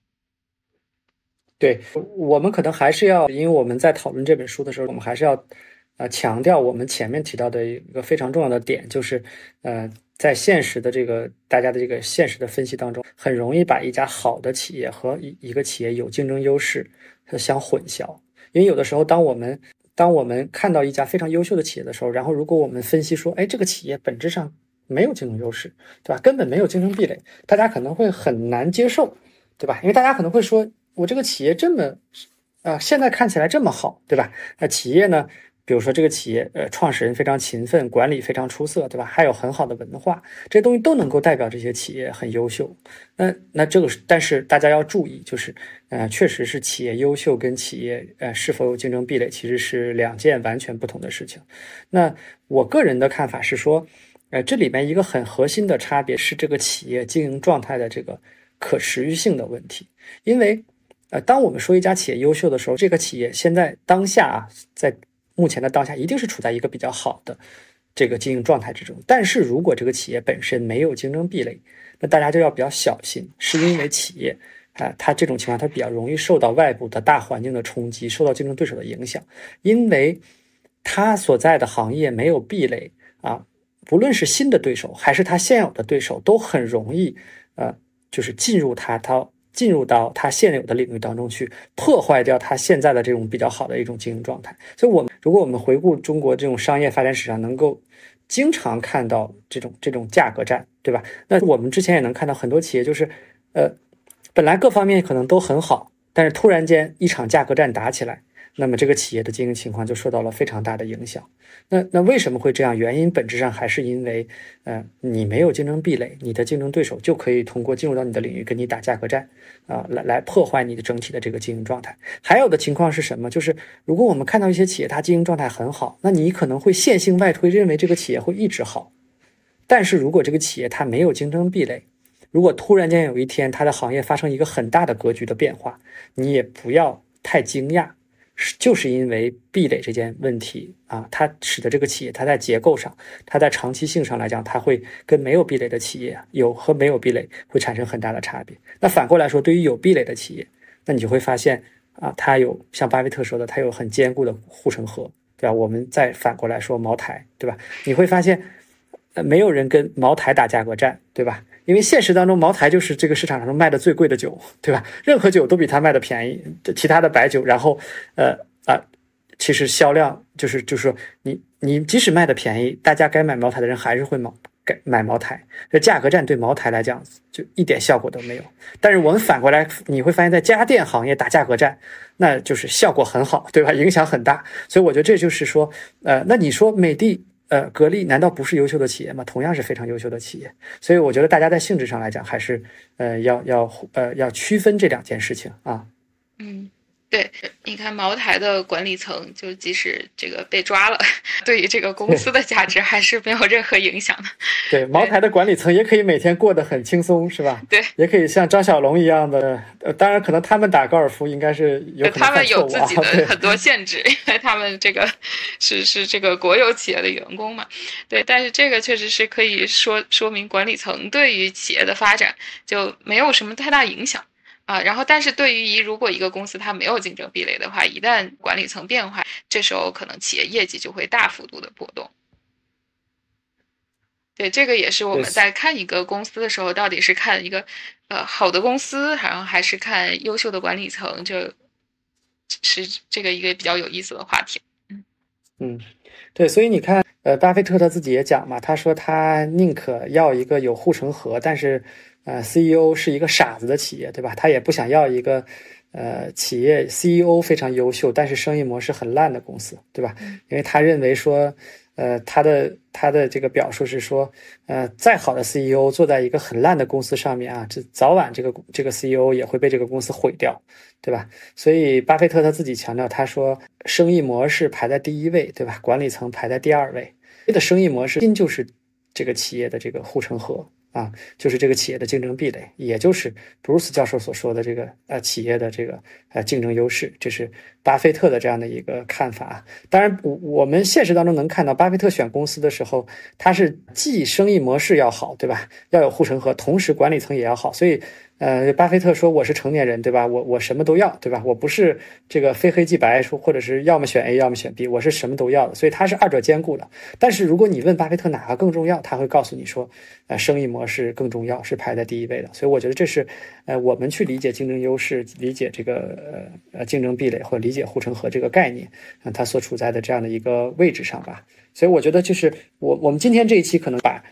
对我们可能还是要，因为我们在讨论这本书的时候，我们还是要。啊，强调我们前面提到的一个非常重要的点，就是，呃，在现实的这个大家的这个现实的分析当中，很容易把一家好的企业和一一个企业有竞争优势相混淆。因为有的时候，当我们当我们看到一家非常优秀的企业的时候，然后如果我们分析说，哎，这个企业本质上没有竞争优势，对吧？根本没有竞争壁垒，大家可能会很难接受，对吧？因为大家可能会说，我这个企业这么，啊，现在看起来这么好，对吧？那企业呢？比如说这个企业，呃，创始人非常勤奋，管理非常出色，对吧？还有很好的文化，这些东西都能够代表这些企业很优秀。那那这个是，但是大家要注意，就是，呃，确实是企业优秀跟企业呃是否有竞争壁垒，其实是两件完全不同的事情。那我个人的看法是说，呃，这里面一个很核心的差别是这个企业经营状态的这个可持续性的问题，因为，呃，当我们说一家企业优秀的时候，这个企业现在当下啊，在目前的当下一定是处在一个比较好的这个经营状态之中，但是如果这个企业本身没有竞争壁垒，那大家就要比较小心，是因为企业啊，它这种情况它比较容易受到外部的大环境的冲击，受到竞争对手的影响，因为它所在的行业没有壁垒啊，不论是新的对手还是它现有的对手，都很容易呃，就是进入它它。进入到它现有的领域当中去，破坏掉它现在的这种比较好的一种经营状态。所以，我们如果我们回顾中国这种商业发展史上，能够经常看到这种这种价格战，对吧？那我们之前也能看到很多企业，就是呃，本来各方面可能都很好，但是突然间一场价格战打起来。那么这个企业的经营情况就受到了非常大的影响。那那为什么会这样？原因本质上还是因为，呃，你没有竞争壁垒，你的竞争对手就可以通过进入到你的领域跟你打价格战，啊，来来破坏你的整体的这个经营状态。还有的情况是什么？就是如果我们看到一些企业它经营状态很好，那你可能会线性外推，认为这个企业会一直好。但是如果这个企业它没有竞争壁垒，如果突然间有一天它的行业发生一个很大的格局的变化，你也不要太惊讶。是，就是因为壁垒这件问题啊，它使得这个企业，它在结构上，它在长期性上来讲，它会跟没有壁垒的企业有和没有壁垒会产生很大的差别。那反过来说，对于有壁垒的企业，那你就会发现啊，它有像巴菲特说的，它有很坚固的护城河，对吧？我们再反过来说茅台，对吧？你会发现，呃，没有人跟茅台打价格战，对吧？因为现实当中，茅台就是这个市场上卖的最贵的酒，对吧？任何酒都比它卖的便宜。其他的白酒，然后，呃啊，其实销量就是就是说，你你即使卖的便宜，大家该买茅台的人还是会买买茅台。这价格战对茅台来讲就一点效果都没有。但是我们反过来，你会发现在家电行业打价格战，那就是效果很好，对吧？影响很大。所以我觉得这就是说，呃，那你说美的。呃，格力难道不是优秀的企业吗？同样是非常优秀的企业，所以我觉得大家在性质上来讲，还是呃要要呃要区分这两件事情啊。嗯。对，你看茅台的管理层，就即使这个被抓了，对于这个公司的价值还是没有任何影响的。对，茅台的管理层也可以每天过得很轻松，是吧？对，也可以像张小龙一样的。呃，当然，可能他们打高尔夫应该是有他们有自己的很多限制，因为他们这个是是这个国有企业的员工嘛。对，但是这个确实是可以说说明管理层对于企业的发展就没有什么太大影响。啊，然后，但是对于一如果一个公司它没有竞争壁垒的话，一旦管理层变化，这时候可能企业业绩就会大幅度的波动。对，这个也是我们在看一个公司的时候，到底是看一个呃好的公司，然后还是看优秀的管理层，就是这个一个比较有意思的话题。嗯嗯，对，所以你看，呃，巴菲特他自己也讲嘛，他说他宁可要一个有护城河，但是。呃，CEO 是一个傻子的企业，对吧？他也不想要一个，呃，企业 CEO 非常优秀，但是生意模式很烂的公司，对吧？因为他认为说，呃，他的他的这个表述是说，呃，再好的 CEO 坐在一个很烂的公司上面啊，这早晚这个这个 CEO 也会被这个公司毁掉，对吧？所以巴菲特他自己强调，他说，生意模式排在第一位，对吧？管理层排在第二位，这个生意模式心就是这个企业的这个护城河。啊，就是这个企业的竞争壁垒，也就是布鲁斯教授所说的这个呃企业的这个呃竞争优势，这是巴菲特的这样的一个看法。当然，我我们现实当中能看到，巴菲特选公司的时候，他是既生意模式要好，对吧？要有护城河，同时管理层也要好，所以。呃，巴菲特说我是成年人，对吧？我我什么都要，对吧？我不是这个非黑即白，说或者是要么选 A，要么选 B，我是什么都要的。所以他是二者兼顾的。但是如果你问巴菲特哪个更重要，他会告诉你说，呃，生意模式更重要，是排在第一位的。所以我觉得这是，呃，我们去理解竞争优势、理解这个呃竞争壁垒或理解护城河这个概念，啊，它所处在的这样的一个位置上吧。所以我觉得就是我我们今天这一期可能把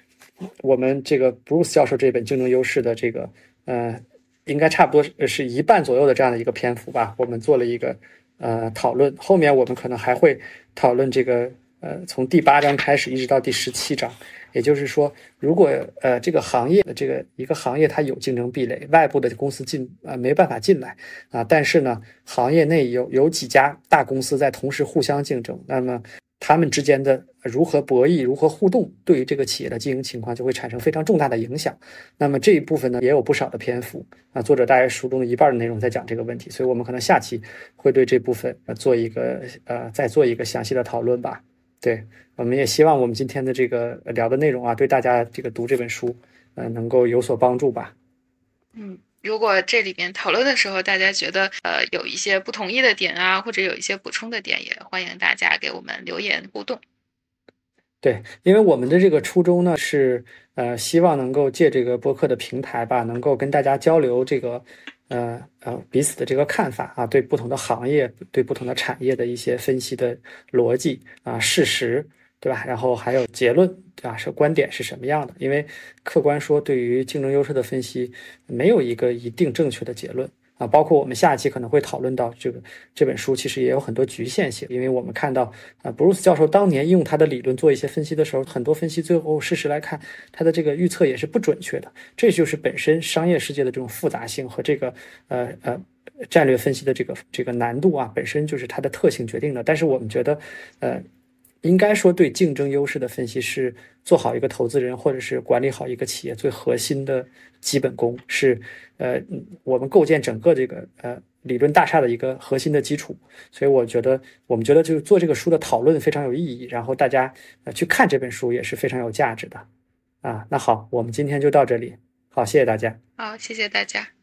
我们这个 Bruce 教授这本竞争优势的这个。呃，应该差不多是一半左右的这样的一个篇幅吧。我们做了一个呃讨论。后面我们可能还会讨论这个呃从第八章开始一直到第十七章。也就是说，如果呃这个行业的这个一个行业它有竞争壁垒，外部的公司进呃没办法进来啊，但是呢，行业内有有几家大公司在同时互相竞争，那么他们之间的如何博弈、如何互动，对于这个企业的经营情况就会产生非常重大的影响。那么这一部分呢，也有不少的篇幅啊，作者大概书中的一半的内容在讲这个问题，所以我们可能下期会对这部分做一个呃再做一个详细的讨论吧。对，我们也希望我们今天的这个聊的内容啊，对大家这个读这本书，呃，能够有所帮助吧。嗯，如果这里边讨论的时候，大家觉得呃有一些不同意的点啊，或者有一些补充的点，也欢迎大家给我们留言互动。对，因为我们的这个初衷呢是呃希望能够借这个播客的平台吧，能够跟大家交流这个。呃呃，彼此的这个看法啊，对不同的行业、对不同的产业的一些分析的逻辑啊、事实，对吧？然后还有结论，对吧？是观点是什么样的？因为客观说，对于竞争优势的分析，没有一个一定正确的结论。啊，包括我们下一期可能会讨论到这个这本书，其实也有很多局限性，因为我们看到啊，布鲁斯教授当年用他的理论做一些分析的时候，很多分析最后事实来看，他的这个预测也是不准确的。这就是本身商业世界的这种复杂性和这个呃呃战略分析的这个这个难度啊，本身就是它的特性决定的。但是我们觉得，呃。应该说，对竞争优势的分析是做好一个投资人或者是管理好一个企业最核心的基本功，是呃，我们构建整个这个呃理论大厦的一个核心的基础。所以，我觉得我们觉得就是做这个书的讨论非常有意义，然后大家呃去看这本书也是非常有价值的。啊，那好，我们今天就到这里，好，谢谢大家。好，谢谢大家。